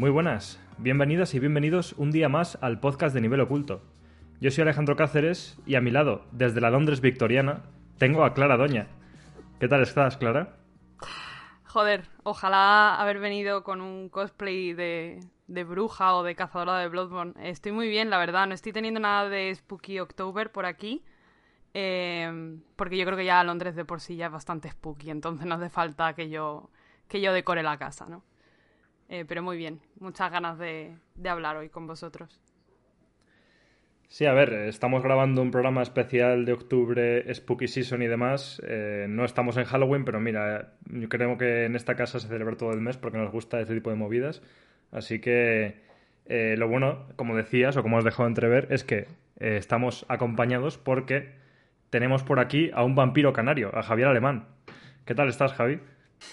Muy buenas, bienvenidas y bienvenidos un día más al podcast de Nivel Oculto. Yo soy Alejandro Cáceres y a mi lado, desde la Londres victoriana, tengo a Clara Doña. ¿Qué tal estás, Clara? Joder, ojalá haber venido con un cosplay de, de bruja o de cazadora de Bloodborne. Estoy muy bien, la verdad. No estoy teniendo nada de Spooky October por aquí. eh, porque yo creo que ya Londres de por sí ya es bastante spooky. Entonces no hace falta que yo, que yo decore la casa, ¿no? Eh, pero muy bien. Muchas ganas de, de hablar hoy con vosotros. Sí, a ver, estamos grabando un programa especial de octubre, Spooky Season y demás. Eh, no estamos en Halloween, pero mira, yo creo que en esta casa se celebra todo el mes porque nos gusta este tipo de movidas. Así que eh, lo bueno, como decías o como has dejado entrever, es que eh, estamos acompañados porque tenemos por aquí a un vampiro canario, a Javier Alemán. ¿Qué tal estás, Javi?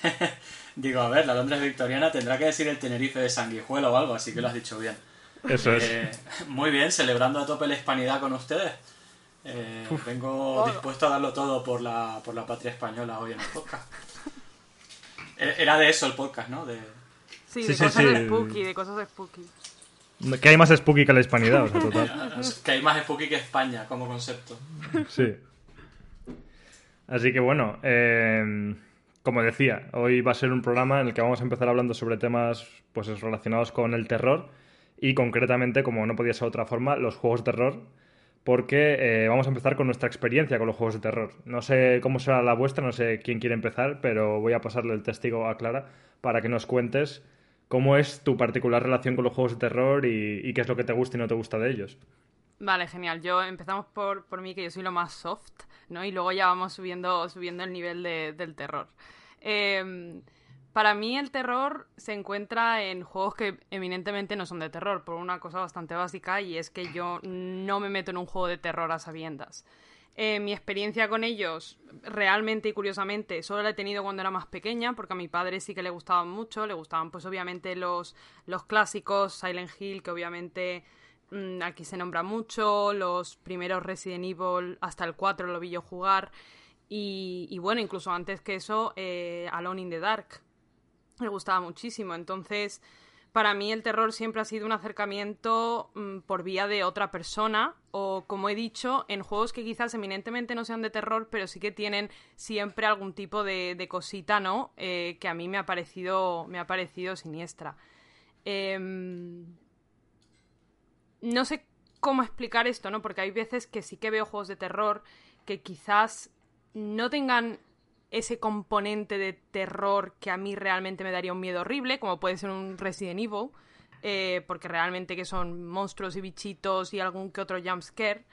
Digo, a ver, la Londres victoriana tendrá que decir el Tenerife de Sanguijuela o algo, así que lo has dicho bien. Eso es. Eh, muy bien, celebrando a tope la hispanidad con ustedes. Eh, vengo dispuesto a darlo todo por la, por la patria española hoy en el podcast. Eh, Era de eso el podcast, ¿no? De... Sí, Sí, de sí, cosas sí. de spooky, de cosas de spooky. Que hay más spooky que la hispanidad, o sea, total. Que hay más spooky que España como concepto. Sí. Así que bueno, eh, como decía, hoy va a ser un programa en el que vamos a empezar hablando sobre temas pues relacionados con el terror y concretamente, como no podía ser de otra forma, los juegos de terror, porque eh, vamos a empezar con nuestra experiencia con los juegos de terror. No sé cómo será la vuestra, no sé quién quiere empezar, pero voy a pasarle el testigo a Clara para que nos cuentes cómo es tu particular relación con los juegos de terror y, qué es lo que te gusta y no te gusta de ellos. Vale, genial. Yo empezamos por, por mí, que yo soy lo más soft, ¿no? Y luego ya vamos subiendo, subiendo el nivel de- del terror. Eh, para mí el terror se encuentra en juegos que eminentemente no son de terror, por una cosa bastante básica, y es que yo no me meto en un juego de terror a sabiendas. Eh, mi experiencia con ellos, realmente y curiosamente, solo la he tenido cuando era más pequeña, porque a mi padre sí que le gustaban mucho, le gustaban pues obviamente los, los clásicos, Silent Hill, que obviamente mm, aquí se nombra mucho, los primeros Resident Evil, hasta el 4 lo vi yo jugar, y, bueno, incluso antes que eso, eh, Alone in the Dark, me gustaba muchísimo, entonces... Para mí el terror siempre ha sido un acercamiento mm, por vía de otra persona o, como he dicho, en juegos que quizás eminentemente no sean de terror, pero sí que tienen siempre algún tipo de, de cosita, ¿no? Eh, que a mí me ha parecido, me ha parecido siniestra. Em, no sé cómo explicar esto, ¿no? Porque hay veces que sí que veo juegos de terror que quizás no tengan ese componente de terror que a mí realmente me daría un miedo horrible, como puede ser un Resident Evil, eh, porque realmente que son monstruos y bichitos y algún que otro jumpscare.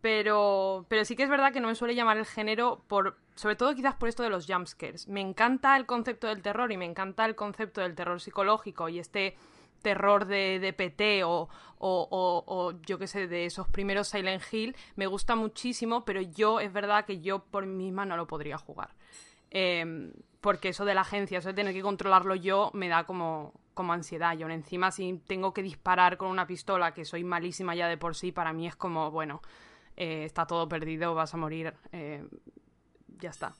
Pero, pero sí que es verdad que no me suele llamar el género por, sobre todo quizás por esto de los jumpscares. Me encanta el concepto del terror y me encanta el concepto del terror psicológico y este terror de, de PT o, o, o- yo qué sé, de esos primeros Silent Hill, me gusta muchísimo, pero yo es verdad que yo por mí misma no lo podría jugar. Eh, porque eso de la agencia, eso de tener que controlarlo yo, me da como, como ansiedad. Yo encima si tengo que disparar con una pistola, que soy malísima ya de por sí, para mí es como, bueno, eh, está todo perdido, vas a morir, eh, ya está.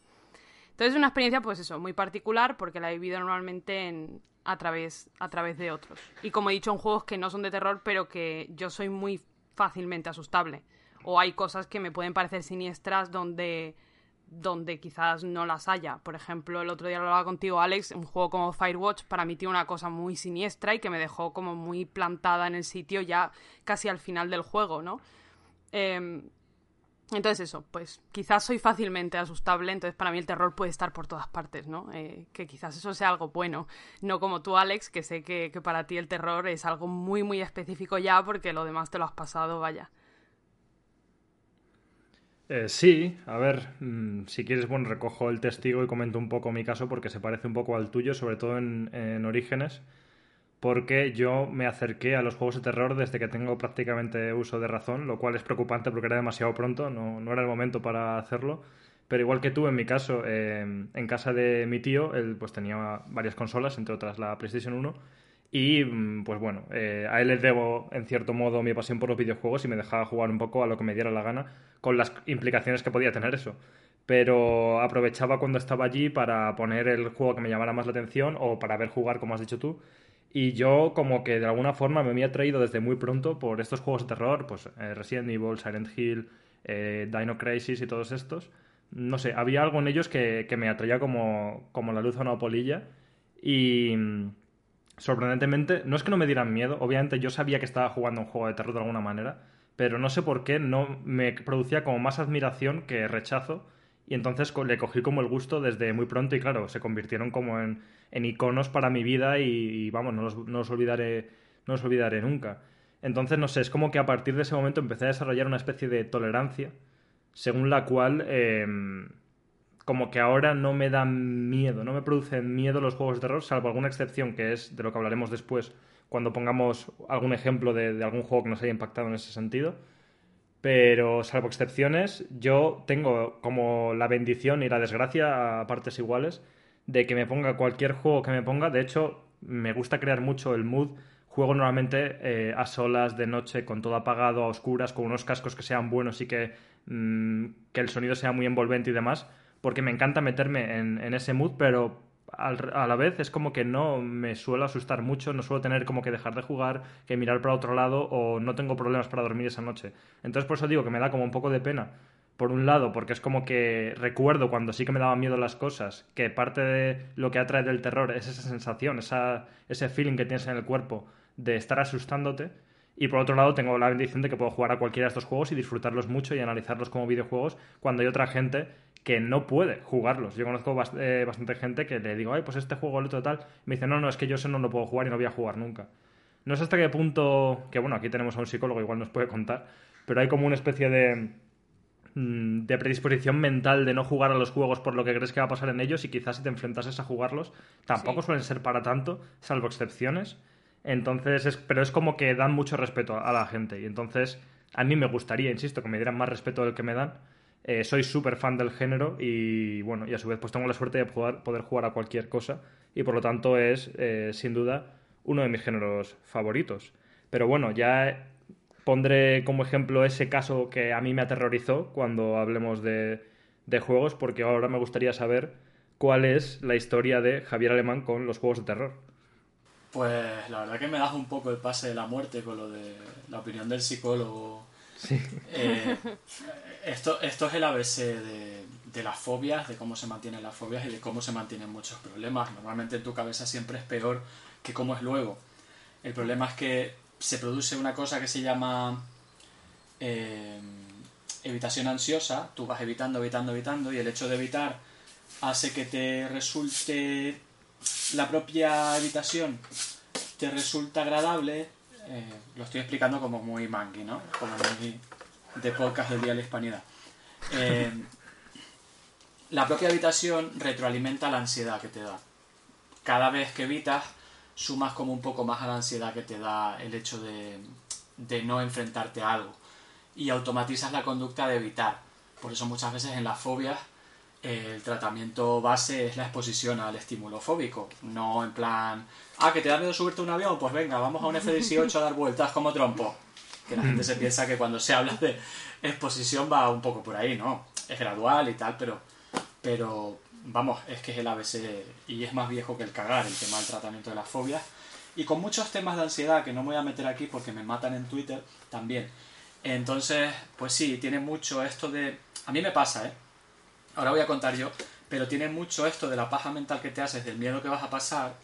Entonces es una experiencia, pues eso, muy particular porque la he vivido normalmente en, a, través, a través de otros. Y como he dicho, en juegos que no son de terror, pero que yo soy muy fácilmente asustable. O hay cosas que me pueden parecer siniestras donde, donde quizás no las haya. Por ejemplo, el otro día hablaba contigo, Alex, un juego como Firewatch para mí tiene una cosa muy siniestra y que me dejó como muy plantada en el sitio ya casi al final del juego, ¿no? Em, entonces eso, pues quizás soy fácilmente asustable, entonces para mí el terror puede estar por todas partes, ¿no? Eh, que quizás eso sea algo bueno, no como tú, Alex, que sé que, que para ti el terror es algo muy, muy específico ya porque lo demás te lo has pasado, vaya. Eh, sí, a ver, mm, si quieres, bueno, recojo el testigo y comento un poco mi caso porque se parece un poco al tuyo, sobre todo en, en Orígenes, porque yo me acerqué a los juegos de terror desde que tengo prácticamente uso de razón, lo cual es preocupante porque era demasiado pronto, no, no era el momento para hacerlo. Pero igual que tú, en mi caso, eh, en casa de mi tío, él pues tenía varias consolas, entre otras la PlayStation 1, y mm, pues bueno, eh, a él le debo en cierto modo mi pasión por los videojuegos y me dejaba jugar un poco a lo que me diera la gana, con las implicaciones que podía tener eso. Pero aprovechaba cuando estaba allí para poner el juego que me llamara más la atención o para ver jugar, como has dicho tú. Y yo como que de alguna forma me había traído desde muy pronto por estos juegos de terror, pues eh, Resident Evil, Silent Hill, eh, Dino Crisis y todos estos. No sé, había algo en ellos que, me atraía como, como la luz a una polilla. Y mm, sorprendentemente, no es que no me dieran miedo, obviamente yo sabía que estaba jugando un juego de terror de alguna manera, pero no sé por qué no me producía como más admiración que rechazo y entonces le cogí como el gusto desde muy pronto y claro, se convirtieron como en, iconos para mi vida y, vamos, no los, olvidaré, no los olvidaré nunca. Entonces, no sé, es como que a partir de ese momento empecé a desarrollar una especie de tolerancia según la cual em, como que ahora no me dan miedo, no me producen miedo los juegos de terror, salvo alguna excepción que es de lo que hablaremos después cuando pongamos algún ejemplo de algún juego que nos haya impactado en ese sentido. Pero salvo excepciones, yo tengo como la bendición y la desgracia a partes iguales de que me ponga cualquier juego que me ponga. De hecho, me gusta crear mucho el mood. Juego normalmente eh, a solas, de noche, con todo apagado, a oscuras, con unos cascos que sean buenos y que, mm, que el sonido sea muy envolvente y demás, porque me encanta meterme en, en ese mood, pero a la vez es como que no me suelo asustar mucho, no suelo tener como que dejar de jugar, que mirar para otro lado o no tengo problemas para dormir esa noche. Entonces por eso digo que me da como un poco de pena. Por un lado, porque es como que recuerdo cuando sí que me daban miedo las cosas, que parte de lo que atrae del terror es esa sensación, esa, ese feeling que tienes en el cuerpo de estar asustándote. Y por otro lado, tengo la bendición de que puedo jugar a cualquiera de estos juegos y disfrutarlos mucho y analizarlos como videojuegos cuando hay otra gente que no puede jugarlos. Yo conozco eh, bastante gente que le digo, ay, pues este juego, el otro tal, me dice, no, no, es que yo eso no lo puedo jugar y no voy a jugar nunca. No sé hasta qué punto, que bueno, aquí tenemos a un psicólogo, igual nos puede contar, pero hay como una especie de, mm, de predisposición mental de no jugar a los juegos por lo que crees que va a pasar en ellos y quizás si te enfrentases a jugarlos, tampoco suelen ser para tanto, salvo excepciones. Entonces, es, pero es como que dan mucho respeto a la gente y entonces a mí me gustaría, insisto, que me dieran más respeto del que me dan eh, soy súper fan del género y bueno, y a su vez pues tengo la suerte de poder, jugar a cualquier cosa y por lo tanto es eh, sin duda uno de mis géneros favoritos. Pero bueno, ya pondré como ejemplo ese caso que a mí me aterrorizó cuando hablemos de juegos porque ahora me gustaría saber cuál es la historia de Javier Alemán con los juegos de terror. Pues la verdad que me das un poco el pase de la muerte con lo de la opinión del psicólogo Sí. Eh, esto, esto es el ABC de, de, las fobias, de cómo se mantienen las fobias y de cómo se mantienen muchos problemas. Normalmente en tu cabeza siempre es peor que cómo es luego. El problema es que se produce una cosa que se llama eh, evitación ansiosa. Tú vas evitando, evitando, evitando y el hecho de evitar hace que te resulte la propia evitación te resulta agradable eh, lo estoy explicando como muy manqui, ¿no? Como muy de podcast del Día de la Hispanidad. Eh, la propia habitación retroalimenta la ansiedad que te da. Cada vez que evitas, sumas como un poco más a la ansiedad que te da el hecho de, de no enfrentarte a algo. Y automatizas la conducta de evitar. Por eso muchas veces en las fobias el tratamiento base es la exposición al estímulo fóbico, no en plan, ah, que te da miedo subirte a un avión, pues venga, vamos a un F-18 a dar vueltas como trompo. Que la gente se piensa que cuando se habla de exposición va un poco por ahí, ¿no? Es gradual y tal, pero, pero vamos, es que es el ABC y es más viejo que el cagar, el tema del tratamiento de las fobias. Y con muchos temas de ansiedad que no me voy a meter aquí porque me matan en Twitter también. Entonces, pues sí, tiene mucho esto de... A mí me pasa, ¿eh? Ahora voy a contar yo, pero tiene mucho esto de la paja mental que te haces, del miedo que vas a pasar,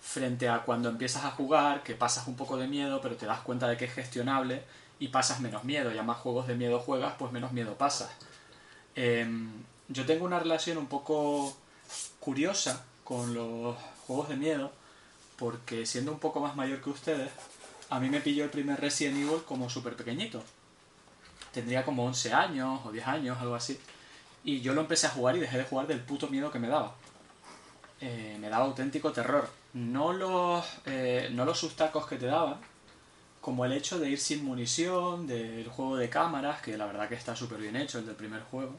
frente a cuando empiezas a jugar, que pasas un poco de miedo, pero te das cuenta de que es gestionable y pasas menos miedo. Ya más juegos de miedo juegas, pues menos miedo pasas. Em, yo tengo una relación un poco curiosa con los juegos de miedo, porque siendo un poco más mayor que ustedes, a mí me pilló el primer Resident Evil como súper pequeñito. Tendría como 11 años o 10 años, algo así. Y yo lo empecé a jugar y dejé de jugar del puto miedo que me daba. Eh, me daba auténtico terror. No los, eh, no los sustacos que te daban, como el hecho de ir sin munición, del juego de cámaras, que la verdad que está súper bien hecho, el del primer juego.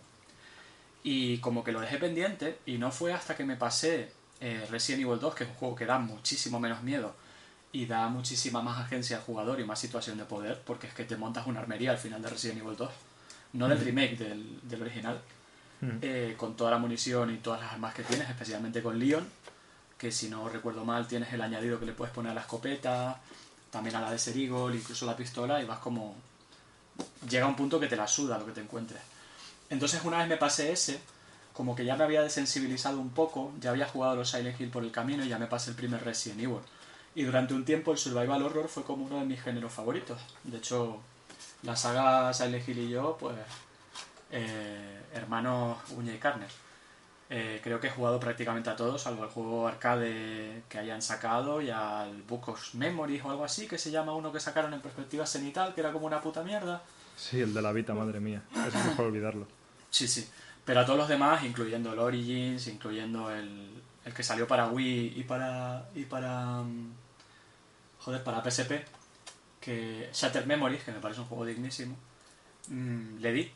Y como que lo dejé pendiente, y no fue hasta que me pasé eh, Resident Evil 2, que es un juego que da muchísimo menos miedo y da muchísima más agencia al jugador y más situación de poder, porque es que te montas una armería al final de Resident Evil 2, no del remake, del, del original. Eh, con toda la munición y todas las armas que tienes, especialmente con Leon, que si no recuerdo mal tienes el añadido que le puedes poner a la escopeta, también a la de Serigol, incluso la pistola, y vas como... Llega un punto que te la suda lo que te encuentres. Entonces una vez me pasé ese, como que ya me había desensibilizado un poco, ya había jugado los Silent Hill por el camino y ya me pasé el primer Resident Evil. Y durante un tiempo el Survival Horror fue como uno de mis géneros favoritos. De hecho, la saga Silent Hill y yo, pues, eh, hermanos uña y carne. Eh, creo que he jugado prácticamente a todos, salvo el juego arcade que hayan sacado y al Book of Memories o algo así, que se llama uno que sacaron en perspectiva cenital, que era como una puta mierda. Sí, el de la Vita, madre mía. Es mejor olvidarlo. Sí, sí. Pero a todos los demás, incluyendo el Origins, incluyendo el, el que salió para Wii y para. y para. Mm, joder, para PSP, que. Shattered Memories, que me parece un juego dignísimo. Mm, le di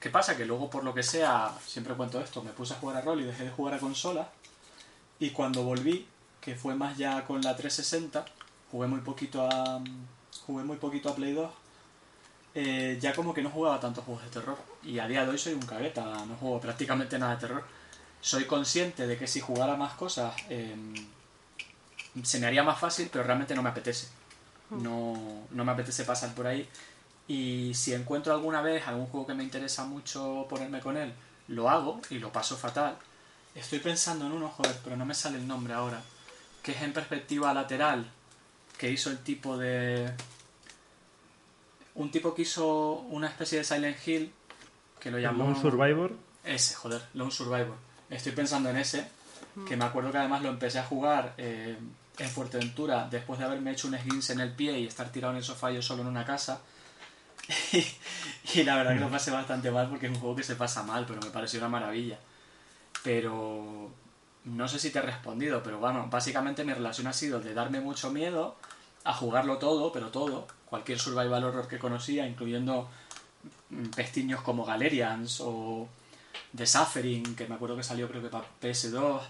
¿Qué pasa? Que luego, por lo que sea, siempre cuento esto, me puse a jugar a rol y dejé de jugar a consola. Y cuando volví, que fue más ya con la 360, jugué muy poquito a. Jugué muy poquito a Play 2. Eh, ya como que no jugaba tantos juegos de terror. Y a día de hoy soy un cagueta, no juego prácticamente nada de terror. Soy consciente de que si jugara más cosas em, se me haría más fácil, pero realmente no me apetece. Hmm. No, no me apetece pasar por ahí y si encuentro alguna vez algún juego que me interesa mucho ponerme con él, lo hago y lo paso fatal. Estoy pensando en uno, joder, pero no me sale el nombre ahora. Que es en perspectiva lateral. Que hizo el tipo de. Un tipo que hizo una especie de Silent Hill. Que lo llamó. ¿Lone Survivor? Ese, joder, Lone Survivor. Estoy pensando en ese. Que me acuerdo que además lo empecé a jugar eh, en Fuerteventura después de haberme hecho un esguince en el pie y estar tirado en el sofá yo solo en una casa y, la verdad que lo pasé bastante mal porque es un juego que se pasa mal, pero me pareció una maravilla. Pero no sé si te he respondido, pero bueno, básicamente mi relación ha sido de darme mucho miedo a jugarlo todo, pero todo, cualquier survival horror que conocía, incluyendo pestiños como Galerians o The Suffering, que me acuerdo que salió creo que para PS2,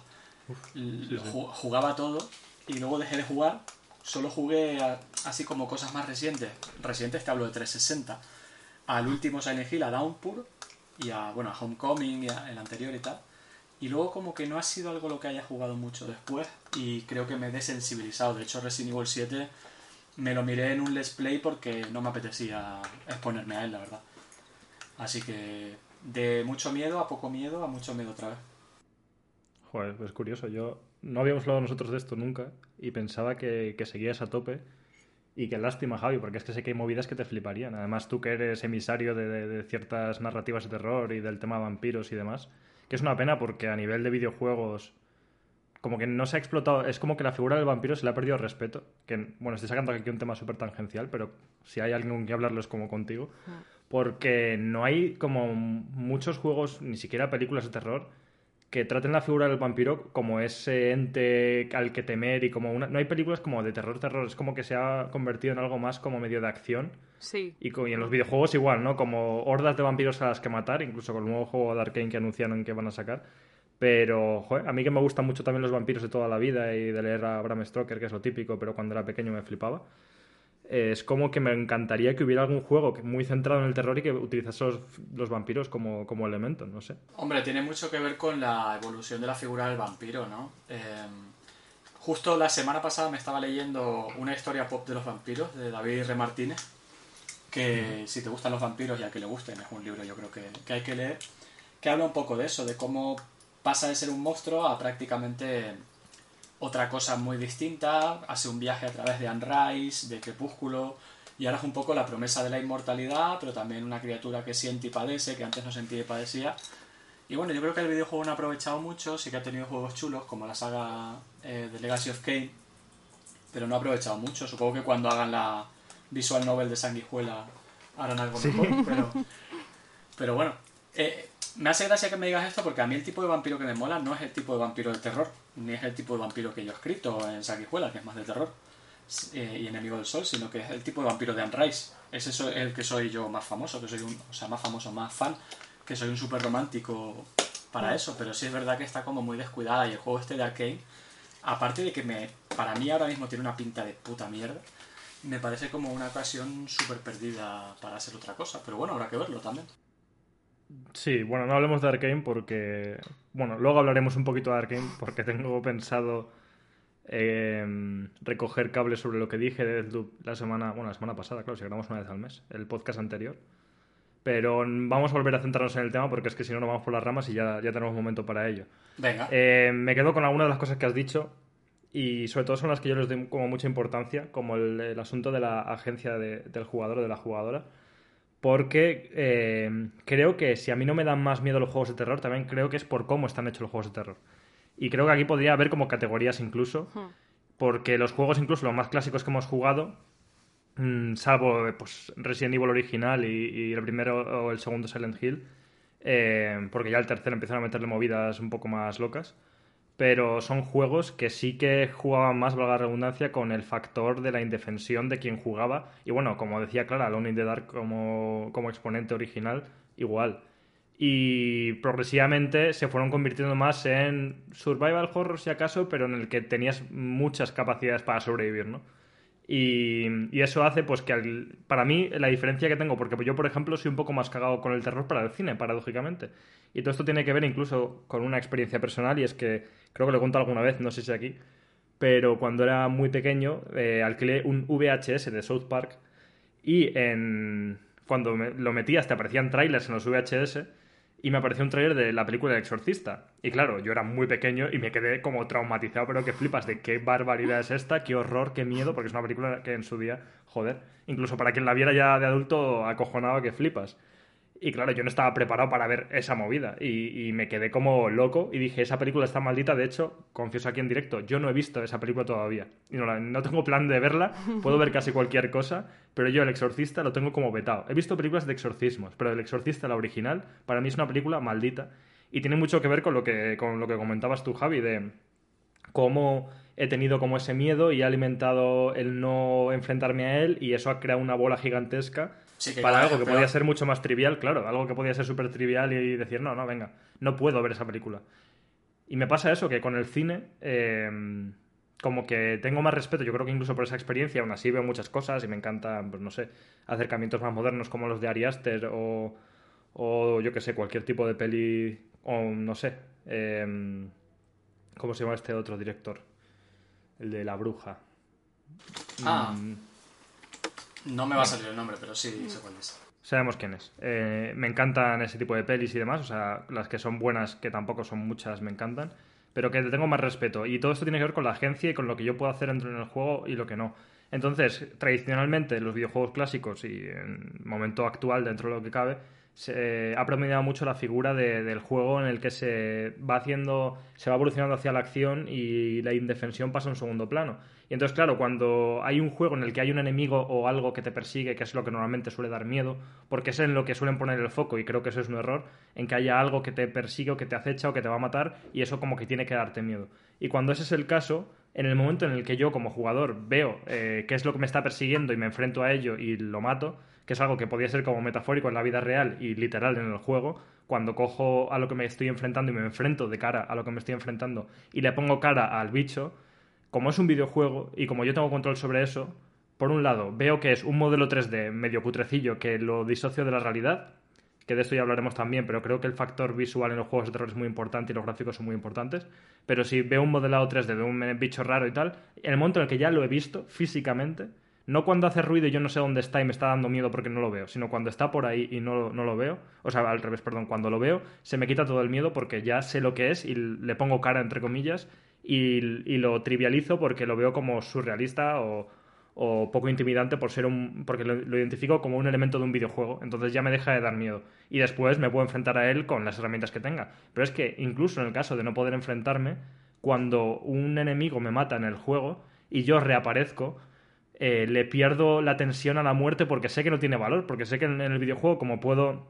jugaba todo y luego dejé de jugar solo jugué así como cosas más recientes, recientes te hablo de 360, al último Silent Hill, a Downpour, y a, bueno, Homecoming, y el anterior y tal. Y luego como que no ha sido algo lo que haya jugado mucho después, y creo que me he desensibilizado. De hecho, Resident Evil 7 me lo miré en un Let's Play porque no me apetecía exponerme a él, la verdad. Así que de mucho miedo a poco miedo a mucho miedo otra vez. Joder, es curioso. Yo no habíamos hablado nosotros de esto nunca y pensaba que, seguías a tope. Y qué lástima, Javi, porque es que sé que hay movidas que te fliparían. Además, tú que eres emisario de, ciertas narrativas de terror y del tema de vampiros y demás, que es una pena porque a nivel de videojuegos, como que no se ha explotado. Es como que la figura del vampiro se le ha perdido respeto. Que, bueno, estoy sacando aquí un tema súper tangencial, pero si hay alguien con quien hablarlo es como contigo. Mm. Porque no hay como muchos juegos, ni siquiera películas de terror, que traten la figura del vampiro como ese ente al que temer y como una... No hay películas como de terror, terror, es como que se ha convertido en algo más como medio de acción. Sí. Y, en los videojuegos igual, ¿no? Como hordas de vampiros a las que matar, incluso con el nuevo juego de Arkane que anunciaron que van a sacar. Pero, joder, a mí que me gustan mucho también los vampiros de toda la vida y de leer a Bram Stoker, que es lo típico, pero cuando era pequeño me flipaba es como que me encantaría que hubiera algún juego muy centrado en el terror y que utilizase los, vampiros como, como, elemento, no sé. Hombre, tiene mucho que ver con la evolución de la figura del vampiro, ¿no? Em, justo la semana pasada me estaba leyendo una historia pop de los vampiros de David R. Martínez, que si te gustan los vampiros, ya que le gusten, es un libro yo creo que, que hay que leer, que habla un poco de eso, de cómo pasa de ser un monstruo a prácticamente otra cosa muy distinta, hace un viaje a través de Unrise, de Crepúsculo, y ahora es un poco la promesa de la inmortalidad, pero también una criatura que siente y padece, que antes no sentía y padecía. Y bueno, yo creo que el videojuego no ha aprovechado mucho, sí que ha tenido juegos chulos, como la saga eh, de Legacy of Kane, pero no ha aprovechado mucho. Supongo que cuando hagan la visual novel de Sanguijuela harán algo mejor, pero, pero bueno. Eh, me hace gracia que me digas esto porque a mí el tipo de vampiro que me mola no es el tipo de vampiro del terror, ni es el tipo de vampiro que yo he escrito en Sanguijuela, que es más de terror eh, y enemigo del sol, sino que es el tipo de vampiro de Unrise. Es eso el que soy yo más famoso, que soy un, o sea, más famoso, más fan, que soy un súper romántico para eso, pero sí es verdad que está como muy descuidada y el juego este de Arkane, aparte de que me, para mí ahora mismo tiene una pinta de puta mierda, me parece como una ocasión súper perdida para hacer otra cosa, pero bueno, habrá que verlo también. Sí, bueno, no hablemos de Arkane porque. Bueno, luego hablaremos un poquito de Arkane porque tengo pensado em, recoger cables sobre lo que dije de la semana, bueno, la semana pasada, claro, si grabamos una vez al mes, el podcast anterior. Pero vamos a volver a centrarnos en el tema porque es que si no nos vamos por las ramas y ya, ya tenemos momento para ello. Venga. Eh, me quedo con algunas de las cosas que has dicho y sobre todo son las que yo les doy como mucha importancia, como el, asunto de la agencia del jugador o de la jugadora. Porque eh, creo que si a mí no me dan más miedo los juegos de terror, también creo que es por cómo están hechos los juegos de terror. Y creo que aquí podría haber como categorías incluso, porque los juegos incluso los más clásicos que hemos jugado, mm, salvo pues, Resident Evil original y, el primero o el segundo Silent Hill, eh, porque ya el tercero empezaron a meterle movidas un poco más locas, pero son juegos que sí que jugaban más, valga la redundancia, con el factor de la indefensión de quien jugaba. Y bueno, como decía Clara, Alone in the Dark como, como exponente original, igual. Y progresivamente se fueron convirtiendo más en survival horror, si acaso, pero en el que tenías muchas capacidades para sobrevivir, ¿no? Y, eso hace pues que para mí la diferencia que tengo, porque yo por ejemplo soy un poco más cagado con el terror para el cine, paradójicamente. Y todo esto tiene que ver incluso con una experiencia personal y es que creo que lo he contado alguna vez, no sé si aquí, pero cuando era muy pequeño eh, alquilé un VHS de South Park y cuando lo metías te aparecían trailers en los VHS y me apareció un trailer de la película El Exorcista. Y claro, yo era muy pequeño y me quedé como traumatizado, pero que flipas de qué barbaridad es esta, qué horror, qué miedo, porque es una película que en su día, joder, incluso para quien la viera ya de adulto acojonaba que flipas. Y claro, yo no estaba preparado para ver esa movida. Y, me quedé como loco y dije, esa película está maldita, de hecho, confieso aquí en directo, yo no he visto esa película todavía. Y no, no tengo plan de verla, puedo ver casi cualquier cosa, pero yo El Exorcista lo tengo como vetado. He visto películas de exorcismos, pero El Exorcista, la original, para mí es una película maldita. Y tiene mucho que ver con lo que, con lo que comentabas tú, Javi, de cómo he tenido como ese miedo y he alimentado el no enfrentarme a él y eso ha creado una bola gigantesca para algo que podía ser mucho más trivial, claro, algo que podía ser súper trivial y decir, no, no, venga, no puedo ver esa película. Y me pasa eso, que con el cine, eh, como que tengo más respeto, yo creo que incluso por esa experiencia, aún así veo muchas cosas y me encantan, pues no sé, acercamientos más modernos como los de Ari Aster o, o yo que sé, cualquier tipo de peli, o no sé, eh, ¿cómo se llama este otro director? El de La Bruja. Ah. Mm, no me va a salir el nombre, pero sí sé cuál es. Sabemos quién es. Eh, me encantan ese tipo de pelis y demás, o sea, las que son buenas, que tampoco son muchas, me encantan, pero que le tengo más respeto. Y todo esto tiene que ver con la agencia y con lo que yo puedo hacer dentro del juego y lo que no. Entonces, tradicionalmente, los videojuegos clásicos y en momento actual, dentro de lo que cabe, se ha promediado mucho la figura del juego en el que se va haciendo, se va evolucionando hacia la acción y la indefensión pasa a un segundo plano. Y entonces, claro, cuando hay un juego en el que hay un enemigo o algo que te persigue, que es lo que normalmente suele dar miedo, porque es en lo que suelen poner el foco, y creo que eso es un error, en que haya algo que te persigue o que te acecha o que te va a matar, y eso como que tiene que darte miedo. Y cuando ese es el caso, en el momento en el que yo como jugador veo eh, qué es lo que me está persiguiendo y me enfrento a ello y lo mato, que es algo que podría ser como metafórico en la vida real y literal en el juego, cuando cojo a lo que me estoy enfrentando y me enfrento de cara a lo que me estoy enfrentando y le pongo cara al bicho, como es un videojuego y como yo tengo control sobre eso, por un lado veo que es un modelo 3D medio putrecillo que lo disocio de la realidad, que de esto ya hablaremos también, pero creo que el factor visual en los juegos de terror es muy importante y los gráficos son muy importantes. Pero si veo un modelado 3D de un bicho raro y tal, en el momento en el que ya lo he visto físicamente, no cuando hace ruido y yo no sé dónde está y me está dando miedo porque no lo veo, sino cuando está por ahí y no, no lo veo, o sea, al revés, perdón, cuando lo veo, se me quita todo el miedo porque ya sé lo que es y le pongo cara, entre comillas, y, lo trivializo porque lo veo como surrealista o, poco intimidante por ser un porque lo, identifico como un elemento de un videojuego. Entonces ya me deja de dar miedo. Y después me puedo enfrentar a él con las herramientas que tenga. Pero es que incluso en el caso de no poder enfrentarme cuando un enemigo me mata en el juego y yo reaparezco eh, le pierdo la tensión a la muerte porque sé que no tiene valor, porque sé que en, el videojuego como puedo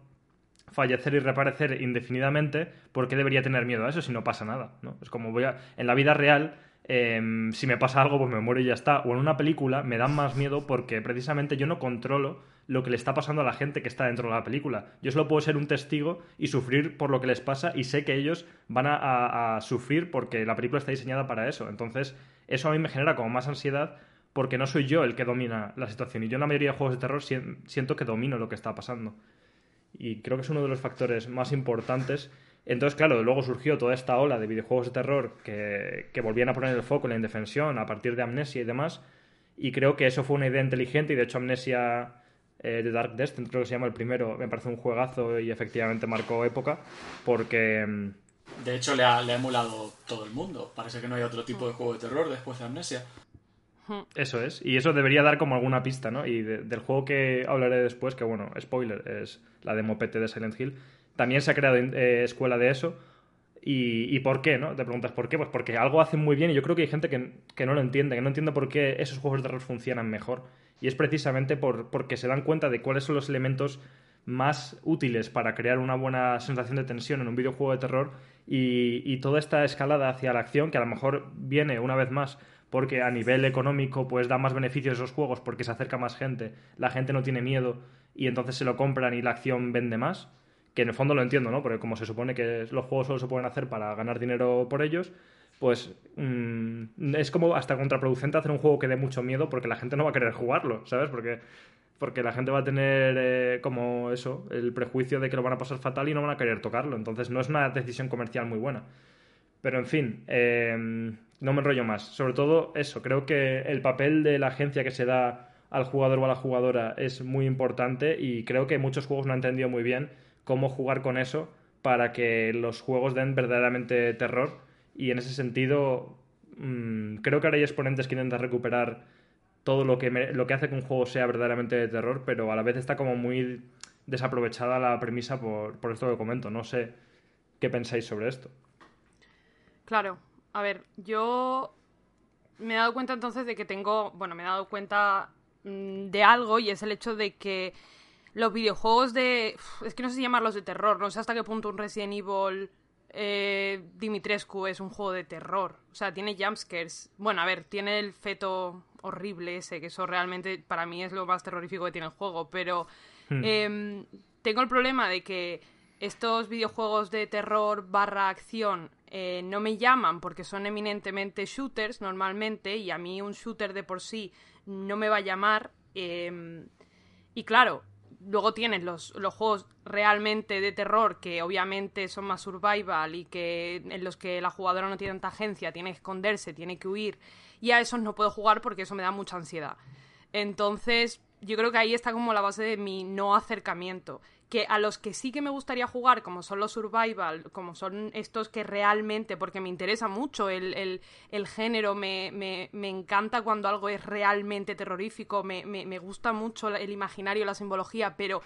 fallecer y reaparecer indefinidamente, ¿por qué debería tener miedo a eso si no pasa nada? ¿no? Es como voy a... En la vida real, em, si me pasa algo, pues me muero y ya está. O en una película me dan más miedo porque precisamente yo no controlo lo que le está pasando a la gente que está dentro de la película. Yo solo puedo ser un testigo y sufrir por lo que les pasa y sé que ellos van a sufrir porque la película está diseñada para eso. Entonces, eso a mí me genera como más ansiedad porque no soy yo el que domina la situación. Y yo en la mayoría de juegos de terror siento que domino lo que está pasando. Y creo que es uno de los factores más importantes Entonces, claro, luego surgió toda esta ola de videojuegos de terror que, que volvían a poner el foco en la indefensión a partir de Amnesia y demás. Y creo que eso fue una idea inteligente y de hecho Amnesia eh, de Dark Descent, creo que se llama el primero, me parece un juegazo y efectivamente marcó época porque... Mm, de hecho le ha, le ha emulado todo el mundo. Parece que no hay otro tipo de juego de terror después de Amnesia. Eso es, y eso debería dar como alguna pista, ¿no? Y del juego que hablaré después, que bueno, spoiler, es la demo PT de Silent Hill, también se ha creado eh, escuela de eso. Y, por qué, no? Te preguntas por qué. Pues porque algo hacen muy bien y yo creo que hay gente que, que no lo entiende, que no entiende por qué esos juegos de terror funcionan mejor. Y es precisamente por, porque se dan cuenta de cuáles son los elementos más útiles para crear una buena sensación de tensión en un videojuego de terror y, y toda esta escalada hacia la acción que a lo mejor viene una vez más porque a nivel económico pues da más beneficios esos juegos porque se acerca más gente, la gente no tiene miedo y entonces se lo compran y la acción vende más, que en el fondo lo entiendo, ¿no? Porque como se supone que los juegos solo se pueden hacer para ganar dinero por ellos, pues mm, es como hasta contraproducente hacer un juego que dé mucho miedo porque la gente no va a querer jugarlo, ¿sabes? Porque, porque la gente va a tener eh, como eso, el prejuicio de que lo van a pasar fatal y no van a querer tocarlo. Entonces no es una decisión comercial muy buena. Pero en fin, eh, no me enrollo más. Sobre todo eso, creo que el papel de la agencia que se da al jugador o a la jugadora es muy importante y creo que muchos juegos no han entendido muy bien cómo jugar con eso para que los juegos den verdaderamente terror y en ese sentido mm, creo que ahora hay exponentes que intentan recuperar todo lo que, lo que hace que un juego sea verdaderamente de terror, pero a la vez está como muy desaprovechada la premisa por, por esto que comento. No sé qué pensáis sobre esto. Claro, a ver, yo me he dado cuenta entonces de que tengo, bueno, me he dado cuenta mm, de algo y es el hecho de que los videojuegos de... Es que no sé si llamarlos de terror, no sé hasta qué punto un Resident Evil eh, Dimitrescu es un juego de terror. O sea, tiene jumpscares. Bueno, a ver, tiene el feto horrible ese, que eso realmente para mí es lo más terrorífico que tiene el juego, pero hmm. em, tengo el problema de que estos videojuegos de terror barra acción eh, no me llaman porque son eminentemente shooters normalmente y a mí un shooter de por sí no me va a llamar. Em, y claro, luego tienes los, los, juegos realmente de terror que obviamente son más survival y que en los que la jugadora no tiene tanta agencia, tiene que esconderse, tiene que huir y a esos no puedo jugar porque eso me da mucha ansiedad. Entonces, yo creo que ahí está como la base de mi no acercamiento que a los que sí que me gustaría jugar, como son los survival, como son estos que realmente, porque me interesa mucho el, género, me, me, me, encanta cuando algo es realmente terrorífico, me, me, gusta mucho el imaginario, la simbología, pero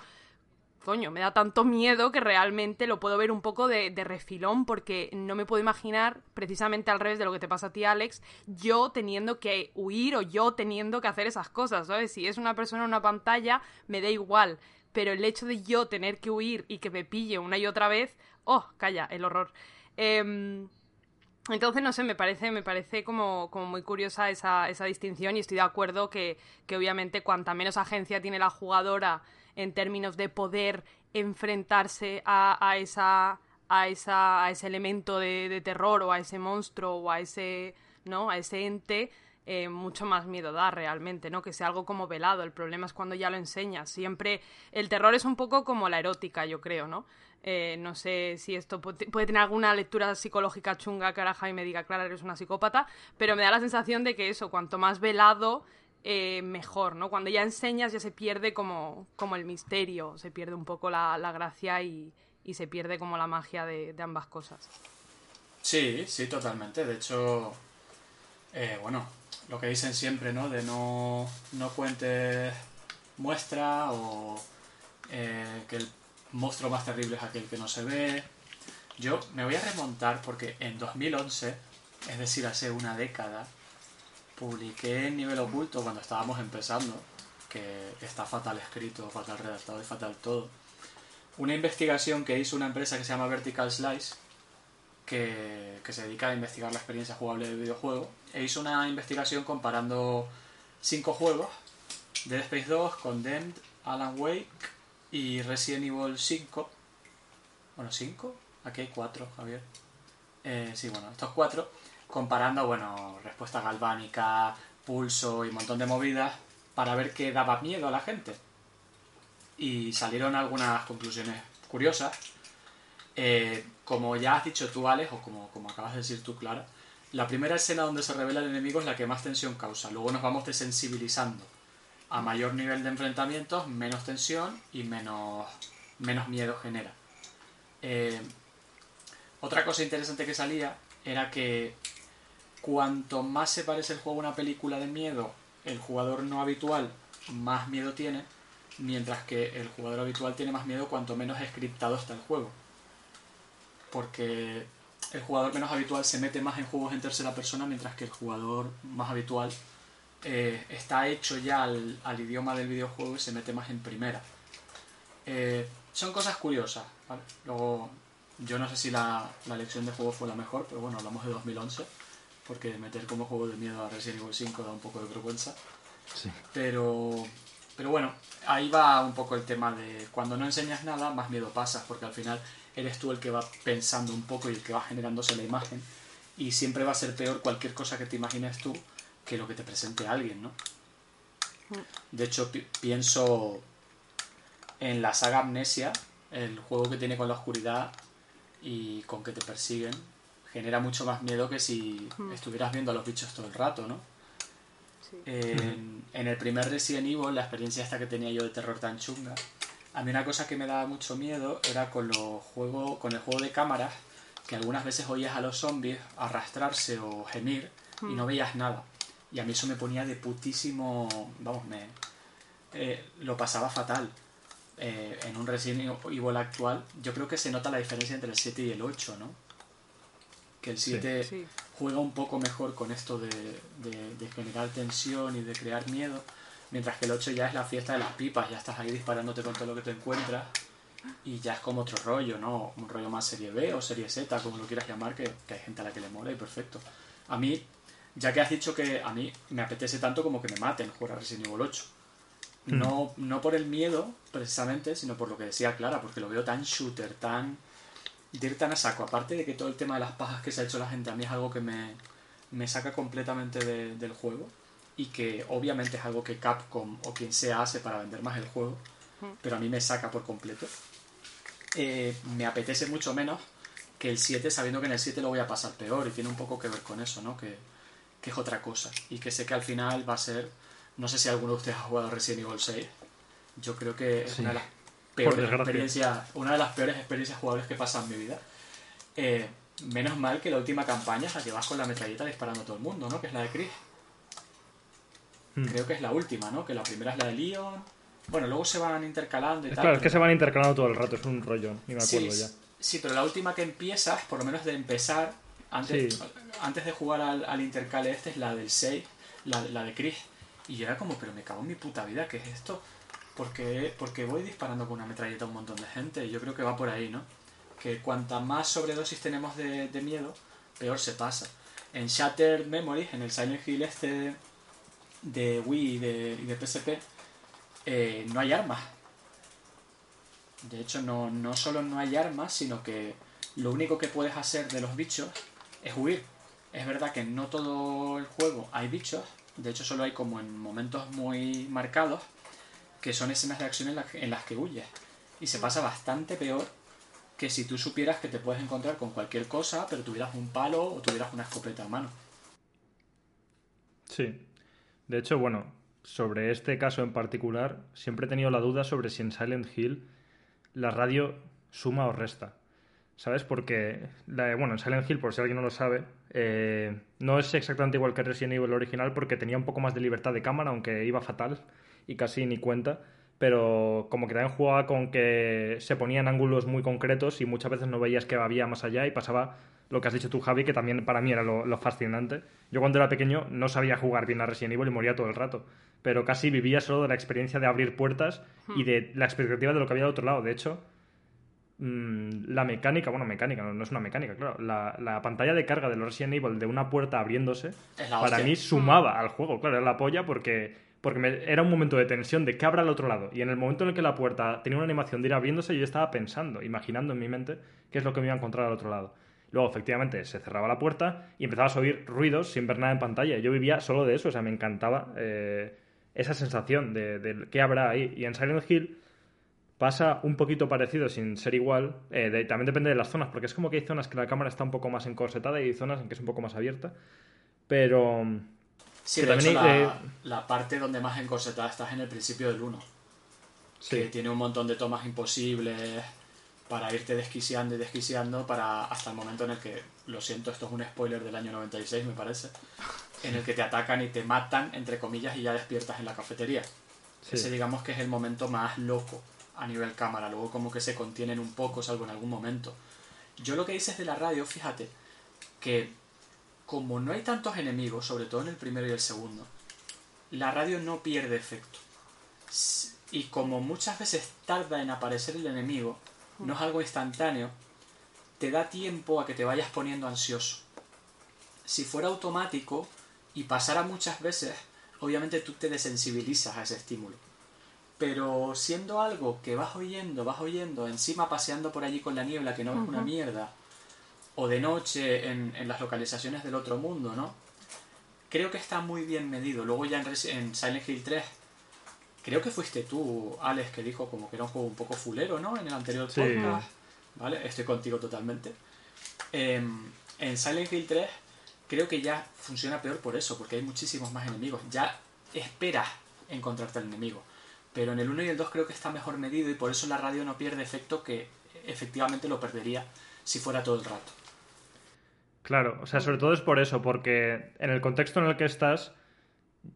coño, me da tanto miedo que realmente lo puedo ver un poco de, de, refilón porque no me puedo imaginar, precisamente al revés de lo que te pasa a ti, Alex, yo teniendo que huir o yo teniendo que hacer esas cosas, ¿sabes? Si es una persona en una pantalla, me da igual pero el hecho de yo tener que huir y que me pille una y otra vez, oh, calla, el horror. Em, entonces, no sé, me parece, me parece como, como muy curiosa esa, esa, distinción y estoy de acuerdo que, que, obviamente cuanta menos agencia tiene la jugadora en términos de poder enfrentarse a, a esa, a, esa, a ese elemento de, de, terror o a ese monstruo o a ese, ¿no? a ese ente, eh, mucho más miedo da realmente, ¿no? Que sea algo como velado. El problema es cuando ya lo enseñas. Siempre el terror es un poco como la erótica, yo creo, ¿no? Eh, no sé si esto puede tener alguna lectura psicológica chunga caraja y me diga, claro, eres una psicópata, pero me da la sensación de que eso, cuanto más velado, eh, mejor, ¿no? Cuando ya enseñas ya se pierde como, como el misterio, se pierde un poco la, gracia y, y, se pierde como la magia de ambas cosas. Sí, sí, totalmente. De hecho, bueno, lo que dicen siempre, ¿no? De no, no cuentes muestra o eh, que el monstruo más terrible es aquel que no se ve. Yo me voy a remontar porque en 2011, es decir, hace una década, publiqué en nivel oculto cuando estábamos empezando, que está fatal escrito, fatal redactado y fatal todo, una investigación que hizo una empresa que se llama Vertical Slice, que, se dedica a investigar la experiencia jugable del videojuego, e hizo una investigación comparando cinco juegos, Dead Space 2, Condemned, Alan Wake y Resident Evil 5. Bueno, 5, aquí hay 4, Javier. Eh, sí, bueno, estos cuatro, comparando, bueno, respuesta galvánica, pulso y un montón de movidas para ver qué daba miedo a la gente. Y salieron algunas conclusiones curiosas. Eh, como ya has dicho tú, Alex, o como, como acabas de decir tú, Clara, la primera escena donde se revela el enemigo es la que más tensión causa. Luego nos vamos desensibilizando. A mayor nivel de enfrentamientos, menos tensión y menos, menos miedo genera. Eh, otra cosa interesante que salía era que cuanto más se parece el juego a una película de miedo, el jugador no habitual más miedo tiene, mientras que el jugador habitual tiene más miedo cuanto menos scriptado está el juego. Porque el jugador menos habitual se mete más en juegos en tercera persona, mientras que el jugador más habitual eh, está hecho ya al, idioma del videojuego y se mete más en primera. Eh, son cosas curiosas. Luego, yo no sé si la, la lección de juego fue la mejor, pero bueno, hablamos de 2011, porque meter como juego de miedo a Resident Evil 5 da un poco de vergüenza. Sí. Pero, pero bueno, ahí va un poco el tema de cuando no enseñas nada, más miedo pasas, porque al final eres tú el que va pensando un poco y el que va generándose la imagen. Y siempre va a ser peor cualquier cosa que te imagines tú que lo que te presente alguien, ¿no? Mm. De hecho, pienso en la saga Amnesia, el juego que tiene con la oscuridad y con que te persiguen, genera mucho más miedo que si mm. estuvieras viendo a los bichos todo el rato, ¿no? En, en, el primer Resident Evil, la experiencia esta que tenía yo de terror tan chunga, a mí una cosa que me daba mucho miedo era con los juegos, con el juego de cámaras, que algunas veces oías a los zombies arrastrarse o gemir y no hmm. veías nada. Y a mí eso me ponía de putísimo, vamos, me eh, lo pasaba fatal. Eh, en un Resident Evil actual, yo creo que se nota la diferencia entre el 7 y el 8, ¿no? Que el 7 juega un poco mejor con esto de, de generar tensión y de crear miedo Mientras que el 8 ya es la fiesta de las pipas, ya estás ahí disparándote con todo lo que te encuentras y ya es como otro rollo, ¿no? Un rollo más serie B o serie Z, como lo quieras llamar, que, hay gente a la que le mola y perfecto. A mí, ya que has dicho que a mí me apetece tanto como que me maten jugar a Resident Evil 8. Hmm. No, no por el miedo, precisamente, sino por lo que decía Clara, porque lo veo tan shooter, tan... de ir tan a saco. Aparte de que todo el tema de las pajas que se ha hecho la gente a mí es algo que me, me saca completamente del juego y que obviamente es algo que Capcom o quien sea hace para vender más el juego, pero a mí me saca por completo. Eh, me apetece mucho menos que el 7 sabiendo que en el 7 lo voy a pasar peor y tiene un poco que ver con eso, ¿no? Que, que es otra cosa y que sé que al final va a ser, no sé si alguno de ustedes ha jugado Resident Evil 6, yo creo que es una de las peores experiencias, una de las peores experiencias jugables que pasa en mi vida. Eh, menos mal que la última campaña es la que vas con la metralleta disparando a todo el mundo, ¿no? Que es la de Chris. Hmm. Creo que es la última, ¿no? Que la primera es la de Leon. Bueno, luego se van intercalando y tal. Claro, es que se van intercalando todo el rato, es un rollo, ni me acuerdo ya. Sí, pero la última que empiezas, por lo menos de empezar, antes, antes de jugar al, al, intercale este, es la del 6, la, la de Chris. Y yo era como, pero me cago en mi puta vida, ¿qué es esto? Porque, porque voy disparando con una metralleta a un montón de gente. Y yo creo que va por ahí, ¿no? Que cuanta más sobredosis tenemos de, de miedo, peor se pasa. En Shattered Memories, en el Silent Hill este de Wii y de, PSP, eh, no hay armas. De hecho, no, no solo no hay armas, sino que lo único que puedes hacer de los bichos es huir. Es verdad que no todo el juego hay bichos, de hecho solo hay como en momentos muy marcados, que son escenas de acción en, en las que huyes. Y se pasa bastante peor que si tú supieras que te puedes encontrar con cualquier cosa, pero tuvieras un palo o tuvieras una escopeta a mano. Sí, de hecho, bueno, sobre este caso en particular, siempre he tenido la duda sobre si en Silent Hill la radio suma o resta. ¿Sabes? Porque, bueno, en Silent Hill, por si alguien no lo sabe, eh, no es exactamente igual que Resident Evil original porque tenía un poco más de libertad de cámara, aunque iba fatal y casi ni cuenta. Pero como que también jugaba con que se ponían ángulos muy concretos y muchas veces no veías que había más allá y pasaba lo que has dicho tú, Javi, que también para mí era lo, fascinante. Yo cuando era pequeño no sabía jugar bien a Resident Evil y moría todo el rato, pero casi vivía solo de la experiencia de abrir puertas y hmm. de la expectativa de lo que había al otro lado. De hecho, mm, la mecánica, bueno, mecánica, no, es una mecánica, claro, la, pantalla de carga de los Resident Evil de una puerta abriéndose, para mí sumaba al juego, claro, era la polla porque porque era un momento de tensión de qué habrá al otro lado. Y en el momento en el que la puerta tenía una animación de ir abriéndose, yo estaba pensando, imaginando en mi mente qué es lo que me iba a encontrar al otro lado. Luego, efectivamente, se cerraba la puerta y empezabas a oír ruidos sin ver nada en pantalla. Yo vivía solo de eso, o sea, me encantaba eh, esa sensación de, qué habrá ahí. Y en Silent Hill pasa un poquito parecido sin ser igual. Eh, también depende de las zonas, porque es como que hay zonas que la cámara está un poco más encorsetada y hay zonas en que es un poco más abierta. Pero. Sí, también la, la, parte donde más encorsetada estás en el principio del 1. Que tiene un montón de tomas imposibles para irte desquiciando y desquiciando para hasta el momento en el que, lo siento, esto es un spoiler del año 96 me parece, en el que te atacan y te matan, entre comillas, y ya despiertas en la cafetería. Ese digamos que es el momento más loco a nivel cámara, luego como que se contienen un poco, salvo en algún momento. Yo lo que dices de la radio, fíjate, que como no hay tantos enemigos, sobre todo en el primero y el segundo, la radio no pierde efecto. Y como muchas veces tarda en aparecer el enemigo, no es algo instantáneo, te da tiempo a que te vayas poniendo ansioso. Si fuera automático y pasara muchas veces, obviamente tú te desensibilizas a ese estímulo pero siendo algo que vas oyendo, vas oyendo, encima paseando por allí con la niebla, que no es una mierda, o de noche en, las localizaciones del otro mundo, ¿no? Creo que está muy bien medido. Luego ya en, Silent Hill 3, creo que fuiste tú, Alex, que dijo como que era un juego un poco fulero, ¿no? En el anterior podcast, ¿vale? Estoy contigo totalmente. Em, en Silent Hill 3 creo que ya funciona peor por eso, porque hay muchísimos más enemigos. Ya esperas encontrarte al enemigo. Pero en el 1 y el 2 creo que está mejor medido y por eso la radio no pierde efecto que efectivamente lo perdería si fuera todo el rato. Claro, o sea, sobre todo es por eso, porque en el contexto en el que estás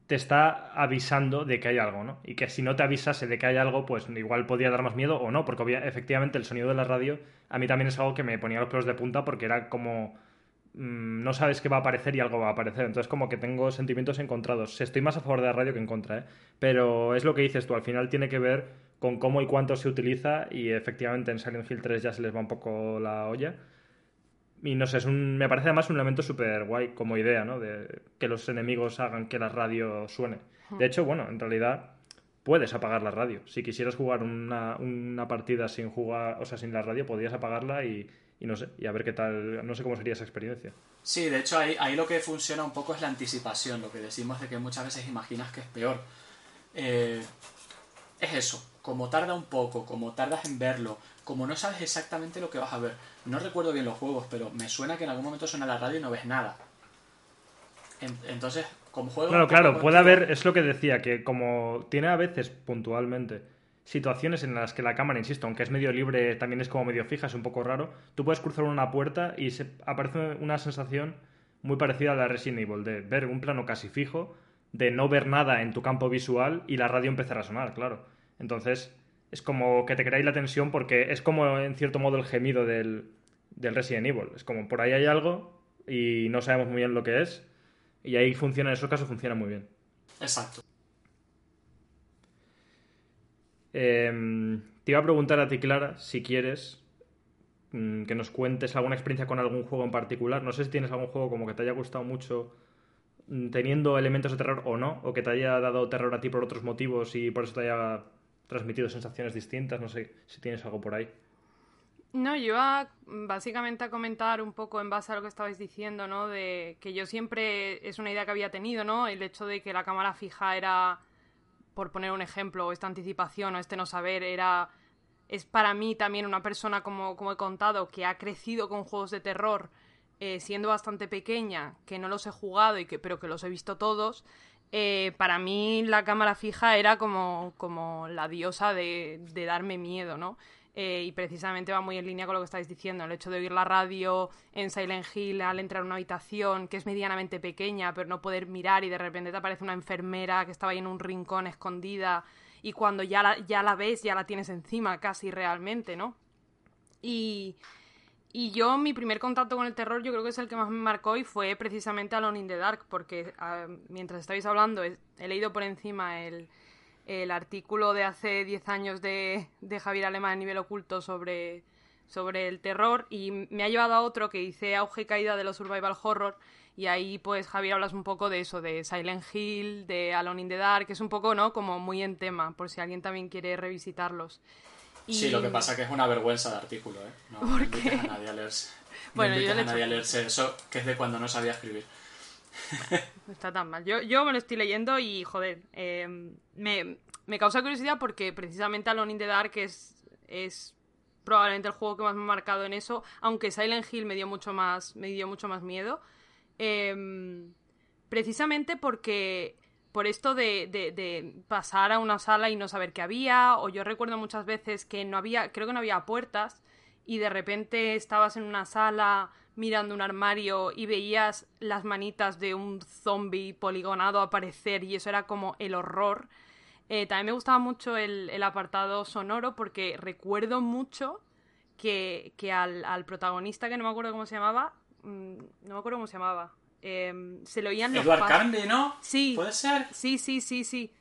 te está avisando de que hay algo, ¿no? Y que si no te avisase de que hay algo, pues igual podría dar más miedo o no, porque efectivamente el sonido de la radio a mí también es algo que me ponía los pelos de punta porque era como Mm, no sabes qué va a aparecer y algo va a aparecer. Entonces, como que tengo sentimientos encontrados. Estoy más a favor de la radio que en contra, ¿eh? Pero es lo que dices tú, al final tiene que ver con cómo y cuánto se utiliza y efectivamente en Silent Hill 3 ya se les va un poco la olla. Y no sé, es un, me parece además un elemento súper guay como idea, ¿no? De que los enemigos hagan que la radio suene. De hecho, bueno, en realidad puedes apagar la radio. Si quisieras jugar una, una partida sin jugar, o sea, sin la radio, podrías apagarla y, y no sé, y a ver qué tal, no sé cómo sería esa experiencia. Sí, de hecho ahí, ahí lo que funciona un poco es la anticipación, lo que decimos de que muchas veces imaginas que es peor. Eh, es eso, como tarda un poco, como tardas en verlo, como no sabes exactamente lo que vas a ver. No recuerdo bien los juegos, pero me suena que en algún momento suena la radio y no ves nada. entonces, como juego... Claro, claro, puede haber, es lo que decía, que como tiene a veces puntualmente situaciones en las que la cámara, insisto, aunque es medio libre, también es como medio fija, es un poco raro, tú puedes cruzar una puerta y se aparece una sensación muy parecida a la Resident Evil, de ver un plano casi fijo, de no ver nada en tu campo visual y la radio empezar a sonar, claro. Entonces, es como que te creáis la tensión porque es como en cierto modo el gemido del, del Resident Evil. Es como por ahí hay algo y no sabemos muy bien lo que es y ahí funciona, en esos casos funciona muy bien. Exacto. Em, te iba a preguntar a ti, Clara, si quieres mm, que nos cuentes alguna experiencia con algún juego en particular. No sé si tienes algún juego como que te haya gustado mucho mm, teniendo elementos de terror o no, o que te haya dado terror a ti por otros motivos y por eso te haya transmitido sensaciones distintas. No sé si tienes algo por ahí. No, yo iba básicamente a comentar un poco en base a lo que estabais diciendo, ¿no? De que yo siempre es una idea que había tenido, ¿no? El hecho de que la cámara fija era por poner un ejemplo, esta anticipación o este no saber, era. Es para mí también una persona, como, como he contado, que ha crecido con juegos de terror eh, siendo bastante pequeña, que no los he jugado, y que, pero que los he visto todos. Eh, para mí la cámara fija era como, como la diosa de, de darme miedo, ¿no? Eh, y precisamente va muy en línea con lo que estáis diciendo, el hecho de oír la radio en Silent Hill al entrar a una habitación que es medianamente pequeña, pero no poder mirar y de repente te aparece una enfermera que estaba ahí en un rincón escondida y cuando ya la, ya la ves ya la tienes encima casi realmente, ¿no? Y, y yo mi primer contacto con el terror yo creo que es el que más me marcó y fue precisamente Alone in the Dark, porque ah, mientras estáis hablando he leído por encima el el artículo de hace 10 años de, de Javier Alemán a nivel oculto sobre, sobre el terror y me ha llevado a otro que dice auge y caída de los survival horror y ahí pues Javier hablas un poco de eso, de Silent Hill, de Alone in the Dark, que es un poco, ¿no? Como muy en tema, por si alguien también quiere revisitarlos. Sí, lo que pasa es que es una vergüenza de artículo, ¿eh? No, ¿Por a nadie a leerse. Bueno, yo a nadie a leerse eso, que es de cuando no sabía escribir. No está tan mal. Yo, yo me lo estoy leyendo y, joder, eh, me, me, causa curiosidad porque precisamente Alone in the Dark es es probablemente el juego que más me ha marcado en eso, aunque Silent Hill me dio mucho más, me dio mucho más miedo. Em, precisamente porque por esto de, de, pasar a una sala y no saber qué había, o yo recuerdo muchas veces que no había, creo que no había puertas, y de repente estabas en una sala mirando un armario y veías las manitas de un zombie poligonado aparecer y eso era como el horror. Eh, también me gustaba mucho el, apartado sonoro porque recuerdo mucho que, al, protagonista, que no me acuerdo cómo se llamaba, mm, no me acuerdo cómo se llamaba, Em, se lo oían los Edward Carnby, ¿no? Sí. ¿Puede ser? Sí, sí, sí, sí.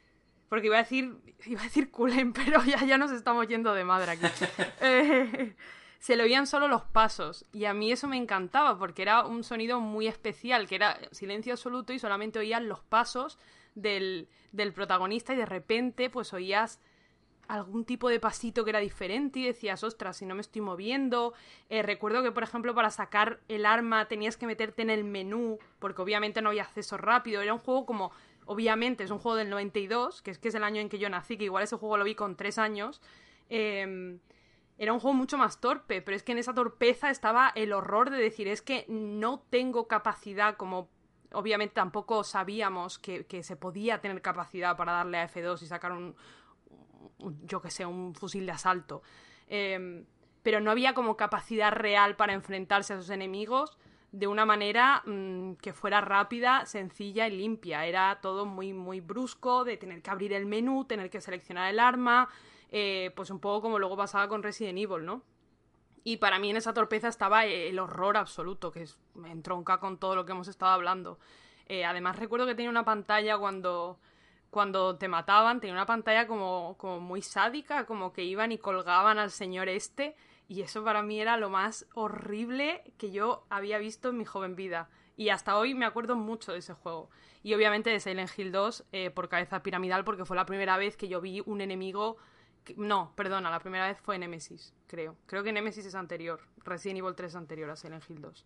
Porque iba a decir, iba a decir Cullen, pero ya, ya nos estamos yendo de madre aquí. Eh, se le oían solo los pasos y a mí eso me encantaba porque era un sonido muy especial, que era silencio absoluto y solamente oían los pasos del, del protagonista y de repente pues oías algún tipo de pasito que era diferente y decías, ostras, si no me estoy moviendo. Eh, recuerdo que, por ejemplo, para sacar el arma tenías que meterte en el menú, porque obviamente no había acceso rápido. Era un juego como, obviamente, es un juego del 92, que es que es el año en que yo nací, que igual ese juego lo vi con tres años. Em, era un juego mucho más torpe, pero es que en esa torpeza estaba el horror de decir, es que no tengo capacidad como... Obviamente tampoco sabíamos que, que se podía tener capacidad para darle a F2 y sacar un, yo que sé, un fusil de asalto. Em, pero no había como capacidad real para enfrentarse a esos enemigos de una manera mm, que fuera rápida, sencilla y limpia. Era todo muy, muy brusco, de tener que abrir el menú, tener que seleccionar el arma, eh, pues un poco como luego pasaba con Resident Evil, ¿no? Y para mí en esa torpeza estaba el horror absoluto, que es, me entronca con todo lo que hemos estado hablando. Eh, además recuerdo que tenía una pantalla cuando cuando te mataban, tenía una pantalla como, como muy sádica, como que iban y colgaban al señor este, y eso para mí era lo más horrible que yo había visto en mi joven vida. Y hasta hoy me acuerdo mucho de ese juego. Y obviamente de Silent Hill 2 eh, por cabeza piramidal, porque fue la primera vez que yo vi un enemigo. No, perdona, la primera vez fue Nemesis, creo. Creo que Nemesis es anterior. Resident Evil 3 es anterior a Silent Hill 2.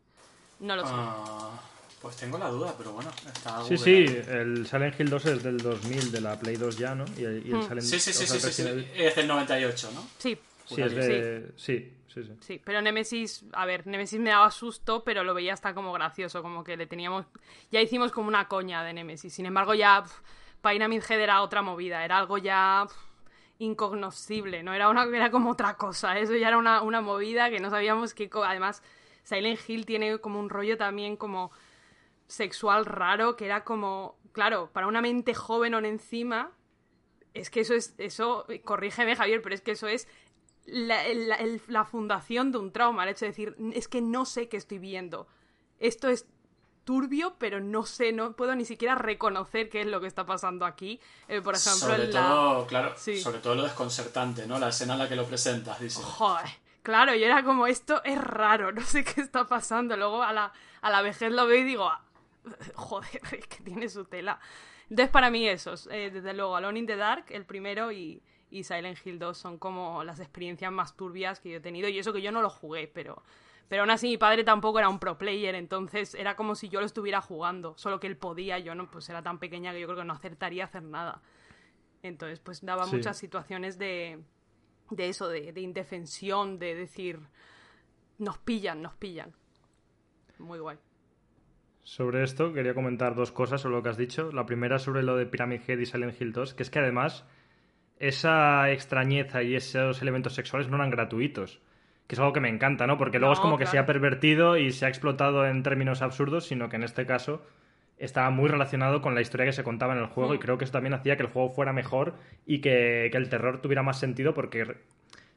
No lo sé. Ah, pues tengo la duda, pero bueno, está Sí, sí, el Silent Hill 2 es del 2000, de la Play 2 ya, ¿no? Y el, hmm. Silent, sí, sí, sí, sí, sí, es del 98, ¿no? Sí. Sí, es de... sí. Sí, sí. Sí, pero Nemesis, a ver, Nemesis me daba susto, pero lo veía hasta como gracioso, como que le teníamos... Ya hicimos como una coña de Nemesis. Sin embargo, ya Pyramid Head era otra movida, era algo ya incognoscible, ¿no? Era, una, era como otra cosa, eso ya era una, una movida que no sabíamos qué... Además, Silent Hill tiene como un rollo también como sexual raro que era como, claro, para una mente joven o encima, es que eso es, eso, corrígeme Javier, pero es que eso es la, la, fundación de un trauma, el hecho de decir, es que no sé qué estoy viendo. Esto es turbio, pero no sé, no puedo ni siquiera reconocer qué es lo que está pasando aquí. Eh, por ejemplo, sobre todo, claro, sobre todo lo desconcertante, ¿no? La escena en la que lo presentas, dice. Joder, claro, y era como, esto es raro, no sé qué está pasando. Luego a la, a la vejez lo veo y digo, joder, es que tiene su tela. Entonces, para mí, esos, eh, desde luego, Alone in the Dark, el primero, y, Silent Hill 2 son como las experiencias más turbias que yo he tenido. Y eso que yo no lo jugué, pero, pero aún así mi padre tampoco era un pro player, entonces era como si yo lo estuviera jugando, solo que él podía, yo no, pues era tan pequeña que yo creo que no acertaría a hacer nada. Entonces, pues daba muchas situaciones de, de eso, de, de indefensión, de decir, nos pillan, nos pillan. Muy guay. Sobre esto quería comentar dos cosas sobre lo que has dicho. La primera sobre lo de Pyramid Head y Silent Hill 2, que es que además esa extrañeza y esos elementos sexuales no eran gratuitos. Que es algo que me encanta, ¿no? Porque luego es como que se ha pervertido y se ha explotado en términos absurdos, sino que en este caso estaba muy relacionado con la historia que se contaba en el juego y mm. creo que eso también hacía que el juego fuera mejor y que, el terror tuviera más sentido porque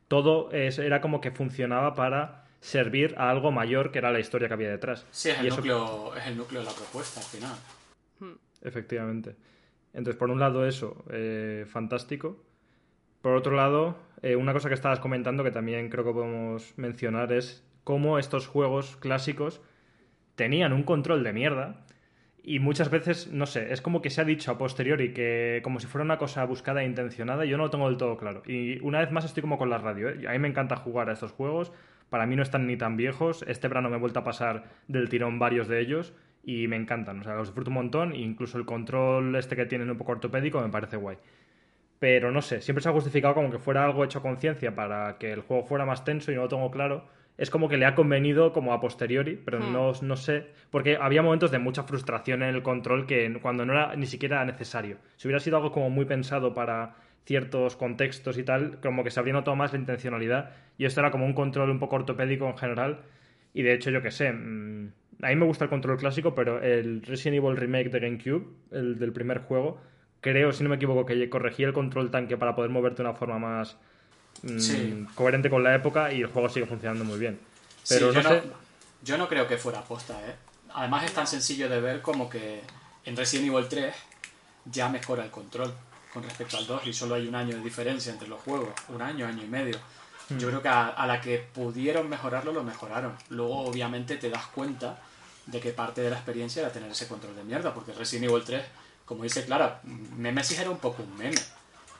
todo era como que funcionaba para servir a algo mayor que era la historia que había detrás. Sí, es el, núcleo, es el núcleo de la propuesta al final. Hmm. Efectivamente. Entonces, por un lado, eso, eh, fantástico. Por otro lado, eh, una cosa que estabas comentando que también creo que podemos mencionar es cómo estos juegos clásicos tenían un control de mierda y muchas veces, no sé, es como que se ha dicho a posteriori que como si fuera una cosa buscada e intencionada, yo no lo tengo del todo claro. Y una vez más estoy como con la radio, ¿eh? a mí me encanta jugar a estos juegos, para mí no están ni tan viejos. Este verano me he vuelto a pasar del tirón varios de ellos y me encantan. O sea, los disfruto un montón. E incluso el control este que tienen un poco ortopédico me parece guay. pero no sé, siempre se ha justificado como que fuera algo hecho a conciencia para que el juego fuera más tenso y no lo tengo claro. Es como que le ha convenido como a posteriori, pero Hmm. no, no sé, porque había momentos de mucha frustración en el control que cuando no era ni siquiera necesario. Si hubiera sido algo como muy pensado para ciertos contextos y tal, como que se habría notado más la intencionalidad. Y esto era como un control un poco ortopédico en general. Y de hecho yo que sé, mm, a mí me gusta el control clásico, pero el Resident Evil Remake de GameCube, el del primer juego, creo, si no me equivoco, que corregía el control tanque para poder moverte de una forma más mm, coherente con la época y el juego sigue funcionando muy bien. Pero Sí, no yo, sé... no, yo no creo que fuera aposta, ¿eh? Además es tan sencillo de ver como que en Resident Evil 3 ya mejora el control con respecto al 2 y solo hay un año de diferencia entre los juegos, un año, año y medio. Hmm. Yo creo que a, a la que pudieron mejorarlo, lo mejoraron. Luego, obviamente, te das cuenta de que parte de la experiencia era tener ese control de mierda, porque Resident Evil 3, como dice Clara, Nemesis era un poco un meme.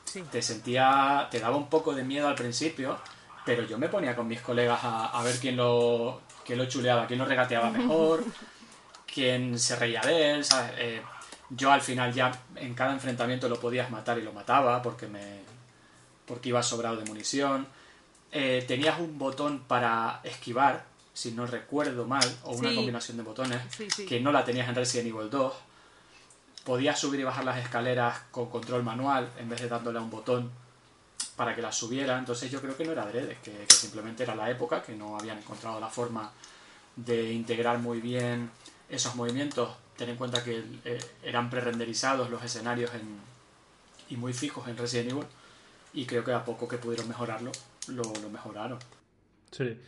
Sí. Te sentía, te daba un poco de miedo al principio, pero yo me ponía con mis colegas a, a ver quién lo, quién lo chuleaba, quién lo regateaba mejor, quién se reía de él, ¿sabes? Eh, yo al final ya en cada enfrentamiento lo podías matar y lo mataba porque me porque iba sobrado de munición. Eh, tenías un botón para esquivar, si no recuerdo mal, o una Sí. combinación de botones, Sí, sí. que no la tenías en Resident Evil 2. Podías subir y bajar las escaleras con control manual en vez de dándole a un botón para que las subiera. Entonces yo creo que no era adrede, que, que simplemente era la época, que no habían encontrado la forma de integrar muy bien esos movimientos. Ten en cuenta que eh, eran prerenderizados los escenarios en, y muy fijos en Resident Evil. Y creo que a poco que pudieron mejorarlo, lo, mejoraron. Sí.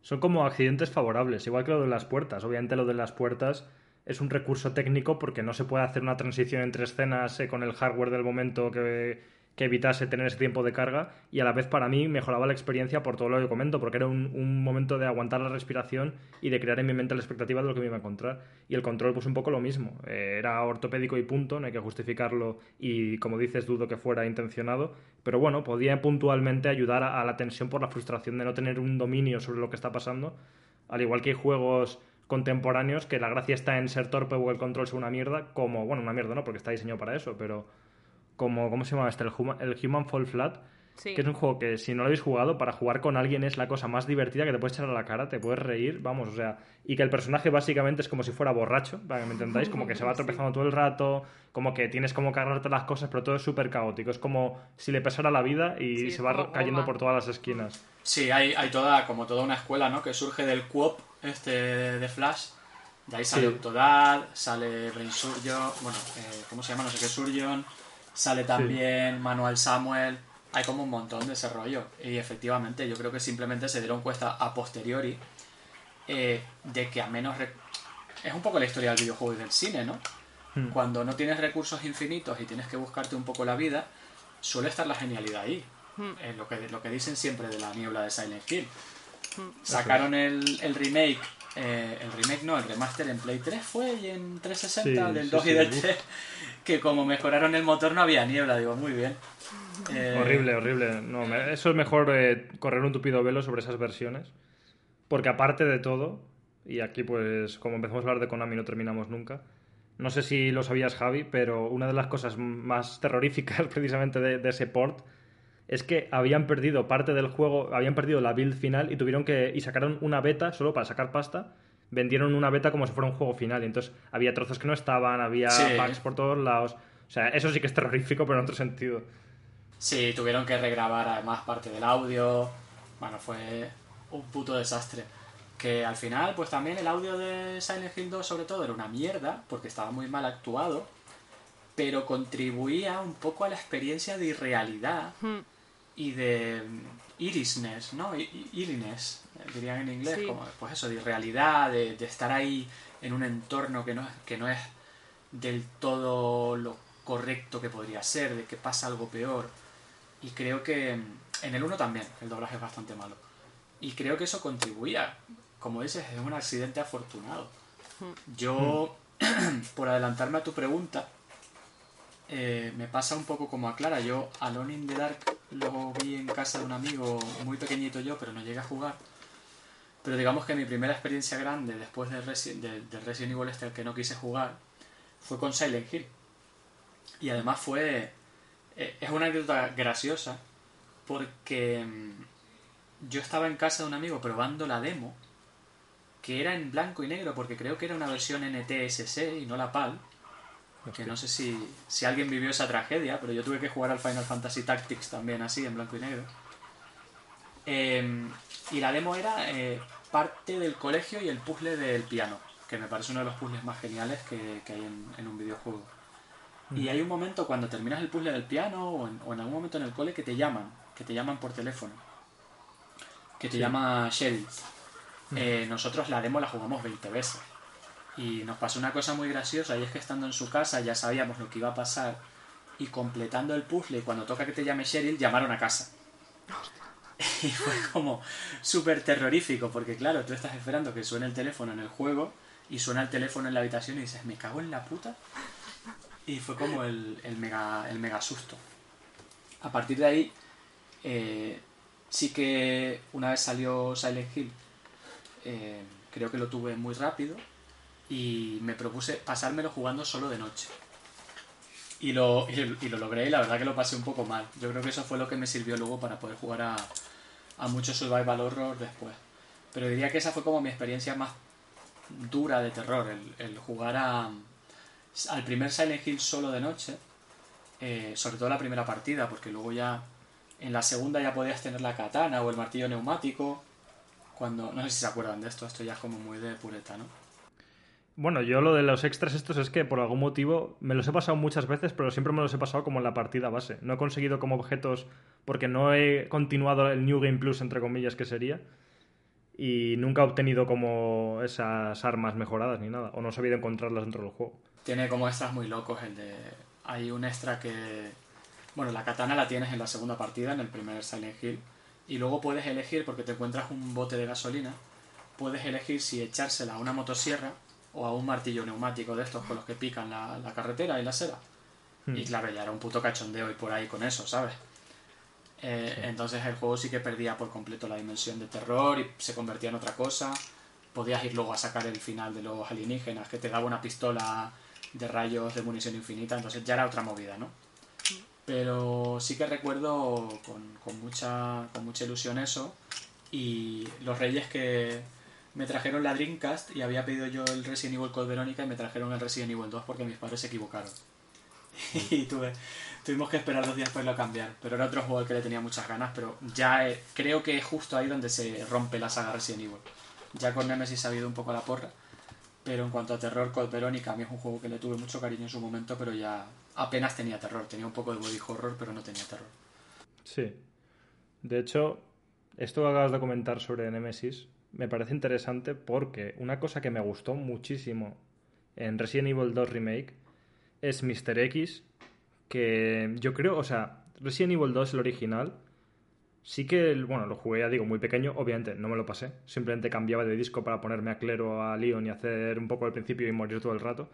Son como accidentes favorables, igual que lo de las puertas. Obviamente lo de las puertas es un recurso técnico porque no se puede hacer una transición entre escenas eh, con el hardware del momento que, que evitase tener ese tiempo de carga y a la vez para mí mejoraba la experiencia por todo lo que comento, porque era un, un momento de aguantar la respiración y de crear en mi mente la expectativa de lo que me iba a encontrar. Y el control pues un poco lo mismo. Eh, era ortopédico y punto, no hay que justificarlo y como dices dudo que fuera intencionado, pero bueno, podía puntualmente ayudar a, la tensión por la frustración de no tener un dominio sobre lo que está pasando, al igual que hay juegos contemporáneos que la gracia está en ser torpe o el control sea una mierda, como, bueno, una mierda no, porque está diseñado para eso, pero como, ¿cómo se llama este? El Human, el Human Fall Flat, Sí. que es un juego que si no lo habéis jugado, para jugar con alguien es la cosa más divertida que te puedes echar a la cara, te puedes reír, vamos, o sea, y que el personaje básicamente es como si fuera borracho, para que me entendáis, como que se va Sí. tropezando todo el rato, como que tienes como cargarte las cosas, pero todo es súper caótico, es como si le pesara la vida y Sí, se va cayendo goma. por todas las esquinas. Sí, hay, hay toda, como toda una escuela, ¿no? Que surge del QOP este de Flash. De ahí sale Sí. Octodad, sale Brain Surgeon, bueno, eh, ¿cómo se llama? No sé qué Surgeon. Sale también Manuel Samuel. Hay como un montón de ese rollo. Y efectivamente, yo creo que simplemente se dieron cuenta a posteriori eh, de que a menos... Es un poco la historia del videojuego y del cine, ¿no? Hmm. Cuando no tienes recursos infinitos y tienes que buscarte un poco la vida, suele estar la genialidad ahí. Hmm. Es lo que, lo que dicen siempre de la niebla de Silent Hill. Hmm. Sacaron el, el remake, eh, el remake no, el remaster en Play 3 fue y en 360 Sí, del sí, 2 y sí, del uf. 3, que como mejoraron el motor no había niebla, digo, muy bien. Eh, Horrible, horrible. No, eso es mejor eh, correr un tupido velo sobre esas versiones. Porque aparte de todo, y aquí pues como empezamos a hablar de Konami no terminamos nunca, no sé si lo sabías Javi, pero una de las cosas más terroríficas precisamente de, de ese port es que habían perdido parte del juego, habían perdido la build final y tuvieron que y sacaron una beta solo para sacar pasta. Vendieron una beta como si fuera un juego final y entonces había trozos que no estaban, había Sí. bugs por todos lados. O sea, eso sí que es terrorífico, pero en otro sentido. Sí, tuvieron que regrabar además parte del audio. Bueno, fue un puto desastre. Que al final, pues también el audio de Silent Hill 2 sobre todo era una mierda, porque estaba muy mal actuado, pero contribuía un poco a la experiencia de irrealidad Hmm. Y de mm, irisness, ¿no? I- i- Eeriness, eh, dirían en inglés, Sí. como pues eso, de irrealidad, de, de estar ahí en un entorno que no, es, que no es del todo lo correcto que podría ser, de que pasa algo peor. Y creo que mm, en el 1 también, el doblaje es bastante malo. Y creo que eso contribuía. Como dices, es un accidente afortunado. Yo, por adelantarme a tu pregunta, eh, me pasa un poco como a Clara. Yo, Alone in the Dark, lo vi en casa de un amigo muy pequeñito yo, pero no llegué a jugar. Pero digamos que mi primera experiencia grande después de, Resi- de- de Resident Evil este que no quise jugar fue con Silent Hill. Y además fue Eh, es una anécdota graciosa porque mm, yo estaba en casa de un amigo probando la demo, que era en blanco y negro, porque creo que era una versión NTSC y no la PAL. Que no sé si, si alguien vivió esa tragedia, pero yo tuve que jugar al Final Fantasy Tactics también así, en blanco y negro. Em, y la demo era eh, parte del colegio y el puzzle del piano, que me parece uno de los puzzles más geniales que, hay en, un videojuego. Y hay un momento cuando terminas el puzzle del piano o en, algún momento en el cole que te llaman, que te llaman por teléfono, que te llama Shelly. Eh, nosotros la demo la jugamos 20 veces. Y nos pasó una cosa muy graciosa y es que estando en su casa ya sabíamos lo que iba a pasar y completando el puzzle cuando toca que te llame Cheryl llamaron a casa. Y fue como súper terrorífico, porque claro, tú estás esperando que suene el teléfono en el juego y suena el teléfono en la habitación y dices, me cago en la puta. Y fue como el, mega, el mega susto. A partir de ahí, eh, sí que una vez salió Silent Hill, eh, creo que lo tuve muy rápido y me propuse pasármelo jugando solo de noche. Y lo, y, lo logré y la verdad que lo pasé un poco mal. Yo creo que eso fue lo que me sirvió luego para poder jugar a, a mucho survival horror después. Pero diría que esa fue como mi experiencia más dura de terror, el, jugar a, al primer Silent Hill solo de noche, eh, sobre todo la primera partida, porque luego ya en la segunda ya podías tener la katana o el martillo neumático, cuando, no sé si se acuerdan de esto, esto ya es como muy de pureta, ¿no? Bueno, yo lo de los extras estos es que por algún motivo me los he pasado muchas veces, pero siempre me los he pasado como en la partida base. No he conseguido como objetos porque no he continuado el New Game Plus, entre comillas, que sería. Y nunca he obtenido como esas armas mejoradas ni nada. O no he sabido encontrarlas dentro del juego. Tiene como extras muy locos el de... Hay un extra que... Bueno, la katana la tienes en la segunda partida, en el primer Silent Hill. Y luego puedes elegir, porque te encuentras un bote de gasolina, puedes elegir si echársela a una motosierra o a un martillo neumático de estos con los que pican la, carretera y la seda. Hmm. Y claro, ya era un puto cachondeo y por ahí con eso, ¿sabes? Eh, entonces el juego sí que perdía por completo la dimensión de terror y se convertía en otra cosa. Podías ir luego a sacar el final de los alienígenas, que te daba una pistola de rayos de munición infinita, entonces ya era otra movida, ¿no? Pero sí que recuerdo con, con mucha, con mucha ilusión eso y los reyes que, me trajeron la Dreamcast y había pedido yo el Resident Evil Code Verónica y me trajeron el Resident Evil 2 porque mis padres se equivocaron. y tuve, tuvimos que esperar dos días para a cambiar. Pero era otro juego al que le tenía muchas ganas, pero ya eh, creo que es justo ahí donde se rompe la saga Resident Evil. Ya con Nemesis ha habido un poco la porra. Pero en cuanto a terror, Code Verónica a mí es un juego que le tuve mucho cariño en su momento, pero ya apenas tenía terror. Tenía un poco de body horror, pero no tenía terror. Sí. De hecho, esto acabas de comentar sobre Nemesis me parece interesante porque una cosa que me gustó muchísimo en Resident Evil 2 Remake es Mr. X, que yo creo, o sea, Resident Evil 2, el original, sí que, bueno, lo jugué, ya digo, muy pequeño, obviamente no me lo pasé, simplemente cambiaba de disco para ponerme a Clero, a Leon y hacer un poco al principio y morir todo el rato.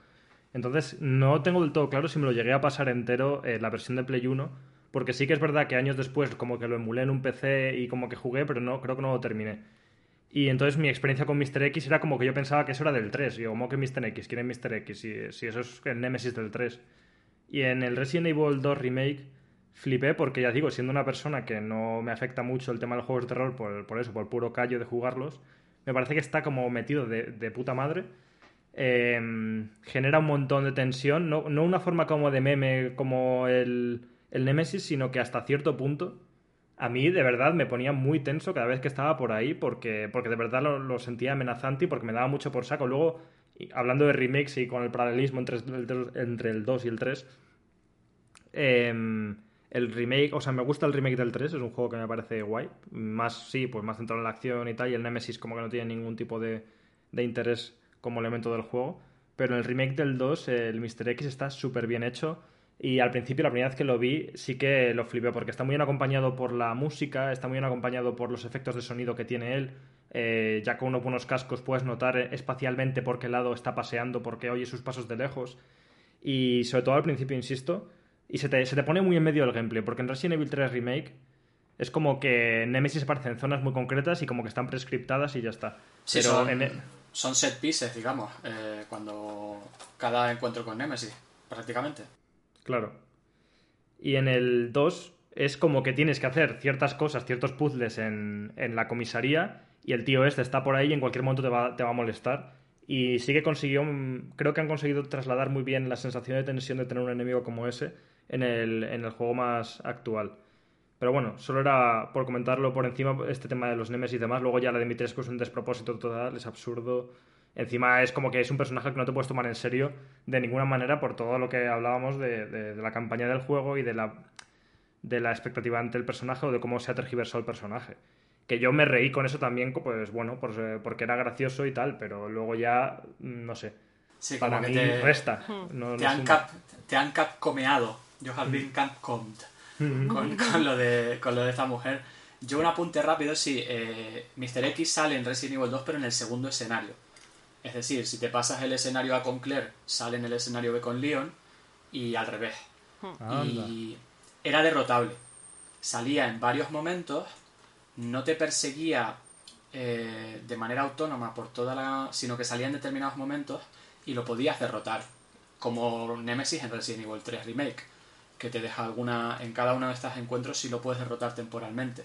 Entonces, no tengo del todo claro si me lo llegué a pasar entero en la versión de Play 1, porque sí que es verdad que años después como que lo emulé en un PC y como que jugué, pero no creo que no lo terminé. Y entonces mi experiencia con Mr. X era como que yo pensaba que eso era del 3. Y yo, ¿cómo que Mr. X? ¿Quién es Mr. X? Si, si eso es el Nemesis del 3. Y en el Resident Evil 2 Remake flipé porque, ya digo, siendo una persona que no me afecta mucho el tema de los juegos de terror por, por eso, por puro callo de jugarlos, me parece que está como metido de, de puta madre. Em, genera un montón de tensión, no, no, una forma como de meme como el, el Nemesis, sino que hasta cierto punto a mí de verdad me ponía muy tenso cada vez que estaba por ahí porque, porque de verdad lo, sentía amenazante y porque me daba mucho por saco. Luego, hablando de remakes y con el paralelismo entre el, entre el 2 y el 3, em, el remake, o sea, me gusta el remake del 3, es un juego que me parece guay. Más, sí, pues más centrado en la acción y tal, y el Nemesis como que no tiene ningún tipo de, de interés como elemento del juego. Pero en el remake del 2, el Mr. X está súper bien hecho y al principio, la primera vez que lo vi, sí que lo flipé, porque está muy bien acompañado por la música, está muy bien acompañado por los efectos de sonido que tiene él. Eh, ya con unos buenos cascos puedes notar espacialmente por qué lado está paseando, porque oye sus pasos de lejos. Y sobre todo al principio, insisto, y se te, se te pone muy en medio del gameplay, porque en Resident Evil 3 Remake es como que Nemesis aparece en zonas muy concretas y como que están prescriptadas y ya está. Sí, son, e- son, set pieces, digamos, eh, cuando cada encuentro con Nemesis, prácticamente. Claro. Y en el 2 es como que tienes que hacer ciertas cosas, ciertos puzzles en, en la comisaría y el tío este está por ahí y en cualquier momento te va, te va a molestar. Y sí que consiguió, creo que han conseguido trasladar muy bien la sensación de tensión de tener un enemigo como ese en el, en el juego más actual. Pero bueno, solo era por comentarlo por encima este tema de los Nemesis y demás. Luego ya la de Dimitrescu es un despropósito total, es absurdo. Encima es como que es un personaje que no te puedes tomar en serio de ninguna manera por todo lo que hablábamos de, de, de la campaña del juego y de la, de la expectativa ante el personaje o de cómo se ha tergiversado el personaje. Que yo me reí con eso también, pues bueno, pues, eh, porque era gracioso y tal, pero luego ya, mm, no sé. Sí, para como mí que te, resta. te, No, han cap, te han capcomeado. Yo have been capcomed. con, con lo de, con lo de esta mujer. Yo un apunte rápido, sí, eh, Mr. X sale en Resident Evil 2, pero en el segundo escenario. Es decir, si te pasas el escenario A con Claire, sale en el escenario B con Leon, y al revés. Anda. Y era derrotable. Salía en varios momentos, no te perseguía eh, de manera autónoma por toda la. sino que salía en determinados momentos y lo podías derrotar. Como Nemesis en Resident Evil 3 Remake, que te deja alguna. en cada uno de estos encuentros si lo puedes derrotar temporalmente.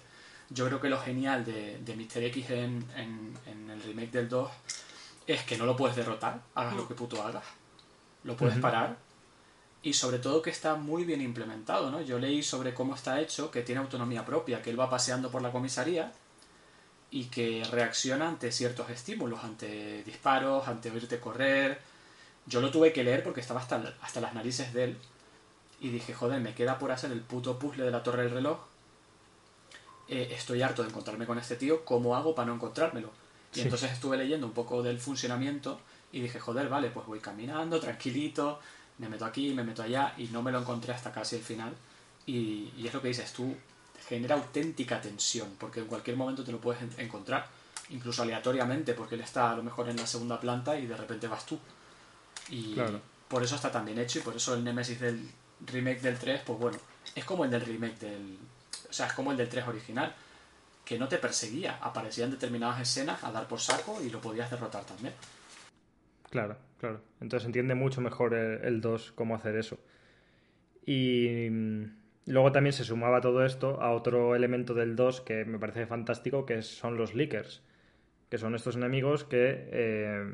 Yo creo que lo genial de, de Mr. X en, en, en el remake del 2 es que no lo puedes derrotar, hagas lo que puto hagas. Lo puedes parar y sobre todo que está muy bien implementado, ¿no? Yo leí sobre cómo está hecho, que tiene autonomía propia, que él va paseando por la comisaría y que reacciona ante ciertos estímulos, ante disparos, ante oírte correr. Yo lo tuve que leer porque estaba hasta, hasta las narices de él y dije, joder, me queda por hacer el puto puzzle de la torre del reloj. Eh, estoy harto de encontrarme con este tío, ¿cómo hago para no encontrármelo? Y Sí. entonces estuve leyendo un poco del funcionamiento y dije, joder, vale, pues voy caminando, tranquilito, me meto aquí, me meto allá y no me lo encontré hasta casi el final. Y, y es lo que dices tú, genera auténtica tensión, porque en cualquier momento te lo puedes en- encontrar, incluso aleatoriamente, porque él está a lo mejor en la segunda planta y de repente vas tú. Y Claro. por eso está tan bien hecho y por eso el Nemesis del remake del 3, pues bueno, es como el del remake del... O sea, es como el del 3 original, que no te perseguía, aparecían determinadas escenas a dar por saco y lo podías derrotar también. Claro, claro. Entonces entiende mucho mejor el, el 2 cómo hacer eso. Y mm, luego también se sumaba todo esto a otro elemento del 2 que me parece fantástico, que son los leakers, que son estos enemigos que eh,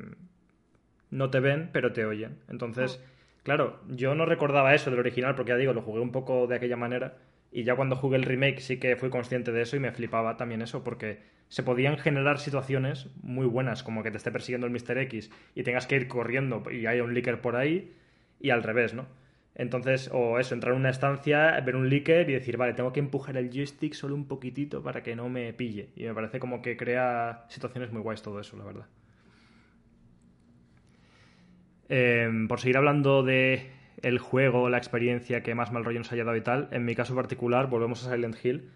no te ven, pero te oyen. Entonces, claro, yo no recordaba eso del original, porque ya digo, lo jugué un poco de aquella manera. Y ya cuando jugué el remake sí que fui consciente de eso y me flipaba también eso, porque se podían generar situaciones muy buenas, como que te esté persiguiendo el Mr. X y tengas que ir corriendo y haya un leaker por ahí, y al revés, ¿no? Entonces, o eso, entrar en una estancia, ver un leaker y decir, vale, tengo que empujar el joystick solo un poquitito para que no me pille. Y me parece como que crea situaciones muy guays todo eso, la verdad. Eh, por seguir hablando de el juego, la experiencia que más mal rollo nos haya dado y tal, en mi caso particular volvemos a Silent Hill,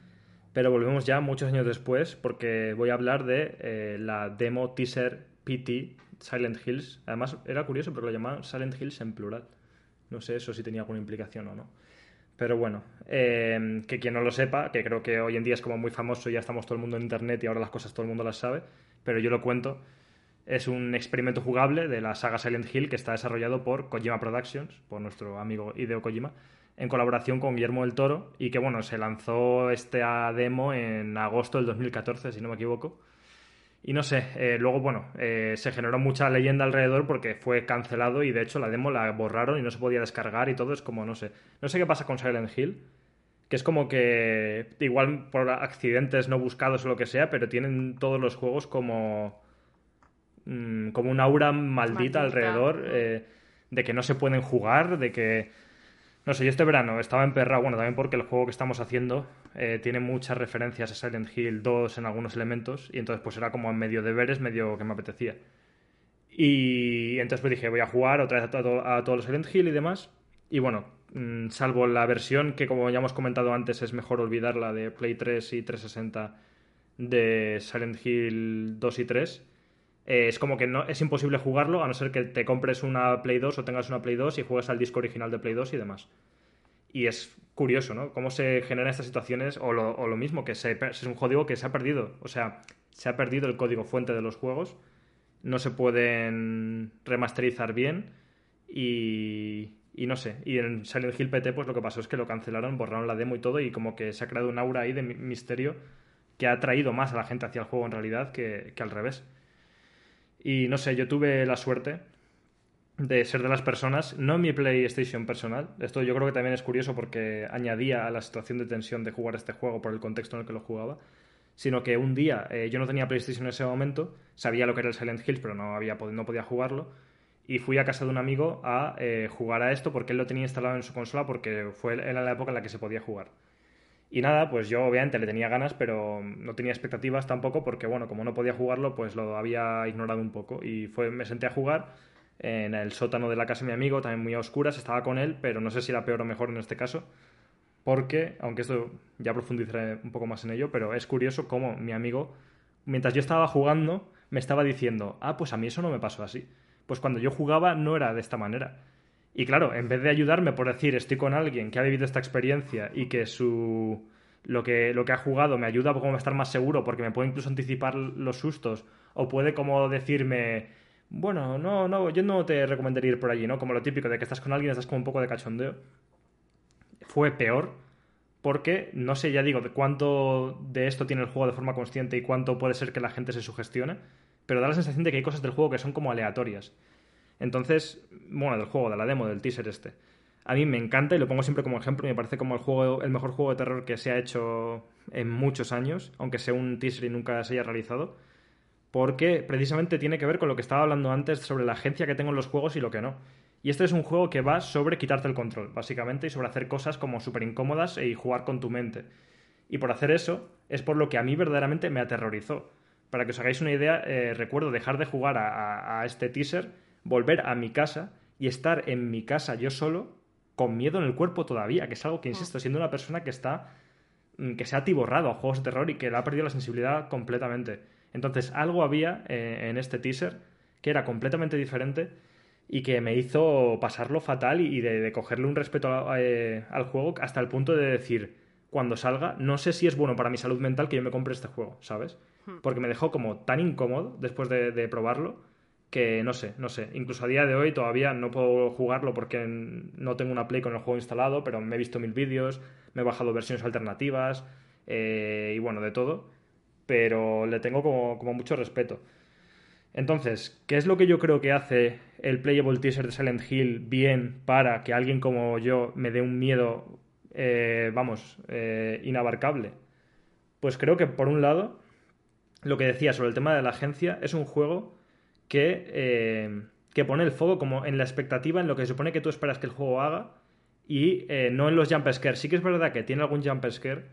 pero volvemos ya muchos años después porque voy a hablar de eh, la demo teaser PT Silent Hills. Además era curioso porque lo llamaban Silent Hills en plural. No sé eso si tenía alguna implicación o no. Pero bueno, eh, que quien no lo sepa, que creo que hoy en día es como muy famoso, ya estamos todo el mundo en internet y ahora las cosas todo el mundo las sabe, pero yo lo cuento. Es un experimento jugable de la saga Silent Hill que está desarrollado por Kojima Productions, por nuestro amigo Hideo Kojima, en colaboración con Guillermo del Toro y que bueno, se lanzó esta demo en agosto del 2014, si no me equivoco. Y no sé, eh, luego bueno, eh, se generó mucha leyenda alrededor porque fue cancelado y de hecho la demo la borraron y no se podía descargar y todo es como, no sé, no sé qué pasa con Silent Hill, que es como que igual por accidentes no buscados o lo que sea, pero tienen todos los juegos como mm, como un aura maldita, Maldita. alrededor eh, de que no se pueden jugar, de que no sé, yo este verano estaba emperrado, bueno, también porque el juego que estamos haciendo eh, tiene muchas referencias a Silent Hill 2 en algunos elementos, y entonces pues era como en medio deberes, medio que me apetecía. Y entonces pues dije, voy a jugar otra vez a, todo- a todos los Silent Hill y demás. Y bueno, mm, salvo la versión que como ya hemos comentado antes es mejor olvidarla de Play 3 y 360 de Silent Hill 2 y 3. Eh, es como que no, es imposible jugarlo a no ser que te compres una Play 2 o tengas una Play 2 y juegues al disco original de Play 2 y demás. Y es curioso, ¿no? Cómo se generan estas situaciones, o lo, mismo, que se, es un código que se ha perdido. O sea, se ha perdido el código fuente de los juegos, no se pueden remasterizar bien y, Y no sé, y en Silent Hill PT pues lo que pasó es que lo cancelaron, borraron la demo y todo y como que se ha creado un aura ahí de misterio que ha atraído más a la gente hacia el juego en realidad que al revés. Y no sé, yo tuve la suerte de ser de las personas, no en mi PlayStation personal, esto yo creo que también es curioso porque añadía a la situación de tensión de jugar este juego por el contexto en el que lo jugaba, sino que un día eh, yo no tenía PlayStation en ese momento, sabía lo que era el Silent Hills, pero no, había, no podía jugarlo, y fui a casa de un amigo a eh, jugar a esto porque él lo tenía instalado en su consola porque fue era la época en la que se podía jugar. Y nada, pues yo obviamente le tenía ganas, pero no tenía expectativas tampoco porque, bueno, como no podía jugarlo, pues lo había ignorado un poco. Y fue, me senté a jugar en el sótano de la casa de mi amigo, también muy a oscuras, estaba con él, pero no sé si era peor o mejor en este caso, porque, aunque esto ya profundizaré un poco más en ello, pero es curioso cómo mi amigo, mientras yo estaba jugando, me estaba diciendo, ah, pues a mí eso no me pasó así pues cuando yo jugaba no era de esta manera. Y claro, en vez de ayudarme por decir estoy con alguien que ha vivido esta experiencia y que su lo que, lo que ha jugado me ayuda a estar más seguro porque me puede incluso anticipar los sustos o puede como decirme bueno, no, no, yo no te recomendaría ir por allí, ¿no? Como lo típico de que estás con alguien, estás con un poco de cachondeo. Fue peor porque no sé, ya digo, de cuánto de esto tiene el juego de forma consciente y cuánto puede ser que la gente se sugestione pero da la sensación de que hay cosas del juego que son como aleatorias. Entonces, bueno, del juego, de la demo, del teaser este. A mí me encanta y lo pongo siempre como ejemplo me parece como el, juego, el mejor juego de terror que se ha hecho en muchos años, aunque sea un teaser y nunca se haya realizado, porque precisamente tiene que ver con lo que estaba hablando antes sobre la agencia que tengo en los juegos y lo que no. Y este es un juego que va sobre quitarte el control, básicamente, y sobre hacer cosas como súper incómodas y jugar con tu mente. Y por hacer eso es por lo que a mí verdaderamente me aterrorizó. Para que os hagáis una idea, eh, recuerdo dejar de jugar a, este teaser, volver a mi casa y estar en mi casa yo solo con miedo en el cuerpo todavía, que es algo que, insisto, siendo una persona que está mm, que se ha atiborrado a juegos de terror y que le ha perdido la sensibilidad completamente. Entonces, algo había eh, en este teaser que era completamente diferente y que me hizo pasarlo fatal y, de, cogerle un respeto eh, al juego hasta el punto de decir, cuando salga, no sé si es bueno para mi salud mental que yo me compre este juego, ¿sabes? Hmm. Porque me dejó como tan incómodo después de, probarlo que no sé, no sé. Incluso a día de hoy todavía no puedo jugarlo porque no tengo una Play con el juego instalado, pero me he visto mil vídeos, me he bajado versiones alternativas eh, y bueno, de todo. Pero le tengo como, como mucho respeto. Entonces, ¿qué es lo que yo creo que hace el Playable Teaser de Silent Hill bien para que alguien como yo me dé un miedo eh, vamos, eh, inabarcable. Pues creo que por un lado, lo que decía sobre el tema de la agencia es un juego que, eh, que pone el foco como en la expectativa, en lo que se supone que tú esperas que el juego haga y no en los jump scares. Sí que es verdad que tiene algún jump scare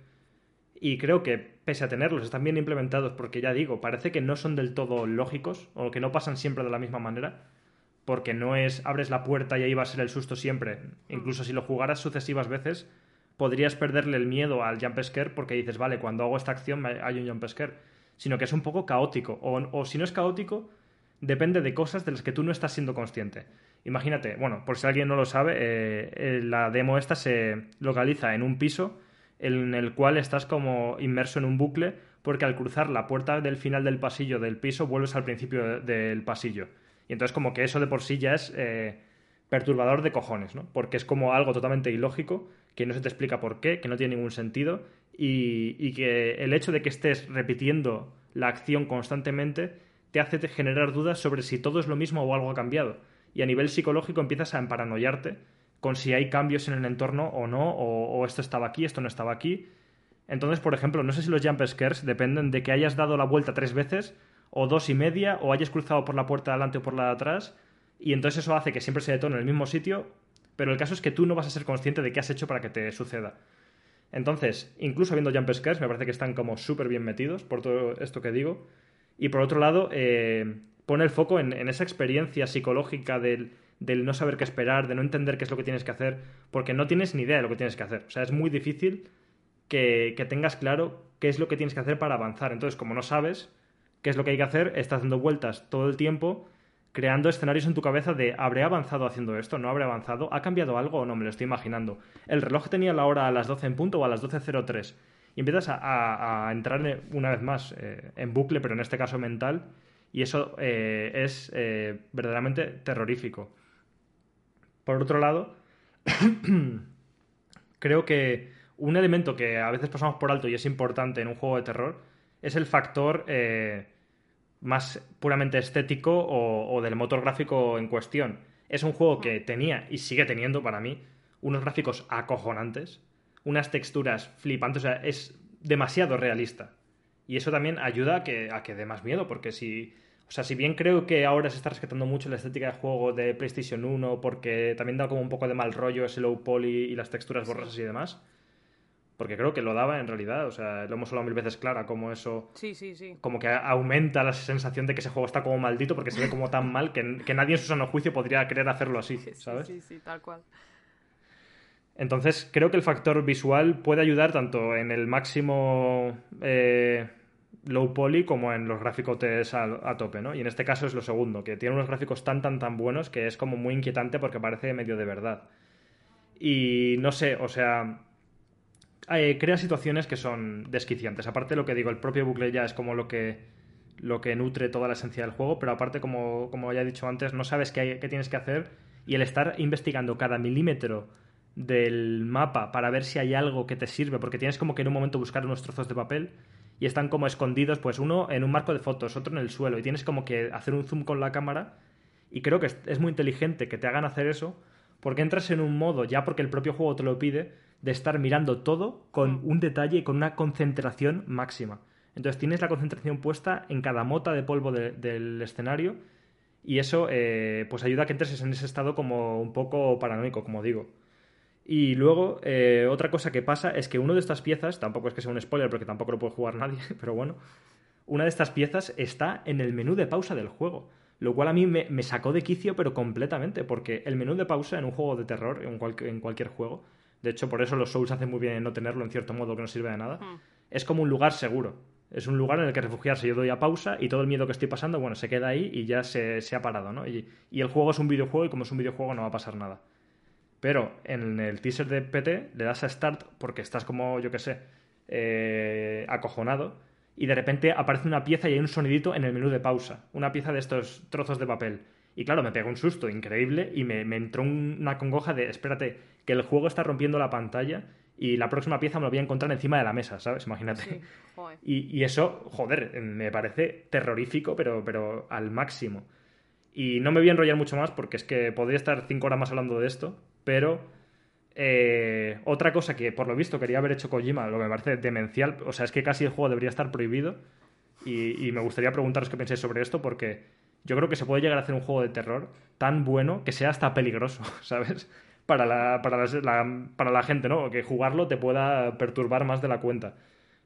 y creo que pese a tenerlos están bien implementados porque ya digo, parece que no son del todo lógicos o que no pasan siempre de la misma manera porque no es abres la puerta y ahí va a ser el susto siempre. Incluso si lo jugaras sucesivas veces, podrías perderle el miedo al jump scare porque dices, vale, cuando hago esta acción hay un jump scare, sino que es un poco caótico. O, si no es caótico, depende de cosas de las que tú no estás siendo consciente. Imagínate, bueno, por si alguien no lo sabe, eh, eh, la demo esta se localiza en un piso en el cual estás como inmerso en un bucle porque al cruzar la puerta del final del pasillo del piso vuelves al principio del pasillo. Y entonces como que eso de por sí ya es eh, perturbador de cojones, ¿no? Porque es como algo totalmente ilógico que no se te explica por qué, que no tiene ningún sentido y, que el hecho de que estés repitiendo la acción constantemente te hace generar dudas sobre si todo es lo mismo o algo ha cambiado. Y a nivel psicológico empiezas a emparanoiarte con si hay cambios en el entorno o no, o, esto estaba aquí, esto no estaba aquí. Entonces, por ejemplo, no sé si los jump scares dependen de que hayas dado la vuelta tres veces, o dos y media, o hayas cruzado por la puerta de adelante o por la de atrás, y entonces eso hace que siempre se detone en el mismo sitio, pero el caso es que tú no vas a ser consciente de qué has hecho para que te suceda. Entonces, incluso viendo jump scares, me parece que están como súper bien metidos por todo esto que digo. Y por otro lado, eh, pone el foco en, esa experiencia psicológica del, no saber qué esperar, de no entender qué es lo que tienes que hacer, porque no tienes ni idea de lo que tienes que hacer. O sea, es muy difícil que, que tengas claro qué es lo que tienes que hacer para avanzar. Entonces, como no sabes qué es lo que hay que hacer, estás dando vueltas todo el tiempo creando escenarios en tu cabeza de ¿habré avanzado haciendo esto? ¿No habré avanzado? ¿Ha cambiado algo o no? Me lo estoy imaginando. El reloj tenía la hora a las 12 en punto o a las 12.03. Y empiezas a, entrar una vez más eh, en bucle, pero en este caso mental, y eso eh, es eh, verdaderamente terrorífico. Por otro lado, creo que un elemento que a veces pasamos por alto y es importante en un juego de terror es el factor más puramente estético o, del motor gráfico en cuestión. Es un juego que tenía y sigue teniendo para mí unos gráficos acojonantes, unas texturas flipantes, o sea, es demasiado realista. Y eso también ayuda a que, a que dé más miedo, porque si... O sea, si bien creo que ahora se está rescatando mucho la estética de juego de PlayStation 1, porque también da como un poco de mal rollo ese low poly y las texturas borrosas y demás, porque creo que lo daba en realidad, o sea, lo hemos hablado mil veces clara, como eso... Sí, sí, sí. Como que aumenta la sensación de que ese juego está como maldito porque se ve como tan mal que, nadie en su sano juicio podría querer hacerlo así, ¿sabes? Sí, sí, tal cual. Entonces, creo que el factor visual puede ayudar tanto en el máximo eh, low poly como en los gráficos a, a, tope, ¿no? Y en este caso es lo segundo, que tiene unos gráficos tan, tan, tan buenos que es como muy inquietante porque parece medio de verdad. Y no sé, o sea, eh, crea situaciones que son desquiciantes. Aparte de lo que digo, el propio bucle ya es como lo que, lo que nutre toda la esencia del juego, pero aparte, como, como ya he dicho antes, no sabes qué, qué tienes que hacer y el estar investigando cada milímetro del mapa para ver si hay algo que te sirve, porque tienes como que en un momento buscar unos trozos de papel y están como escondidos, pues uno en un marco de fotos, otro en el suelo, y tienes como que hacer un zoom con la cámara, y creo que es muy inteligente que te hagan hacer eso, porque entras en un modo, ya porque el propio juego te lo pide, de estar mirando todo con un detalle y con una concentración máxima. Entonces tienes la concentración puesta en cada mota de polvo del escenario y eso eh, pues ayuda a que entres en ese estado como un poco paranoico, como digo. Y luego, eh, otra cosa que pasa es que uno de estas piezas, tampoco es que sea un spoiler porque tampoco lo puede jugar nadie, pero bueno, una de estas piezas está en el menú de pausa del juego. Lo cual a mí me, sacó de quicio, pero completamente, porque el menú de pausa en un juego de terror, en, en cualquier juego, de hecho, por eso los Souls hacen muy bien en no tenerlo en cierto modo que no sirve de nada. Hmm. Es como un lugar seguro. Es un lugar en el que refugiarse. Yo doy a pausa y todo el miedo que estoy pasando, bueno, se queda ahí y ya se, ha parado, ¿no? Y, el juego es un videojuego y como es un videojuego no va a pasar nada. Pero en el teaser de PT le das a Start porque estás como, yo qué sé, eh, acojonado y de repente aparece una pieza y hay un sonidito en el menú de pausa. Una pieza de estos trozos de papel. Y claro, me pegó un susto increíble y me, entró una congoja de, espérate, que el juego está rompiendo la pantalla y la próxima pieza me lo voy a encontrar encima de la mesa, ¿sabes? Imagínate. y, eso, joder, me parece terrorífico, pero, pero al máximo. Y no me voy a enrollar mucho más porque es que podría estar cinco horas más hablando de esto, pero eh, otra cosa que por lo visto quería haber hecho Kojima, lo que me parece demencial, o sea, es que casi el juego debería estar prohibido y, me gustaría preguntaros qué pensáis sobre esto porque yo creo que se puede llegar a hacer un juego de terror tan bueno que sea hasta peligroso, ¿sabes? Para la, para la, para la gente, ¿no? Que jugarlo te pueda perturbar más de la cuenta.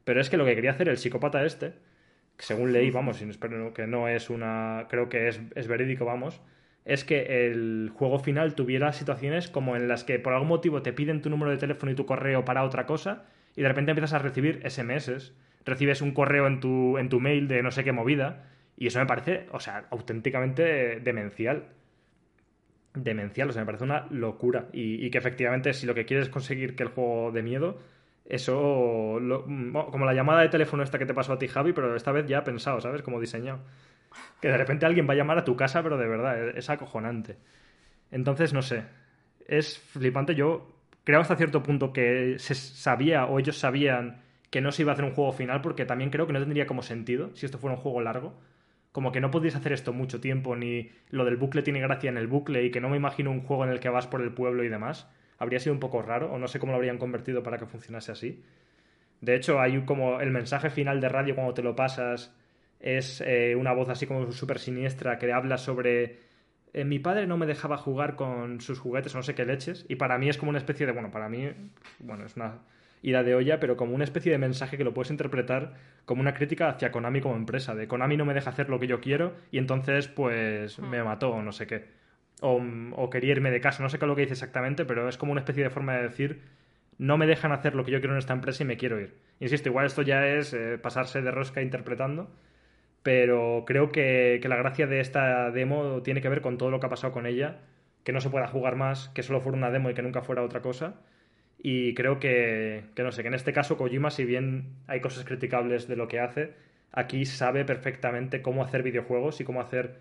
Pero es que lo que quería hacer el psicópata este, según leí, vamos, espero que no es una. Creo que es, es verídico, vamos. Es que el juego final tuviera situaciones como en las que por algún motivo te piden tu número de teléfono y tu correo para otra cosa y de repente empiezas a recibir SMS, recibes un correo en tu, en tu mail de no sé qué movida y eso me parece, o sea, auténticamente demencial. Demencial, o sea, me parece una locura. Y, que efectivamente, si lo que quieres es conseguir que el juego de miedo, eso. como la llamada de teléfono esta que te pasó a ti, Javi, pero esta vez ya pensado, ¿sabes? Como diseñado. Que de repente alguien va a llamar a tu casa, pero de verdad, es, acojonante. Entonces, no sé. Es flipante. Yo creo hasta cierto punto que se sabía o ellos sabían que no se iba a hacer un juego final porque también creo que no tendría como sentido si esto fuera un juego largo como que no podéis hacer esto mucho tiempo, ni lo del bucle tiene gracia en el bucle y que no me imagino un juego en el que vas por el pueblo y demás. Habría sido un poco raro, o no sé cómo lo habrían convertido para que funcionase así. De hecho, hay como el mensaje final de radio cuando te lo pasas es eh, una voz así como súper siniestra que habla sobre eh, mi padre no me dejaba jugar con sus juguetes o no sé qué leches y para mí es como una especie de bueno para mí bueno es una ida de olla, pero como una especie de mensaje que lo puedes interpretar como una crítica hacia Konami como empresa, de Konami no me deja hacer lo que yo quiero y entonces pues me mató o no sé qué. O, quería irme de casa, no sé qué es lo que dice exactamente, pero es como una especie de forma de decir no me dejan hacer lo que yo quiero en esta empresa y me quiero ir. Insisto, igual esto ya es eh, pasarse de rosca interpretando, pero creo que, que, la gracia de esta demo tiene que ver con todo lo que ha pasado con ella, que no se pueda jugar más, que solo fuera una demo y que nunca fuera otra cosa, y creo que, que, no sé, que en este caso Kojima, si bien hay cosas criticables de lo que hace, aquí sabe perfectamente cómo hacer videojuegos y cómo hacer,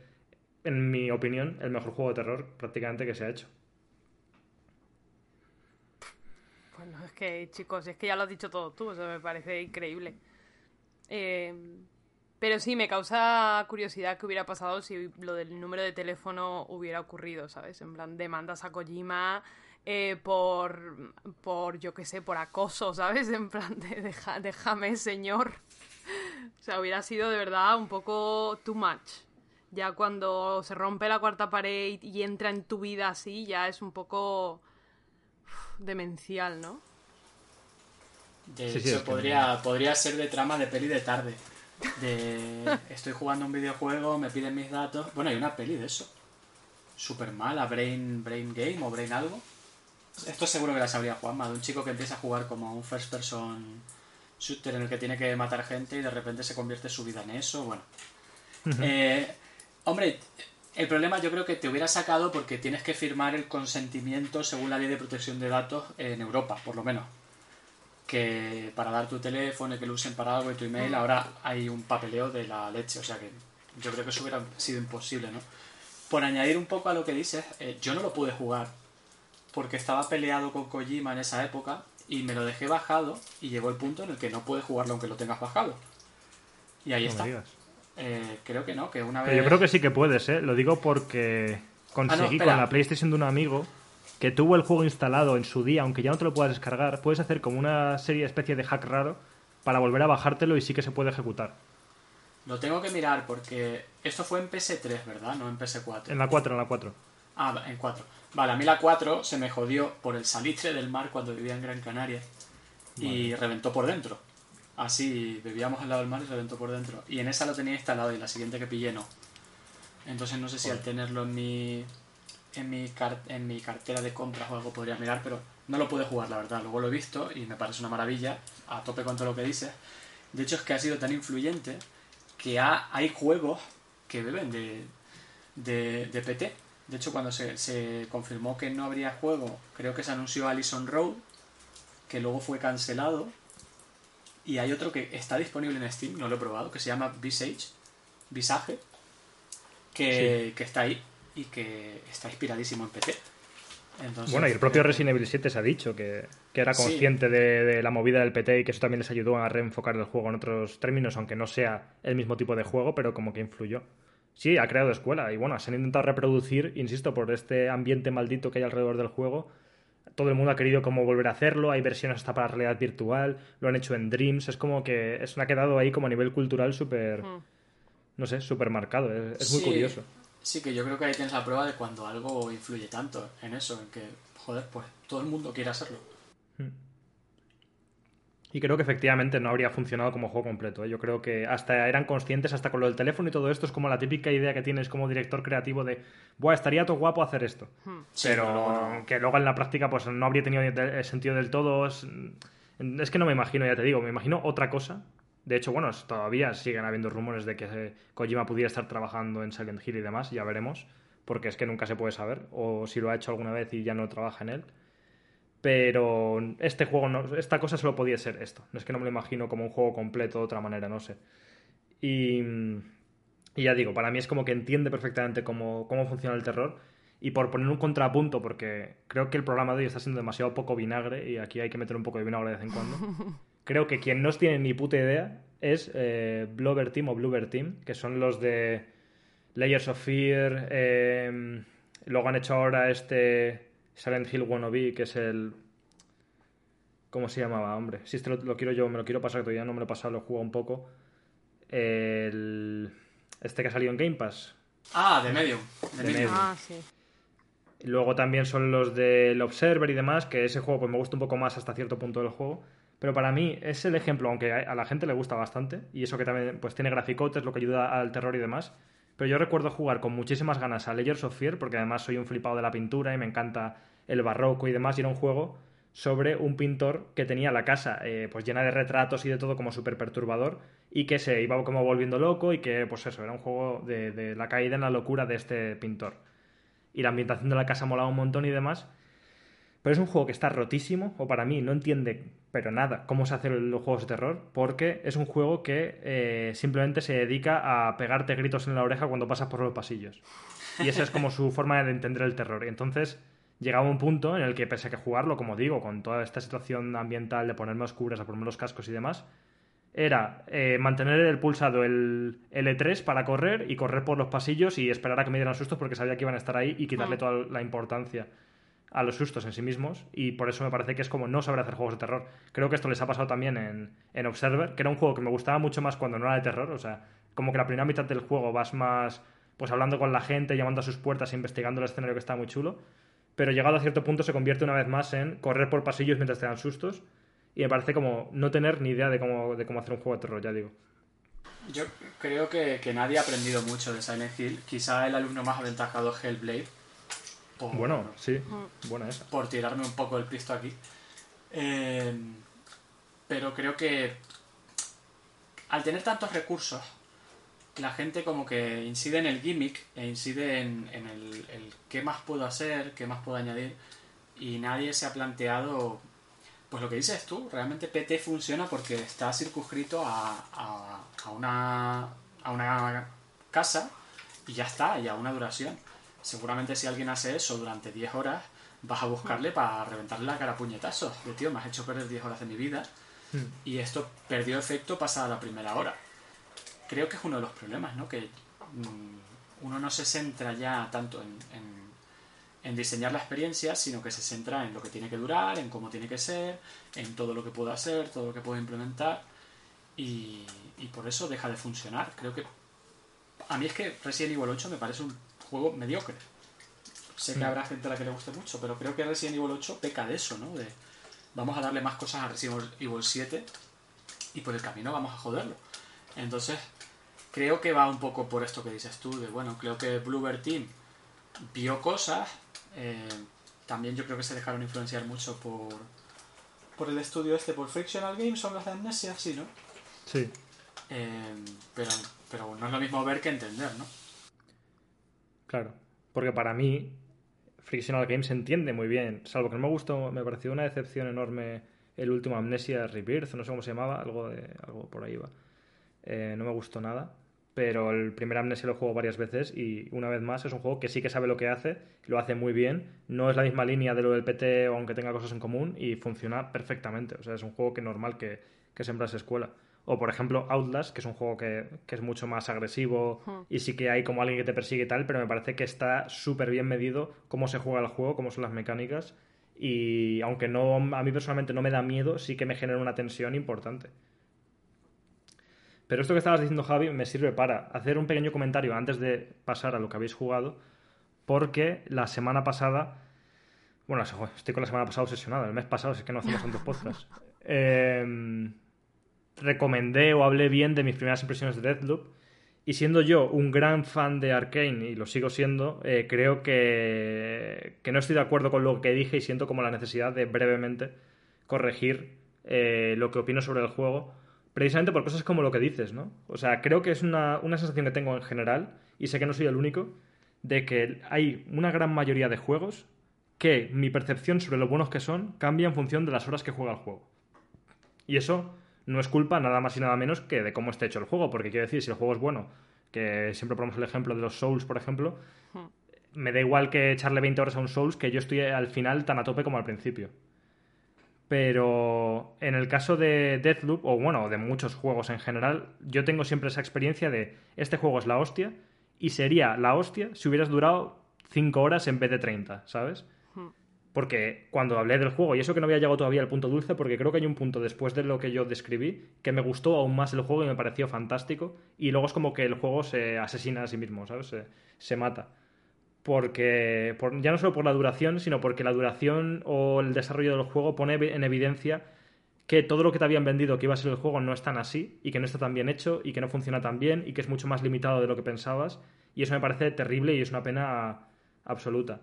en mi opinión, el mejor juego de terror prácticamente que se ha hecho. que, chicos, es que ya lo has dicho todo tú, eso me parece increíble. Eh, pero sí, me causa curiosidad qué hubiera pasado si lo del número de teléfono hubiera ocurrido, ¿sabes? En plan, demandas a Kojima eh, por, por, yo qué sé, por acoso, ¿sabes? En plan, de, déjame, señor. o sea, hubiera sido de verdad un poco too much. Ya cuando se rompe la cuarta pared y entra en tu vida así, ya es un poco demencial, ¿no? De hecho, podría, podría ser de trama de peli de tarde de estoy jugando un videojuego, me piden mis datos. Bueno, hay una peli de eso. Super mala, Brain, Brain Game o Brain algo. Esto seguro que la sabría Juanma, de un chico que empieza a jugar como un first person shooter en el que tiene que matar gente y de repente se convierte su vida en eso. Bueno. Eh, hombre, el problema yo creo que te hubiera sacado porque tienes que firmar el consentimiento según la ley de protección de datos en Europa, por lo menos que para dar tu teléfono y que lo usen para algo y tu email, ahora hay un papeleo de la leche. O sea que yo creo que eso hubiera sido imposible, ¿no? Por añadir un poco a lo que dices, eh, yo no lo pude jugar porque estaba peleado con Kojima en esa época y me lo dejé bajado y llegó el punto en el que no puedes jugarlo aunque lo tengas bajado. Y ahí está. Eh, creo que no, que una vez... yo creo que sí que puedes, ¿eh? Lo digo porque conseguí ah, con la PlayStation de un amigo que tuvo el juego instalado en su día, aunque ya no te lo puedas descargar, puedes hacer como una serie, especie de hack raro para volver a bajártelo y sí que se puede ejecutar. Lo tengo que mirar porque esto fue en PS3, ¿verdad? No en PS4. En la 4, en la 4. Ah, en 4. Vale, a mí la 4 se me jodió por el salitre del mar cuando vivía en Gran Canaria y reventó por dentro. Así, bebíamos al lado del mar y reventó por dentro. Y en esa lo tenía instalado y la siguiente que pillé no. Entonces no sé si al tenerlo en mi en mi, en mi cartera de compras o algo podría mirar, pero no lo pude jugar, la verdad. Luego lo he visto y me parece una maravilla, a tope con todo lo que dices. De hecho, es que ha sido tan influyente que hay juegos que beben de, de, PT. De hecho, cuando se, se, confirmó que no habría juego, creo que se anunció Allison Road, que luego fue cancelado. Y hay otro que está disponible en Steam, no lo he probado, que se llama Visage, Visage, que, que está ahí y que está inspiradísimo en PC. bueno, y el propio Resident Evil 7 se ha dicho que, era consciente de, la movida del PT y que eso también les ayudó a reenfocar el juego en otros términos, aunque no sea el mismo tipo de juego, pero como que influyó. Sí, ha creado escuela y bueno, se han intentado reproducir, insisto, por este ambiente maldito que hay alrededor del juego. Todo el mundo ha querido como volver a hacerlo, hay versiones hasta para realidad virtual, lo han hecho en Dreams, es como que eso ha quedado ahí como a nivel cultural súper, hmm. no sé, súper marcado, es, muy curioso. Sí, que yo creo que ahí tienes la prueba de cuando algo influye tanto en eso, en que, joder, pues todo el mundo quiere hacerlo. Hmm. Y creo que efectivamente no habría funcionado como juego completo. ¿eh? Yo creo que hasta eran conscientes, hasta con lo del teléfono y todo esto, es como la típica idea que tienes como director creativo de, Buah, estaría todo guapo hacer esto. Hmm. pero que luego en la práctica pues no habría tenido sentido del todo. Es, es que no me imagino, ya te digo, me imagino otra cosa de hecho, bueno, todavía siguen habiendo rumores de que Kojima pudiera estar trabajando en Silent Hill y demás, ya veremos, porque es que nunca se puede saber, o si lo ha hecho alguna vez y ya no trabaja en él. Pero este juego, no, esta cosa solo podía ser esto. No es que no me lo imagino como un juego completo de otra manera, no sé. Y, y ya digo, para mí es como que entiende perfectamente cómo, cómo funciona el terror. Y por poner un contrapunto, porque creo que el programa de hoy está siendo demasiado poco vinagre y aquí hay que meter un poco de vinagre de vez en cuando. creo que quien no tiene ni puta idea es eh, Blubber Team o Bluebird Team, que son los de Layers of Fear. Eh, luego han hecho ahora este Silent Hill Wannabe, que es el. ¿Cómo se llamaba, hombre? Si este lo, quiero yo, me lo quiero pasar, que todavía no me lo he pasado, lo he jugado un poco. El, este que ha salido en Game Pass. Ah, de medio. De, Ah, sí. Luego también son los del Observer y demás, que ese juego pues me gusta un poco más hasta cierto punto del juego. Pero para mí es el ejemplo, aunque a la gente le gusta bastante, y eso que también pues tiene graficotes, lo que ayuda al terror y demás. Pero yo recuerdo jugar con muchísimas ganas a Layers of Fear, porque además soy un flipado de la pintura y me encanta el barroco y demás, y era un juego sobre un pintor que tenía la casa eh, pues llena de retratos y de todo como súper perturbador y que se iba como volviendo loco y que pues eso, era un juego de, de la caída en la locura de este pintor. Y la ambientación de la casa molaba un montón y demás. Pero es un juego que está rotísimo, o para mí no entiende, pero nada, cómo se hacen los juegos de terror, porque es un juego que eh, simplemente se dedica a pegarte gritos en la oreja cuando pasas por los pasillos. Y esa es como su forma de entender el terror. Y entonces llegaba un punto en el que, pese a que jugarlo, como digo, con toda esta situación ambiental de ponerme oscuras, a ponerme los cascos y demás, era eh, mantener el pulsado el L3 para correr y correr por los pasillos y esperar a que me dieran sustos porque sabía que iban a estar ahí y quitarle mm. toda la importancia a los sustos en sí mismos y por eso me parece que es como no saber hacer juegos de terror. Creo que esto les ha pasado también en, en Observer, que era un juego que me gustaba mucho más cuando no era de terror, o sea, como que la primera mitad del juego vas más pues hablando con la gente, llamando a sus puertas, investigando el escenario que está muy chulo, pero llegado a cierto punto se convierte una vez más en correr por pasillos mientras te dan sustos y me parece como no tener ni idea de cómo, de cómo hacer un juego de terror, ya digo. Yo creo que, nadie ha aprendido mucho de Silent Hill. Quizá el alumno más aventajado es Hellblade. Bueno, sí, buena esa. Por tirarme un poco el pisto aquí. Eh, pero creo que al tener tantos recursos, la gente como que incide en el gimmick e incide en, el, el, qué más puedo hacer, qué más puedo añadir y nadie se ha planteado pues lo que dices tú, realmente PT funciona porque está circunscrito a, a, una, a una casa y ya está, y a una duración. Seguramente si alguien hace eso durante 10 horas, vas a buscarle para reventarle la cara a puñetazos. De tío, me has hecho perder 10 horas de mi vida hmm. y esto perdió efecto pasada la primera hora. Creo que es uno de los problemas, ¿no? Que mm, uno no se centra ya tanto en en diseñar la experiencia, sino que se centra en lo que tiene que durar, en cómo tiene que ser, en todo lo que puedo hacer, todo lo que puedo implementar, y, por eso deja de funcionar. Creo que a mí es que Resident Evil 8 me parece un juego mediocre. Sé que mm. habrá gente a la que le guste mucho, pero creo que Resident Evil 8 peca de eso, ¿no? De vamos a darle más cosas a Resident Evil 7 y por el camino vamos a joderlo. Entonces, creo que va un poco por esto que dices tú, de bueno, creo que Bluebird Team vio cosas, eh, también yo creo que se dejaron influenciar mucho por, por el estudio este, por Frictional Games, son las de Amnesia, sí, ¿no? Sí. Eh, pero, pero no es lo mismo ver que entender, ¿no? Claro, porque para mí Frictional Games se entiende muy bien, salvo que no me gustó, me pareció una decepción enorme el último Amnesia Rebirth, no sé cómo se llamaba, algo, de, algo por ahí va. Eh, no me gustó nada pero el primer Amnesia lo juego varias veces y una vez más es un juego que sí que sabe lo que hace, lo hace muy bien, no es la misma línea de lo del PT aunque tenga cosas en común y funciona perfectamente, o sea, es un juego que normal que, que sembras escuela. O por ejemplo Outlast, que es un juego que, es mucho más agresivo y sí que hay como alguien que te persigue y tal, pero me parece que está súper bien medido cómo se juega el juego, cómo son las mecánicas. Y aunque no a mí personalmente no me da miedo, sí que me genera una tensión importante. Pero esto que estabas diciendo, Javi, me sirve para hacer un pequeño comentario antes de pasar a lo que habéis jugado, porque la semana pasada, bueno, estoy con la semana pasada obsesionado, el mes pasado, es que no hacemos tantos podcasts, em, recomendé o hablé bien de mis primeras impresiones de Deathloop, y siendo yo un gran fan de Arkane, y lo sigo siendo, eh, creo que, que, no estoy de acuerdo con lo que dije y siento como la necesidad de brevemente corregir eh, lo que opino sobre el juego precisamente por cosas como lo que dices, ¿no? O sea, creo que es una, sensación que tengo en general, y sé que no soy el único, de que hay una gran mayoría de juegos que mi percepción sobre lo buenos que son cambia en función de las horas que juega el juego. Y eso no es culpa nada más y nada menos que de cómo esté hecho el juego, porque quiero decir, si el juego es bueno, que siempre ponemos el ejemplo de los Souls, por ejemplo, hmm. me da igual que echarle 20 horas a un Souls que yo estoy al final tan a tope como al principio. Pero en el caso de Deathloop, o bueno, de muchos juegos en general, yo tengo siempre esa experiencia de este juego es la hostia y sería la hostia si hubieras durado 5 horas en vez de 30, ¿sabes? Porque cuando hablé del juego, y eso que no había llegado todavía al punto dulce, porque creo que hay un punto después de lo que yo describí que me gustó aún más el juego y me pareció fantástico, y luego es como que el juego se asesina a sí mismo, ¿sabes? Se, se mata porque ya no solo por la duración, sino porque la duración o el desarrollo del juego pone en evidencia que todo lo que te habían vendido que iba a ser el juego no es tan así y que no está tan bien hecho y que no funciona tan bien y que es mucho más limitado de lo que pensabas y eso me parece terrible y es una pena absoluta.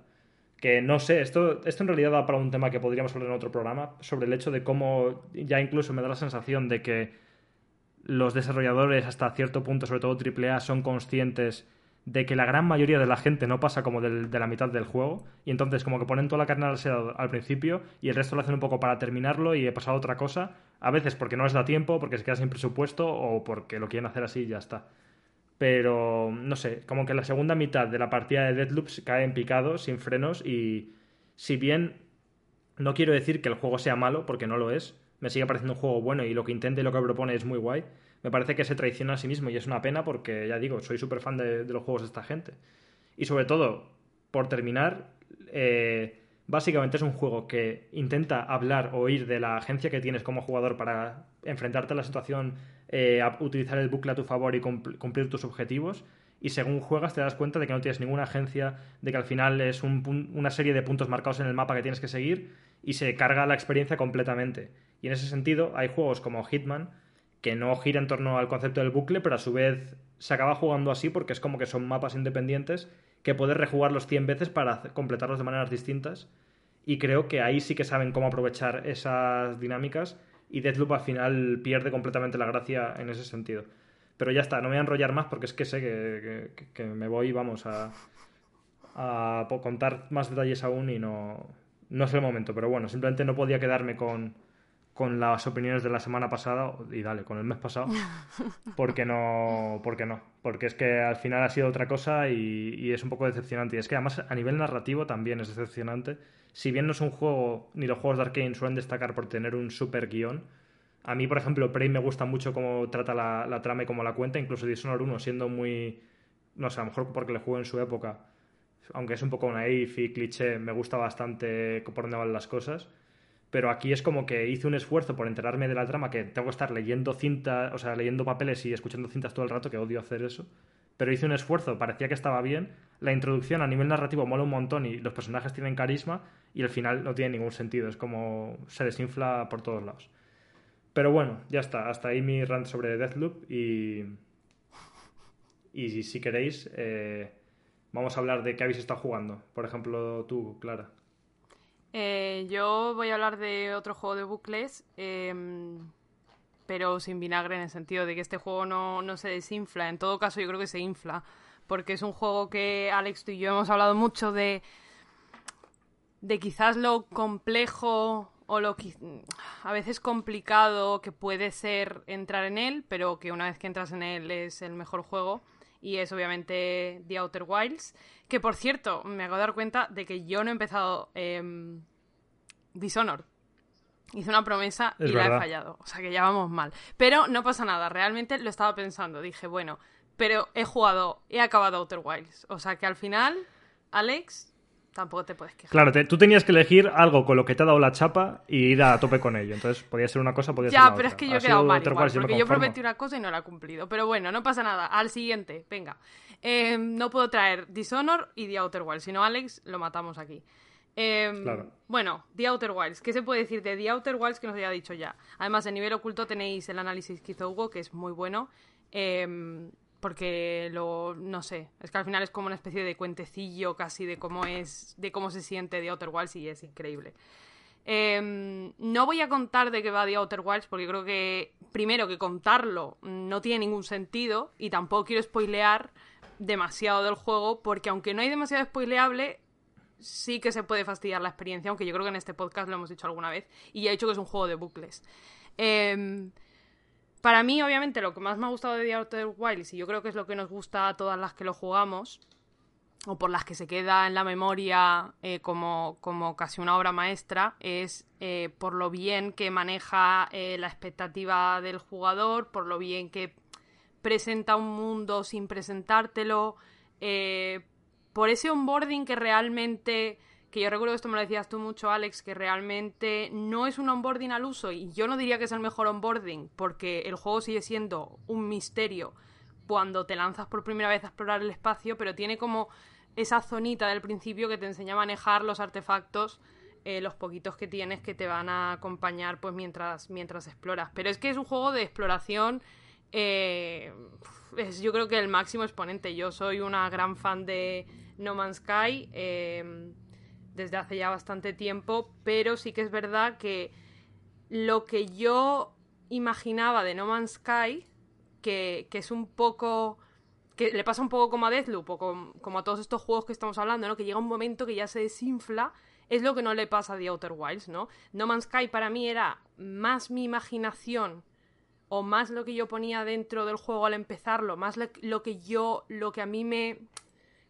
Que no sé, esto, esto en realidad da para un tema que podríamos hablar en otro programa sobre el hecho de cómo ya incluso me da la sensación de que los desarrolladores hasta cierto punto, sobre todo AAA, son conscientes de que la gran mayoría de la gente no pasa como de la mitad del juego y entonces como que ponen toda la carne al al principio y el resto lo hacen un poco para terminarlo y he pasado otra cosa, a veces porque no les da tiempo, porque se queda sin presupuesto o porque lo quieren hacer así y ya está. Pero no sé, como que la segunda mitad de la partida de Deadloop cae en picado, sin frenos y, si bien no quiero decir que el juego sea malo, porque no lo es, me sigue pareciendo un juego bueno y lo que intenta y lo que propone es muy guay, me parece que se traiciona a sí mismo y es una pena porque, ya digo, soy súper fan de, los juegos de esta gente. Y sobre todo, por terminar, eh, básicamente es un juego que intenta hablar o oír de la agencia que tienes como jugador para enfrentarte a la situación, eh, utilizar el bucle a tu favor y cumplir tus objetivos. Y según juegas te das cuenta de que no tienes ninguna agencia, de que al final es una serie de puntos marcados en el mapa que tienes que seguir y se carga la experiencia completamente. Y en ese sentido hay juegos como Hitman que no gira en torno al concepto del bucle, pero a su vez se acaba jugando así porque es como que son mapas independientes que puedes rejugarlos 100 veces para completarlos de maneras distintas. Y creo que ahí sí que saben cómo aprovechar esas dinámicas y Deathloop al final pierde completamente la gracia en ese sentido. Pero ya está, no me voy a enrollar más porque es que sé que, me voy, vamos, a, a contar más detalles aún y no, no es el momento. Pero bueno, simplemente no podía quedarme con, con las opiniones de la semana pasada y dale, con el mes pasado, porque no, porque no, porque es que al final ha sido otra cosa y, es un poco decepcionante. Y es que además a nivel narrativo también es decepcionante. Si bien no es un juego, ni los juegos de Arkane suelen destacar por tener un super guion, a mí, por ejemplo, Prey me gusta mucho cómo trata la, trama y cómo la cuenta, incluso Dishonored 1 siendo muy, no sé, a lo mejor porque le juego en su época, aunque es un poco naif y cliché, me gusta bastante por dónde van las cosas pero aquí es como que hice un esfuerzo por enterarme de la trama, que tengo que estar leyendo cintas, o sea, leyendo papeles y escuchando cintas todo el rato, que odio hacer eso. Pero hice un esfuerzo, parecía que estaba bien. La introducción a nivel narrativo mola un montón y los personajes tienen carisma y el final no tiene ningún sentido, es como se desinfla por todos lados. Pero bueno, ya está, hasta ahí mi rant sobre Deathloop y... Y si queréis, eh, vamos a hablar de qué habéis estado jugando. Por ejemplo, tú, Clara. Eh, yo voy a hablar de otro juego de bucles, em, pero sin vinagre en el sentido de que este juego no, no se desinfla. En todo caso, yo creo que se infla, porque es un juego que Alex, y yo hemos hablado mucho de, de quizás lo complejo o lo a veces complicado que puede ser entrar en él, pero que una vez que entras en él es el mejor juego. Y es obviamente The Outer Wilds. Que por cierto, me acabo de dar cuenta de que yo no he empezado eh, Dishonored. Hice una promesa y la he fallado. O sea que ya vamos mal. Pero no pasa nada, realmente lo estaba pensando. Dije, bueno, pero he jugado, he acabado Outer Wilds. O sea que al final, Alex, tampoco te puedes quejar. Claro, tú tenías que elegir algo con lo que te ha dado la chapa y ir a tope con ello. Entonces, podía ser una cosa, podía ser otra. Ya, pero es que yo he quedado mal igual, porque yo prometí una cosa y no la he cumplido. Pero bueno, no pasa nada. Al siguiente, venga. Eh, no puedo traer Dishonor y The Outer Wilds, si no Alex lo matamos aquí. Em, bueno, The Outer Wilds. ¿Qué se puede decir de The Outer Wilds que nos haya dicho ya? Además, en nivel oculto tenéis el análisis que hizo Hugo, que es muy bueno. Em, porque lo no sé, es que al final es como una especie de cuentecillo casi de cómo es, de cómo se siente The Outer Wilds y es increíble. Em, no voy a contar de qué va The Outer Wilds porque creo que primero que contarlo no tiene ningún sentido y tampoco quiero spoilear demasiado del juego, porque aunque no hay demasiado spoileable, sí que se puede fastidiar la experiencia, aunque yo creo que en este podcast lo hemos dicho alguna vez, y he dicho que es un juego de bucles. Em, para mí, obviamente, lo que más me ha gustado de The Outer Wilds, y yo creo que es lo que nos gusta a todas las que lo jugamos, o por las que se queda en la memoria eh, como, como, casi una obra maestra, es eh, por lo bien que maneja eh, la expectativa del jugador, por lo bien que presenta un mundo sin presentártelo, por ese onboarding que realmente, que yo recuerdo que esto me lo decías tú mucho, Alex, que realmente no es un onboarding al uso y yo no diría que es el mejor onboarding porque el juego sigue siendo un misterio cuando te lanzas por primera vez a explorar el espacio, pero tiene como esa zonita del principio que te enseña a manejar los artefactos, eh, los poquitos que tienes que te van a acompañar pues mientras, mientras exploras. Pero es que es un juego de exploración eh, es yo creo que el máximo exponente. Yo soy una gran fan de No Man's Sky em, desde hace ya bastante tiempo, pero sí que es verdad que lo que yo imaginaba de No Man's Sky, que, es un poco que le pasa un poco como a Deathloop o como, a todos estos juegos que estamos hablando, ¿no? Que llega un momento que ya se desinfla, es lo que no le pasa a The Outer Wilds, ¿no? No Man's Sky para mí era más mi imaginación o más lo que yo ponía dentro del juego al empezarlo, más lo, que yo, lo que a mí me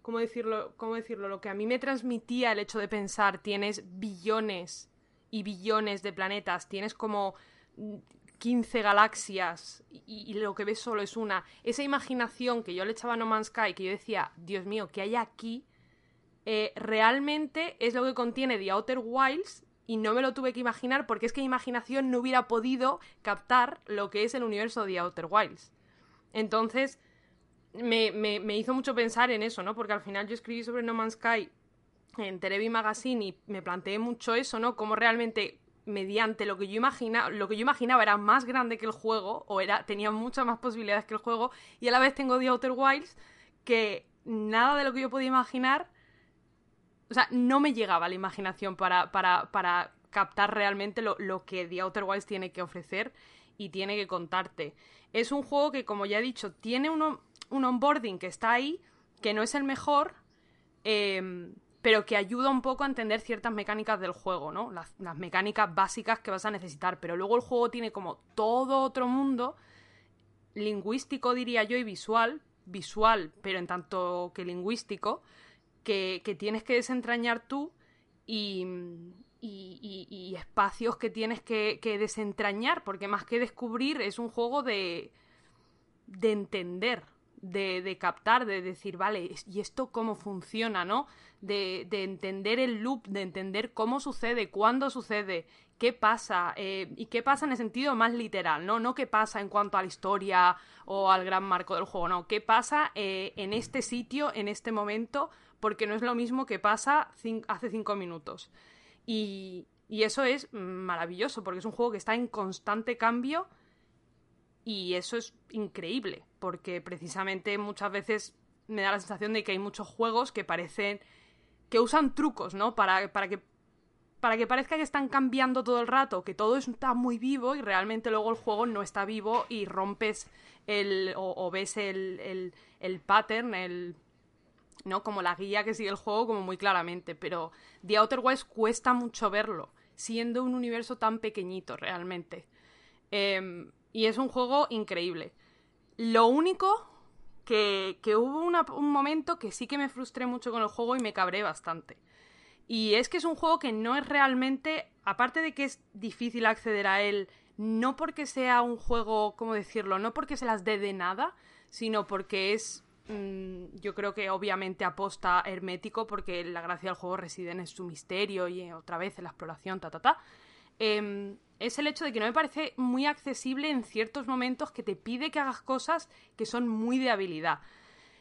¿cómo decirlo? ¿Cómo decirlo? Lo que a mí me transmitía el hecho de pensar, tienes billones y billones de planetas, tienes como 15 galaxias y, lo que ves solo es una. Esa imaginación que yo le echaba a No Man's Sky, que yo decía, Dios mío, ¿qué hay aquí? Eh, realmente es lo que contiene The Outer Wilds y no me lo tuve que imaginar porque es que mi imaginación no hubiera podido captar lo que es el universo de The Outer Wilds. Entonces, me, me, hizo mucho pensar en eso, ¿no? Porque al final yo escribí sobre No Man's Sky en Terebi Magazine y me planteé mucho eso, ¿no? Cómo realmente mediante lo que yo imaginaba, lo que yo imaginaba era más grande que el juego, o era, tenía muchas más posibilidades que el juego, y a la vez tengo The Outer Wilds, que nada de lo que yo podía imaginar, o sea, no me llegaba a la imaginación para, para, para captar realmente lo, lo, que The Outer Wilds tiene que ofrecer y tiene que contarte. Es un juego que, como ya he dicho, tiene uno, un onboarding que está ahí, que no es el mejor, eh, pero que ayuda un poco a entender ciertas mecánicas del juego, ¿no? Las, mecánicas básicas que vas a necesitar, pero luego el juego tiene como todo otro mundo lingüístico, diría yo, y visual, visual, pero en tanto que lingüístico, que, tienes que desentrañar tú y, y, espacios que tienes que, que, desentrañar, porque más que descubrir es un juego de, de entender, de, captar, de decir, vale, ¿y esto cómo funciona, no? de, entender el loop, de entender cómo sucede, cuándo sucede, qué pasa, eh, y qué pasa en el sentido más literal, ¿no? No qué pasa en cuanto a la historia o al gran marco del juego, no, qué pasa eh, en este sitio, en este momento, porque no es lo mismo que pasa hace cinco minutos. Y, y eso es maravilloso, porque es un juego que está en constante cambio y eso es increíble, porque precisamente muchas veces me da la sensación de que hay muchos juegos que parecen que usan trucos, ¿no? Para, para que para que parezca que están cambiando todo el rato, que todo está muy vivo y realmente luego el juego no está vivo y rompes el. o, ves el, el, el, pattern, el. ¿no? Como la guía que sigue el juego, como muy claramente. Pero The Outer Wilds cuesta mucho verlo, siendo un universo tan pequeñito realmente. Em, y es un juego increíble. Lo único que, hubo un momento que sí que me frustré mucho con el juego y me cabré bastante. Y es que es un juego que no es realmente, aparte de que es difícil acceder a él, no porque sea un juego, ¿cómo decirlo? No porque se las dé de nada, sino porque es, mm, yo creo que obviamente aposta hermético, porque la gracia del juego reside en su misterio y eh, otra vez en la exploración, ta, ta, ta. Em, es el hecho de que no me parece muy accesible en ciertos momentos que te pide que hagas cosas que son muy de habilidad.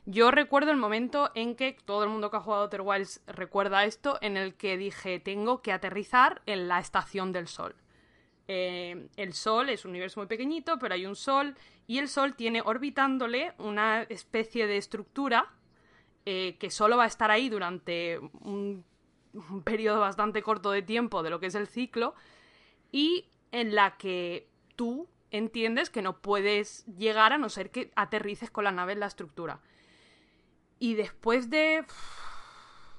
Yo recuerdo el momento en que todo el mundo que ha jugado Outer Wilds recuerda esto, en el que dije tengo que aterrizar en la estación del Sol. Em, el Sol es un universo muy pequeñito, pero hay un Sol y el Sol tiene orbitándole una especie de estructura eh, que solo va a estar ahí durante un periodo bastante corto de tiempo de lo que es el ciclo y en la que tú entiendes que no puedes llegar a no ser que aterrices con la nave en la estructura. Y después de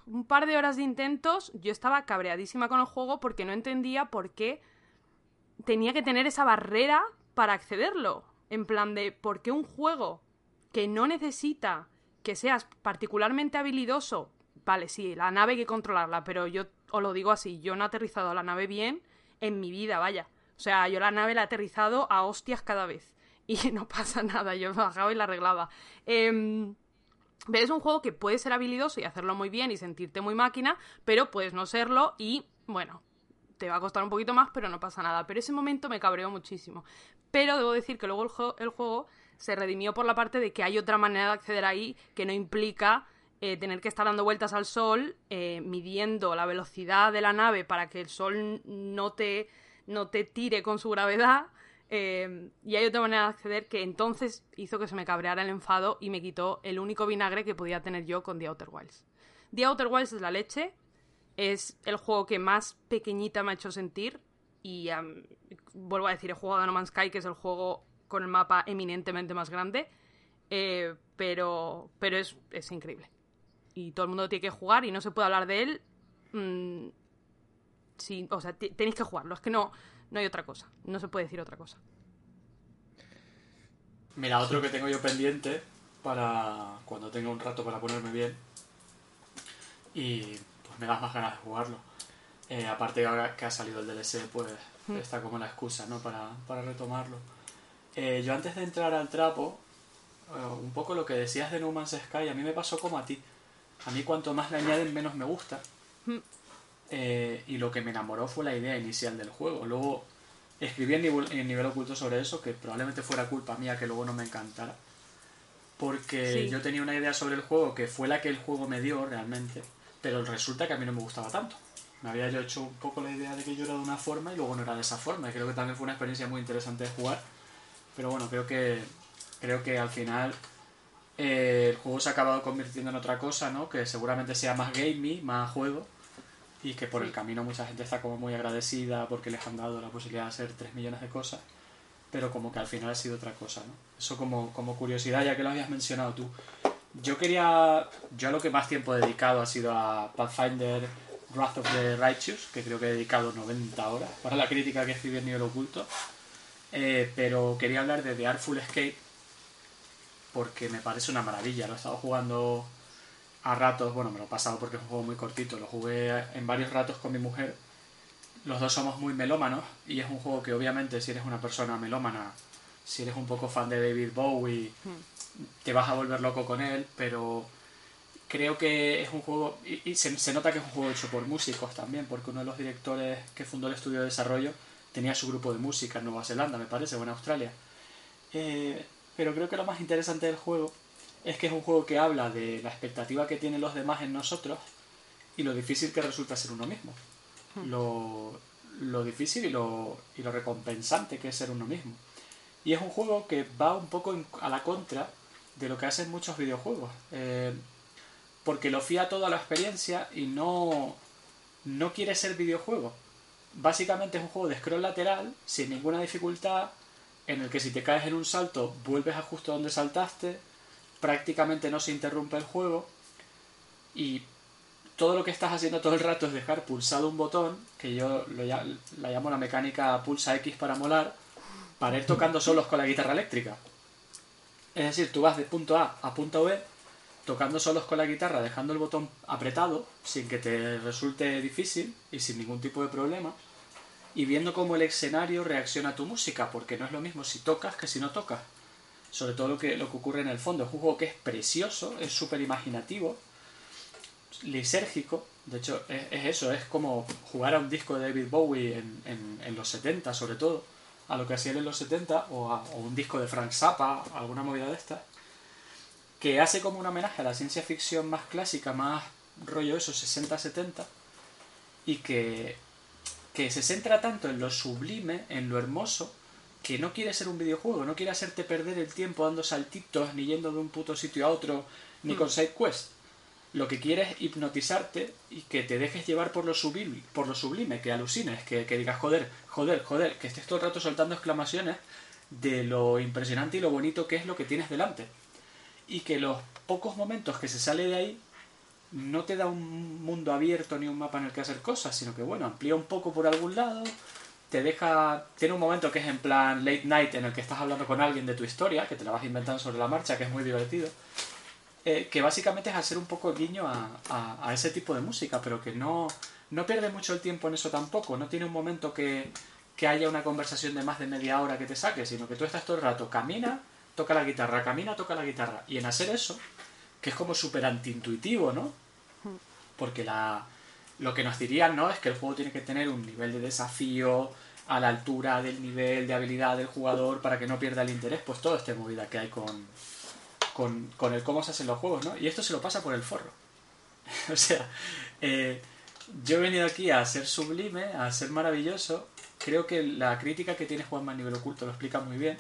un par de horas de intentos, yo estaba cabreadísima con el juego porque no entendía por qué tenía que tener esa barrera para accederlo. En plan de, ¿por qué un juego que no necesita que seas particularmente habilidoso? Vale, sí, la nave hay que controlarla, pero yo os lo digo así, yo no he aterrizado la nave bien en mi vida, vaya. O sea, yo la nave la he aterrizado a hostias cada vez. Y no pasa nada, yo bajaba y la arreglaba. Eh, es un juego que puede ser habilidoso y hacerlo muy bien y sentirte muy máquina, pero puedes no serlo y, bueno, te va a costar un poquito más, pero no pasa nada. Pero ese momento me cabreó muchísimo. Pero debo decir que luego el, juego, se redimió por la parte de que hay otra manera de acceder ahí que no implica eh, tener que estar dando vueltas al sol, eh, midiendo la velocidad de la nave para que el sol no te, no te tire con su gravedad. Eh, y hay otra manera de acceder que entonces hizo que se me cabreara el enfado y me quitó el único vinagre que podía tener yo con The Outer Wilds. The Outer Wilds es la leche, es el juego que más pequeñita me ha hecho sentir y vuelvo a decir, he jugado a No Man's Sky, que es el juego con el mapa eminentemente más grande, pero, pero es, es increíble y todo el mundo tiene que jugar y no se puede hablar de él. Mm, o sea, tenéis que jugarlo. Es que no, no hay otra cosa. No se puede decir otra cosa. Mira, otro que tengo yo pendiente para cuando tenga un rato para ponerme bien y pues me das más ganas de jugarlo. Eh, aparte de ahora que ha salido el DLC, pues hmm. está como la excusa, ¿no? Para, para retomarlo. Eh, yo antes de entrar al trapo, eh, un poco lo que decías de No Man's Sky, a mí me pasó como a ti. A mí cuanto más le añaden, menos me gusta. Hmm. y lo que me enamoró fue la idea inicial del juego. Luego escribí en nivel, en nivel oculto sobre eso, que probablemente fuera culpa mía que luego no me encantara. Porque yo tenía una idea sobre el juego que fue la que el juego me dio realmente, pero resulta que a mí no me gustaba tanto me había yo hecho un poco la idea de que yo era de una forma y luego no era de esa forma. Y creo que también fue una experiencia muy interesante de jugar. Pero bueno, creo que, creo que al final eh, el juego se ha acabado convirtiendo en otra cosa, ¿no? Que seguramente sea más gamey, más juego. Y que por el camino mucha gente está como muy agradecida porque les han dado la posibilidad de hacer 3 millones de cosas. Pero como que al final ha sido otra cosa, ¿no? Eso como, como curiosidad, ya que lo habías mencionado tú. Yo quería. Yo a lo que más tiempo he dedicado ha sido a Pathfinder Wrath of the Righteous, que creo que he dedicado 90 horas para la crítica que escribí en nivel oculto. Eh, pero quería hablar de The Artful Escape porque me parece una maravilla. Lo he estado jugando a ratos, bueno, me lo he pasado porque es un juego muy cortito. Lo jugué en varios ratos con mi mujer. Los dos somos muy melómanos y es un juego que obviamente si eres una persona melómana, si eres un poco fan de David Bowie, hmm. te vas a volver loco con él, pero creo que es un juego, y, se, nota que es un juego hecho por músicos también, porque uno de los directores que fundó el estudio de desarrollo tenía su grupo de música en Nueva Zelanda, me parece, o en Australia. Eh, pero creo que lo más interesante del juego es que es un juego que habla de la expectativa que tienen los demás en nosotros y lo difícil que resulta ser uno mismo. Hmm. Lo, difícil y lo, y lo recompensante que es ser uno mismo. Y es un juego que va un poco a la contra de lo que hacen muchos videojuegos. Eh, porque lo fía todo a la experiencia y no, no quiere ser videojuego. Básicamente es un juego de scroll lateral, sin ninguna dificultad, en el que si te caes en un salto vuelves a justo donde saltaste, prácticamente no se interrumpe el juego y todo lo que estás haciendo todo el rato es dejar pulsado un botón, que yo lo, la llamo la mecánica pulsa X para molar, para ir tocando solos con la guitarra eléctrica. Es decir, tú vas de punto A a punto B tocando solos con la guitarra, dejando el botón apretado, sin que te resulte difícil y sin ningún tipo de problema, y viendo cómo el escenario reacciona a tu música, porque no es lo mismo si tocas que si no tocas. Sobre todo lo que, lo que ocurre en el fondo. Es un juego que es precioso, es súper imaginativo, lisérgico. De hecho, es, eso, es como jugar a un disco de David Bowie en, en, los 70, sobre todo, a lo que hacía él en los 70, o a un disco de Frank Zappa, alguna movida de estas que hace como un homenaje a la ciencia ficción más clásica, más rollo eso, 60-70, y que, que se centra tanto en lo sublime, en lo hermoso, que no quiere ser un videojuego, no quiere hacerte perder el tiempo dando saltitos, ni yendo de un puto sitio a otro, ni con hmm. side quest. Lo que quiere es hipnotizarte y que te dejes llevar por lo sublime, por lo sublime que alucines, que, que digas joder, joder, joder, que estés todo el rato soltando exclamaciones de lo impresionante y lo bonito que es lo que tienes delante y que los pocos momentos que se sale de ahí no te da un mundo abierto ni un mapa en el que hacer cosas, sino que bueno, amplía un poco por algún lado, te deja... Tiene un momento que es en plan late night en el que estás hablando con alguien de tu historia, que te la vas inventando sobre la marcha, que es muy divertido, eh, que básicamente es hacer un poco guiño a, a, ese tipo de música, pero que no, no pierde mucho el tiempo en eso tampoco, no tiene un momento que, que haya una conversación de más de media hora que te saque, sino que tú estás todo el rato, camina, toca la guitarra, camina, toca la guitarra. Y en hacer eso, que es como súper antiintuitivo, ¿no? Porque la, lo que nos dirían, ¿no? Es que el juego tiene que tener un nivel de desafío a la altura del nivel de habilidad del jugador para que no pierda el interés, pues toda esta movida que hay con, con, con el cómo se hacen los juegos, ¿no? Y esto se lo pasa por el forro. o sea, eh, yo he venido aquí a ser sublime, a ser maravilloso. Creo que la crítica que tiene Juanma a nivel oculto lo explica muy bien.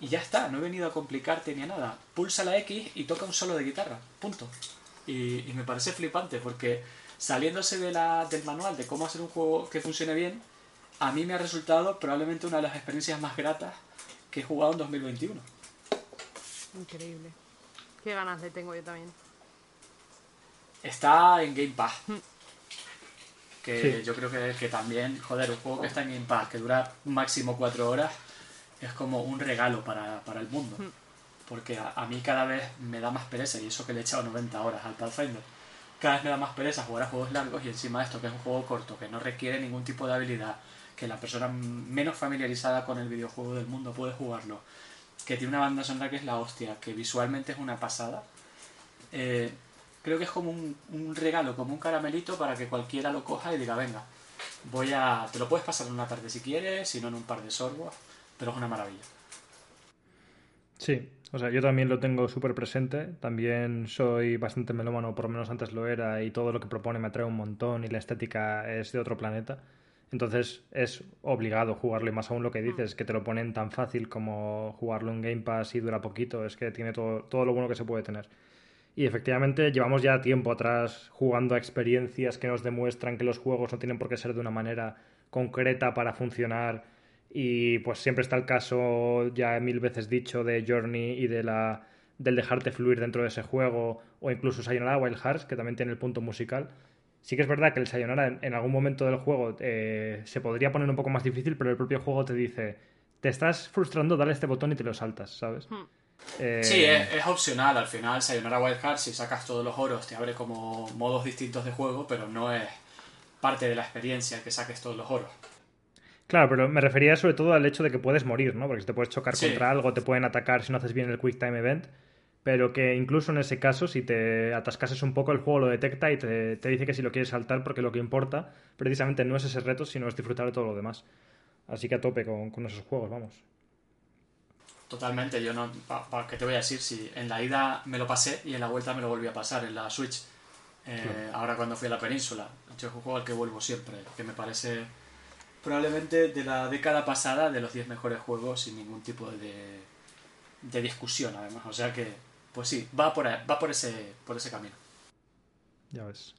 Y ya está, no he venido a complicarte ni a nada. Pulsa la X y toca un solo de guitarra. Punto. Y, me parece flipante porque saliéndose de la, del manual de cómo hacer un juego que funcione bien, a mí me ha resultado probablemente una de las experiencias más gratas que he jugado en 2021. Increíble. Qué ganas le tengo yo también. Está en Game Pass. Hmm. Que yo creo que, que también, joder, un juego que está en Game Pass, que dura máximo cuatro horas, es como un regalo para, el mundo. Hmm. Porque a, mí cada vez me da más pereza, y eso que le he echado 90 horas al Pathfinder, cada vez me da más pereza jugar a juegos largos y encima esto que es un juego corto, que no requiere ningún tipo de habilidad, que la persona menos familiarizada con el videojuego del mundo puede jugarlo, que tiene una banda sonora que es la hostia, que visualmente es una pasada. Eh, creo que es como un, un, regalo, como un caramelito para que cualquiera lo coja y diga, venga, voy a... Te lo puedes pasar en una tarde si quieres, si no en un par de sorbos, pero es una maravilla. Sí, o sea, yo también lo tengo súper presente, también soy bastante melómano, por lo menos antes lo era, y todo lo que propone me atrae un montón y la estética es de otro planeta. Entonces es obligado jugarlo y más aún lo que dices, que te lo ponen tan fácil como jugarlo en Game Pass y dura poquito, es que tiene todo, todo lo bueno que se puede tener. Y efectivamente llevamos ya tiempo atrás jugando a experiencias que nos demuestran que los juegos no tienen por qué ser de una manera concreta para funcionar y pues siempre está el caso ya mil veces dicho de Journey y de la del dejarte fluir dentro de ese juego o incluso Sayonara Wild Hearts que también tiene el punto musical sí que es verdad que el Sayonara en, algún momento del juego eh, se podría poner un poco más difícil pero el propio juego te dice te estás frustrando dale este botón y te lo saltas ¿sabes? Hmm. Eh, sí, es, opcional al final Sayonara Wild Hearts si sacas todos los oros te abre como modos distintos de juego pero no es parte de la experiencia que saques todos los oros Claro, pero me refería sobre todo al hecho de que puedes morir, ¿no? Porque si te puedes chocar contra algo, te pueden atacar si no haces bien el Quick Time Event. Pero que incluso en ese caso, si te atascases un poco, el juego lo detecta y te, dice que si lo quieres saltar, porque lo que importa precisamente no es ese reto, sino es disfrutar de todo lo demás. Así que a tope con, esos juegos, vamos. Totalmente, yo no. ¿Qué te voy a decir? Si en la ida me lo pasé y en la vuelta me lo volví a pasar en la Switch. Eh, ahora cuando fui a la península. Es un juego al que vuelvo siempre, que me parece probablemente de la década pasada de los 10 mejores juegos sin ningún tipo de, de discusión además. O sea que, pues sí, va por, va por, ese, por ese camino. Ya ves.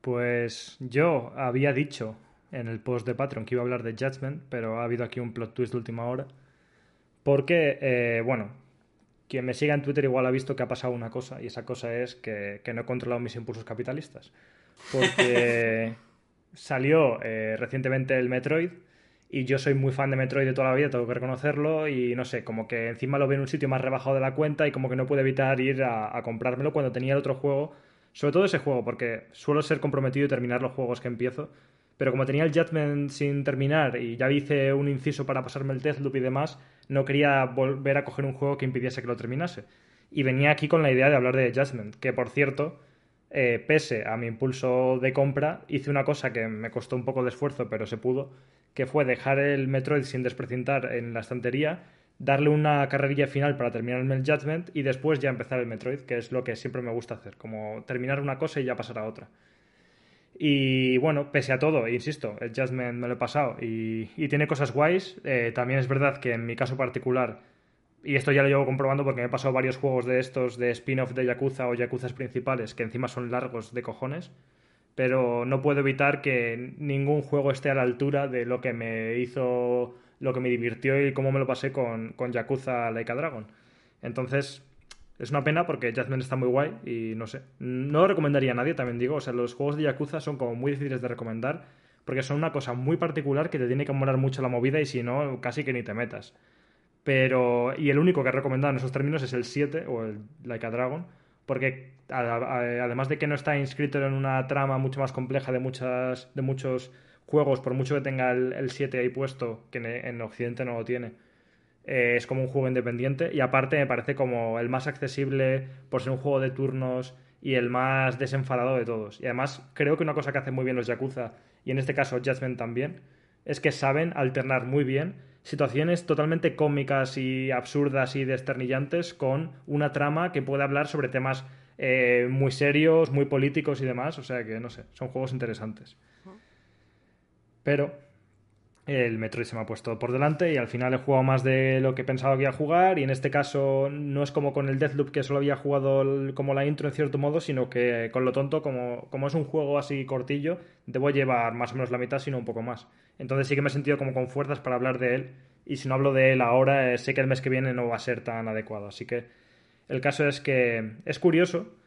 Pues yo había dicho en el post de Patreon que iba a hablar de Judgment, pero ha habido aquí un plot twist de última hora. Porque, eh, bueno, quien me siga en Twitter igual ha visto que ha pasado una cosa, y esa cosa es que, que no he controlado mis impulsos capitalistas. Porque salió eh, recientemente el Metroid y yo soy muy fan de Metroid de toda la vida, tengo que reconocerlo y no sé, como que encima lo veo en un sitio más rebajado de la cuenta y como que no puedo evitar ir a, comprármelo cuando tenía el otro juego, sobre todo ese juego, porque suelo ser comprometido y terminar los juegos que empiezo, pero como tenía el Judgment sin terminar y ya hice un inciso para pasarme el Deathloop y demás, no quería volver a coger un juego que impidiese que lo terminase. Y venía aquí con la idea de hablar de Judgment, que por cierto, eh, pese a mi impulso de compra, hice una cosa que me costó un poco de esfuerzo, pero se pudo, que fue dejar el Metroid sin desprecintar en la estantería, darle una carrerilla final para terminar el Judgment y después ya empezar el Metroid, que es lo que siempre me gusta hacer, como terminar una cosa y ya pasar a otra. Y bueno, pese a todo, insisto, el Judgment me lo he pasado y, tiene cosas guays. Eh, también es verdad que en mi caso particular y esto ya lo llevo comprobando porque me he pasado varios juegos de estos de spin-off de Yakuza o Yakuzas principales que encima son largos de cojones, pero no puedo evitar que ningún juego esté a la altura de lo que me hizo, lo que me divirtió y cómo me lo pasé con, con Yakuza Laika Dragon. Entonces, es una pena porque Jasmine está muy guay y no sé, no lo recomendaría a nadie, también digo, o sea, los juegos de Yakuza son como muy difíciles de recomendar porque son una cosa muy particular que te tiene que molar mucho la movida y si no, casi que ni te metas. Pero, y el único que he recomendado en esos términos es el 7 o el Like a Dragon, porque además de que no está inscrito en una trama mucho más compleja de, muchas, de muchos juegos, por mucho que tenga el, 7 ahí puesto, que en, Occidente no lo tiene, eh, es como un juego independiente y aparte me parece como el más accesible por ser un juego de turnos y el más desenfadado de todos. Y además creo que una cosa que hacen muy bien los Yakuza, y en este caso Judgment también, es que saben alternar muy bien situaciones totalmente cómicas y absurdas y desternillantes con una trama que puede hablar sobre temas eh, muy serios, muy políticos y demás. O sea que, no sé, son juegos interesantes. Pero el Metroid se me ha puesto por delante y al final he jugado más de lo que pensaba que iba a jugar y en este caso no es como con el Deathloop que solo había jugado como la intro en cierto modo, sino que con lo tonto, como, como es un juego así cortillo, debo llevar más o menos la mitad, sino un poco más. Entonces sí que me he sentido como con fuerzas para hablar de él y si no hablo de él ahora, eh, sé que el mes que viene no va a ser tan adecuado. Así que el caso es que es curioso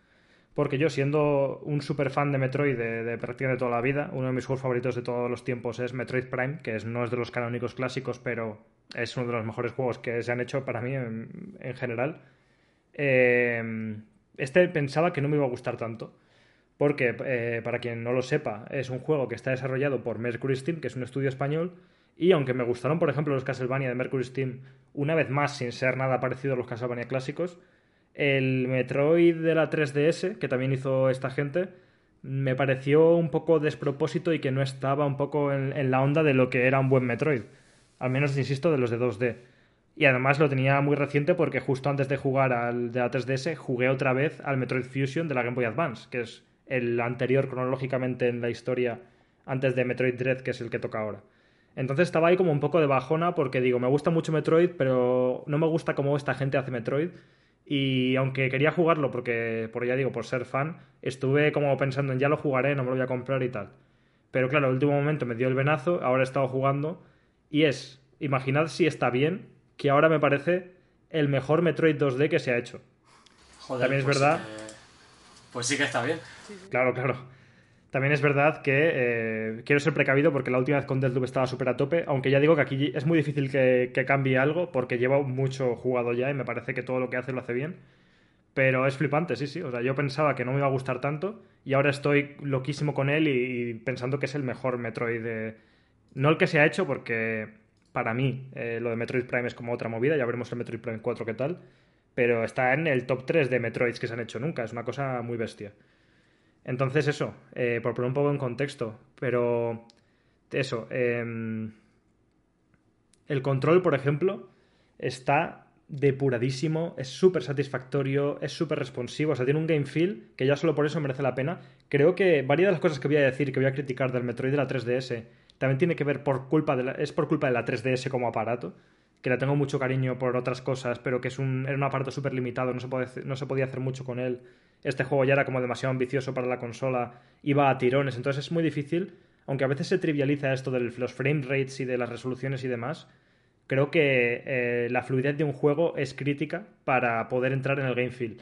porque yo, siendo un super fan de Metroid de, de, prácticamente toda la vida, uno de mis juegos favoritos de todos los tiempos es Metroid Prime, que es, no es de los canónicos clásicos, pero es uno de los mejores juegos que se han hecho para mí en, general. Eh, este pensaba que no me iba a gustar tanto. porque, eh, para quien no lo sepa, es un juego que está desarrollado por Mercury Steam, que es un estudio español, y aunque me gustaron, por ejemplo, los Castlevania de Mercury Steam, una vez más, sin ser nada parecido a los Castlevania clásicos, el Metroid de la 3DS, que también hizo esta gente, me pareció un poco despropósito y que no estaba un poco en, la onda de lo que era un buen Metroid. Al menos, insisto, de los de 2D. Y además lo tenía muy reciente porque justo antes de jugar al de la 3DS jugué otra vez al Metroid Fusion de la Game Boy Advance, que es el anterior cronológicamente en la historia antes de Metroid Dread, que es el que toca ahora. Entonces estaba ahí como un poco de bajona porque digo, me gusta mucho Metroid, pero no me gusta cómo esta gente hace Metroid. Y aunque quería jugarlo porque, por ya digo, por ser fan, estuve como pensando en ya lo jugaré, no me lo voy a comprar y tal. Pero claro, el último momento me dio el venazo, ahora he estado jugando y es, imaginad si está bien, que ahora me parece el mejor Metroid 2D que se ha hecho. Joder, También es pues, verdad. Pues sí que está bien. Claro, claro. También es verdad que eh, quiero ser precavido porque la última vez con Deathloop estaba súper a tope, aunque ya digo que aquí es muy difícil que, cambie algo porque lleva mucho jugado ya y me parece que todo lo que hace lo hace bien. Pero es flipante, sí, sí. O sea, yo pensaba que no me iba a gustar tanto y ahora estoy loquísimo con él y, pensando que es el mejor Metroid. De... No el que se ha hecho porque para mí eh, lo de Metroid Prime es como otra movida, ya veremos el Metroid Prime 4 qué tal. Pero está en el top 3 de Metroids que se han hecho nunca, es una cosa muy bestia. Entonces eso, eh, por poner un poco en contexto, pero eso, em, el control, por ejemplo, está depuradísimo, es súper satisfactorio, es súper responsivo, o sea, tiene un game feel que ya solo por eso merece la pena. Creo que varias de las cosas que voy a decir, que voy a criticar del Metroid de la 3DS, también tiene que ver por culpa de la, es por culpa de la 3DS como aparato, que la tengo mucho cariño por otras cosas, pero que es un, era un aparato súper limitado, no se, no se podía hacer mucho con él este juego ya era como demasiado ambicioso para la consola, iba a tirones, entonces es muy difícil, aunque a veces se trivializa esto de los frame rates y de las resoluciones y demás, creo que eh, la fluidez de un juego es crítica para poder entrar en el game feel.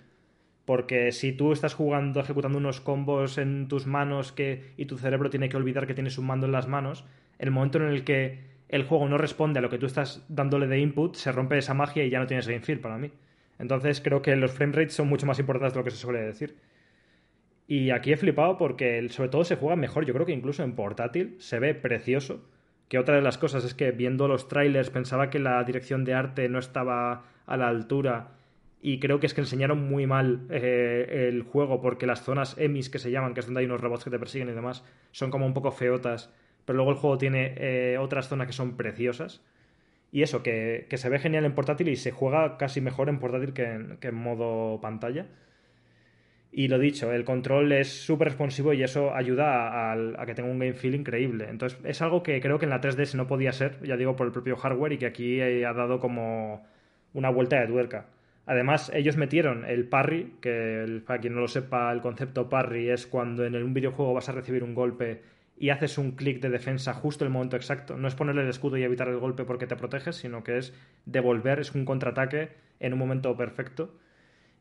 Porque si tú estás jugando, ejecutando unos combos en tus manos que, y tu cerebro tiene que olvidar que tienes un mando en las manos, el momento en el que el juego no responde a lo que tú estás dándole de input, se rompe esa magia y ya no tienes feel para mí. Entonces creo que los frame rates son mucho más importantes de lo que se suele decir. Y aquí he flipado porque sobre todo se juega mejor. Yo creo que incluso en portátil se ve precioso. Que otra de las cosas es que viendo los trailers pensaba que la dirección de arte no estaba a la altura. Y creo que es que enseñaron muy mal eh, el juego porque las zonas emis que se llaman, que es donde hay unos robots que te persiguen y demás, son como un poco feotas. Pero luego el juego tiene eh, otras zonas que son preciosas. Y eso, que, se ve genial en portátil y se juega casi mejor en portátil que en, modo pantalla. Y lo dicho, el control es súper responsivo y eso ayuda a, que tenga un game feel increíble. Entonces, es algo que creo que en la 3DS no podía ser, ya digo, por el propio hardware y que aquí ha dado como una vuelta de tuerca. Además, ellos metieron el parry, que para quien no lo sepa, el concepto parry es cuando en un videojuego vas a recibir un golpe y haces un clic de defensa justo en el momento exacto. No es ponerle el escudo y evitar el golpe porque te proteges, sino que es devolver, es un contraataque en un momento perfecto.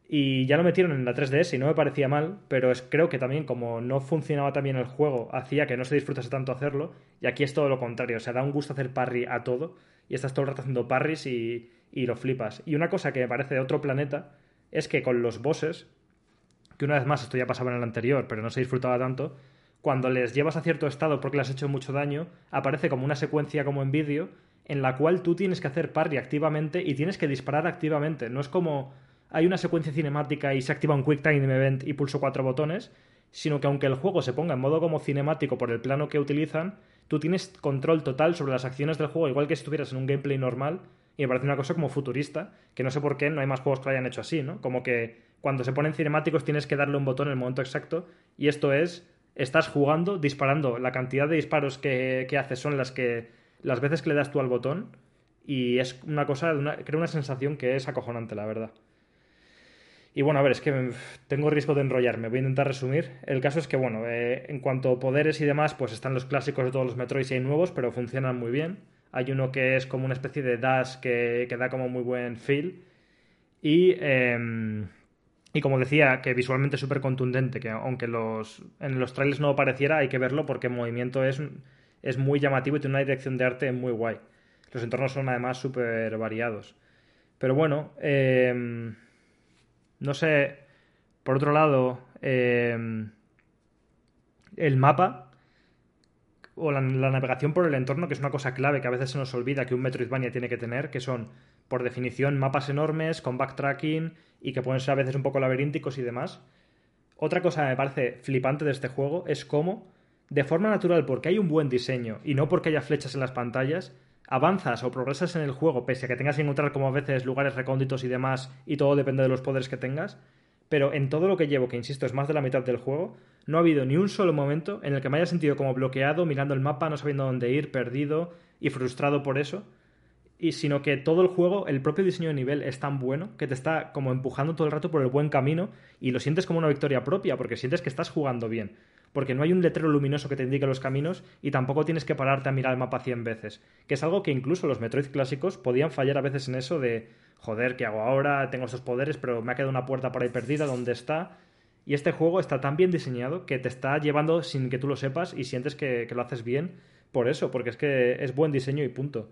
Y ya lo metieron en la 3DS y no me parecía mal, pero es, creo que también como no funcionaba tan bien el juego, hacía que no se disfrutase tanto hacerlo, y aquí es todo lo contrario, o sea, da un gusto hacer parry a todo, y estás todo el rato haciendo parries y, y lo flipas. Y una cosa que me parece de otro planeta es que con los bosses, que una vez más esto ya pasaba en el anterior, pero no se disfrutaba tanto, cuando les llevas a cierto estado porque les has hecho mucho daño, aparece como una secuencia como en vídeo en la cual tú tienes que hacer parry activamente y tienes que disparar activamente. No es como hay una secuencia cinemática y se activa un Quick Time Event y pulso cuatro botones, sino que aunque el juego se ponga en modo como cinemático por el plano que utilizan, tú tienes control total sobre las acciones del juego, igual que si estuvieras en un gameplay normal, y me parece una cosa como futurista, que no sé por qué no hay más juegos que lo hayan hecho así, ¿no? Como que cuando se ponen cinemáticos tienes que darle un botón en el momento exacto, y esto es estás jugando, disparando. La cantidad de disparos que, haces son las que. las veces que le das tú al botón. Y es una cosa, una, creo una sensación que es acojonante, la verdad. Y bueno, a ver, es que tengo riesgo de enrollarme, voy a intentar resumir. El caso es que, bueno, eh, en cuanto a poderes y demás, pues están los clásicos de todos los Metroids y hay nuevos, pero funcionan muy bien. Hay uno que es como una especie de dash que, que da como muy buen feel. Y. Em, y como decía, que visualmente es súper contundente, que aunque los, en los trailers no pareciera, hay que verlo porque el movimiento es, es muy llamativo y tiene una dirección de arte muy guay. Los entornos son además súper variados. Pero bueno, em, no sé, por otro lado, em, el mapa o la, navegación por el entorno, que es una cosa clave que a veces se nos olvida que un Metroidvania tiene que tener, que son, por definición, mapas enormes, con backtracking y que pueden ser a veces un poco laberínticos y demás. Otra cosa que me parece flipante de este juego es cómo, de forma natural, porque hay un buen diseño y no porque haya flechas en las pantallas, avanzas o progresas en el juego, pese a que tengas que encontrar como a veces lugares recónditos y demás, y todo depende de los poderes que tengas, pero en todo lo que llevo, que insisto es más de la mitad del juego, no ha habido ni un solo momento en el que me haya sentido como bloqueado, mirando el mapa, no sabiendo dónde ir, perdido y frustrado por eso, y sino que todo el juego, el propio diseño de nivel es tan bueno que te está como empujando todo el rato por el buen camino y lo sientes como una victoria propia, porque sientes que estás jugando bien porque no hay un letrero luminoso que te indique los caminos y tampoco tienes que pararte a mirar el mapa 100 veces, que es algo que incluso los Metroid clásicos podían fallar a veces en eso de, joder, ¿qué hago ahora? Tengo estos poderes, pero me ha quedado una puerta por ahí perdida, ¿dónde está? Y este juego está tan bien diseñado que te está llevando sin que tú lo sepas y sientes que lo haces bien por eso, porque es que es buen diseño y punto.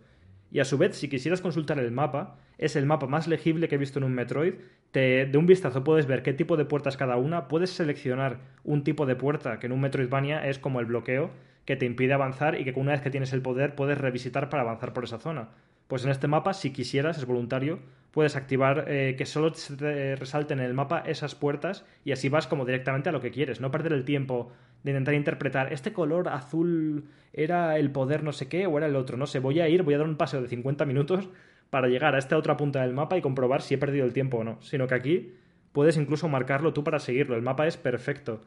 Y a su vez, si quisieras consultar el mapa, es el mapa más legible que he visto en un Metroid. Te, de un vistazo puedes ver qué tipo de puertas cada una, puedes seleccionar un tipo de puerta que en un Metroidvania es como el bloqueo, que te impide avanzar y que una vez que tienes el poder puedes revisitar para avanzar por esa zona. Pues en este mapa, si quisieras, es voluntario, puedes activar eh, que solo te resalten en el mapa esas puertas y así vas como directamente a lo que quieres, no perder el tiempo de intentar interpretar este color azul era el poder no sé qué o era el otro, no sé, voy a ir, voy a dar un paseo de 50 minutos para llegar a esta otra punta del mapa y comprobar si he perdido el tiempo o no, sino que aquí puedes incluso marcarlo tú para seguirlo, el mapa es perfecto.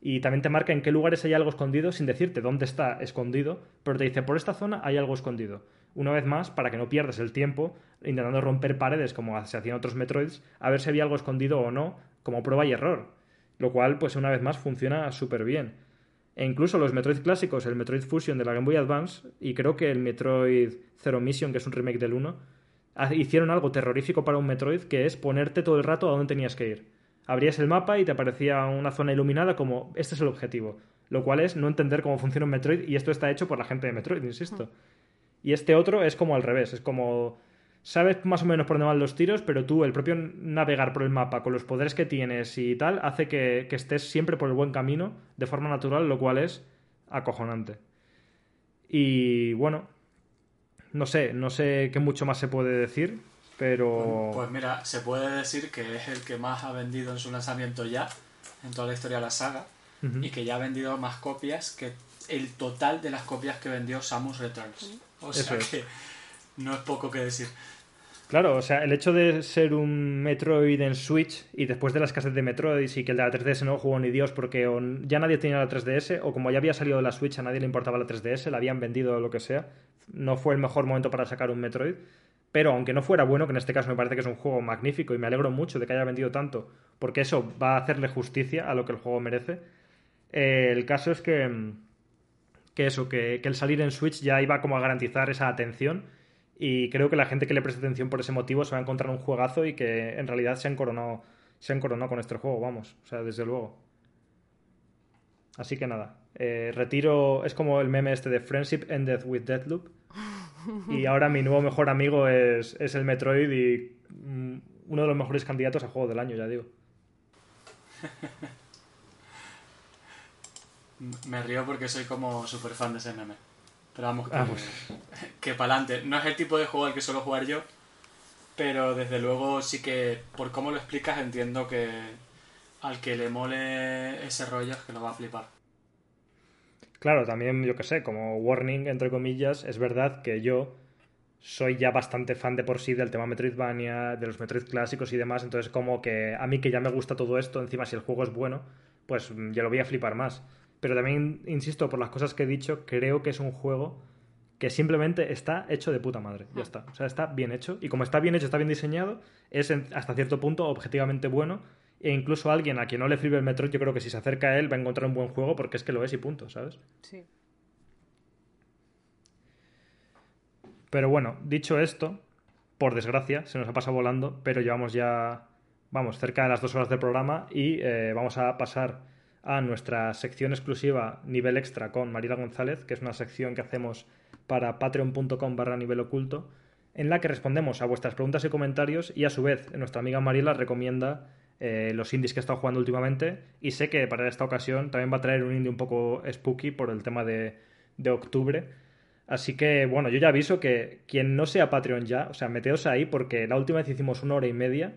Y también te marca en qué lugares hay algo escondido sin decirte dónde está escondido, pero te dice por esta zona hay algo escondido. Una vez más, para que no pierdas el tiempo intentando romper paredes como se hacían otros Metroids, a ver si había algo escondido o no, como prueba y error. Lo cual, pues una vez más, funciona súper bien. E incluso los Metroid clásicos, el Metroid Fusion de la Game Boy Advance y creo que el Metroid Zero Mission, que es un remake del 1, hicieron algo terrorífico para un Metroid que es ponerte todo el rato a dónde tenías que ir. Abrías el mapa y te aparecía una zona iluminada como este es el objetivo. Lo cual es no entender cómo funciona un Metroid y esto está hecho por la gente de Metroid, insisto. Y este otro es como al revés, es como sabes más o menos por dónde van los tiros, pero tú, el propio navegar por el mapa con los poderes que tienes y tal, hace que, estés siempre por el buen camino de forma natural, lo cual es acojonante. Y bueno, no sé, no sé qué mucho más se puede decir, pero... Pues, mira, se puede decir que es el que más ha vendido en su lanzamiento ya, en toda la historia de la saga, y que ya ha vendido más copias que el total de las copias que vendió Samus Returns. O sea que no es poco que decir. Claro, o sea, el hecho de ser un Metroid en Switch y después de las casas de Metroid y que el de la 3DS no jugó ni Dios porque ya nadie tenía la 3DS o como ya había salido de la Switch a nadie le importaba la 3DS, la habían vendido o lo que sea, no fue el mejor momento para sacar un Metroid. Pero aunque no fuera bueno, que en este caso me parece que es un juego magnífico y me alegro mucho de que haya vendido tanto, porque eso va a hacerle justicia a lo que el juego merece, eh, el caso es que, que eso, que, que el salir en Switch ya iba como a garantizar esa atención y creo que la gente que le preste atención por ese motivo se va a encontrar un juegazo y que en realidad se han coronado, se han coronado con este juego, vamos. O sea, desde luego. Así que nada. Eh, retiro. Es como el meme este de Friendship Ended with Deathloop. Y ahora mi nuevo mejor amigo es, es el Metroid y mm, uno de los mejores candidatos a juego del año, ya digo. Me río porque soy como súper fan de ese meme. Pero vamos, que, ah, pues. que para adelante. No es el tipo de juego al que suelo jugar yo, pero desde luego sí que, por cómo lo explicas, entiendo que al que le mole ese rollo es que lo va a flipar. Claro, también, yo que sé, como warning, entre comillas, es verdad que yo soy ya bastante fan de por sí del tema Metroidvania, de los Metroid clásicos y demás, entonces como que a mí que ya me gusta todo esto, encima si el juego es bueno, pues ya lo voy a flipar más. Pero también, insisto, por las cosas que he dicho, creo que es un juego que simplemente está hecho de puta madre. Ya está. O sea, está bien hecho. Y como está bien hecho, está bien diseñado, es hasta cierto punto objetivamente bueno. E incluso alguien a quien no le sirve el Metroid, yo creo que si se acerca a él va a encontrar un buen juego porque es que lo es y punto, ¿sabes? Sí. Pero bueno, dicho esto, por desgracia, se nos ha pasado volando, pero llevamos ya, vamos, cerca de las dos horas del programa y eh, vamos a pasar a nuestra sección exclusiva Nivel Extra con Mariela González, que es una sección que hacemos para patreon.com barra nivel oculto, en la que respondemos a vuestras preguntas y comentarios y a su vez nuestra amiga Mariela recomienda eh, los indies que he estado jugando últimamente y sé que para esta ocasión también va a traer un indie un poco spooky por el tema de, de octubre. Así que, bueno, yo ya aviso que quien no sea Patreon ya, o sea, meteos ahí porque la última vez hicimos una hora y media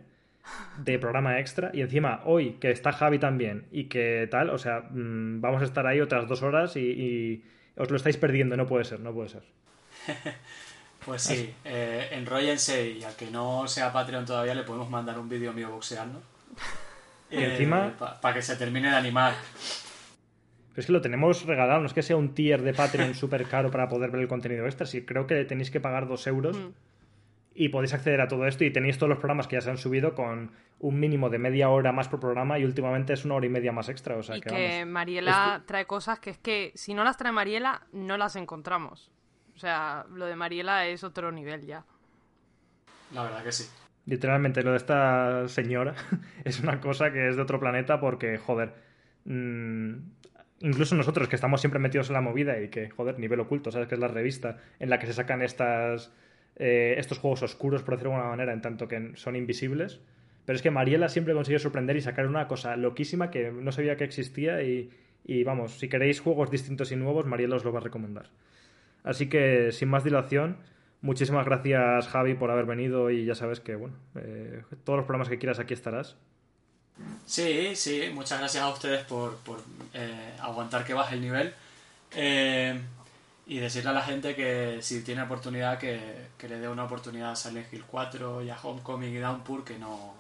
de programa extra y encima hoy que está Javi también y que tal, o sea, mm, vamos a estar ahí otras dos horas y, os lo estáis perdiendo, no puede ser, no puede ser. pues sí, eh, enróllense y a que no sea Patreon todavía le podemos mandar un vídeo mío boxeando. Y encima... Eh, para que se termine de animar. Pero es que lo tenemos regalado, no es que sea un tier de Patreon súper caro para poder ver el contenido extra. Sí, creo que tenéis que pagar dos euros mm. Y podéis acceder a todo esto y tenéis todos los programas que ya se han subido con un mínimo de media hora más por programa y últimamente es una hora y media más extra. O sea, y que, Mariela trae cosas que es que si no las trae Mariela no las encontramos. O sea, lo de Mariela es otro nivel ya. La verdad que sí. Literalmente, lo de esta señora es una cosa que es de otro planeta porque, joder, mmm, incluso nosotros que estamos siempre metidos en la movida y que, joder, nivel oculto, ¿sabes? Que es la revista en la que se sacan estas, eh, estos juegos oscuros, por decirlo de alguna manera, en tanto que son invisibles. Pero es que Mariela siempre consiguió sorprender y sacar una cosa loquísima que no sabía que existía y, y vamos, si queréis juegos distintos y nuevos, Mariela os lo va a recomendar. Así que, sin más dilación, muchísimas gracias Javi por haber venido y ya sabes que, bueno, eh, todos los programas que quieras aquí estarás. Sí, sí, muchas gracias a ustedes por, eh, aguantar que baje el nivel. Eh, y decirle a la gente que si tiene oportunidad que, le dé una oportunidad a Silent Hill 4 y a Homecoming y Downpour, que no,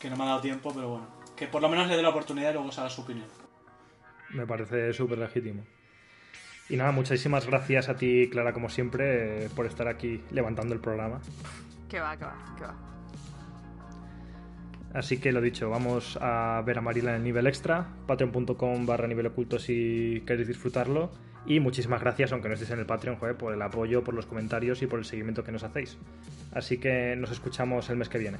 que no me ha dado tiempo, pero bueno, que por lo menos le dé la oportunidad y luego se haga su opinión. Me parece súper legítimo. Y nada, muchísimas gracias a ti, Clara, como siempre, por estar aquí levantando el programa. Que va, que va, que va. Así que lo dicho, vamos a ver a Marila en el nivel extra, patreon.com barra nivel oculto si queréis disfrutarlo. Y muchísimas gracias, aunque no estéis en el Patreon, joder, por el apoyo, por los comentarios y por el seguimiento que nos hacéis. Así que nos escuchamos el mes que viene.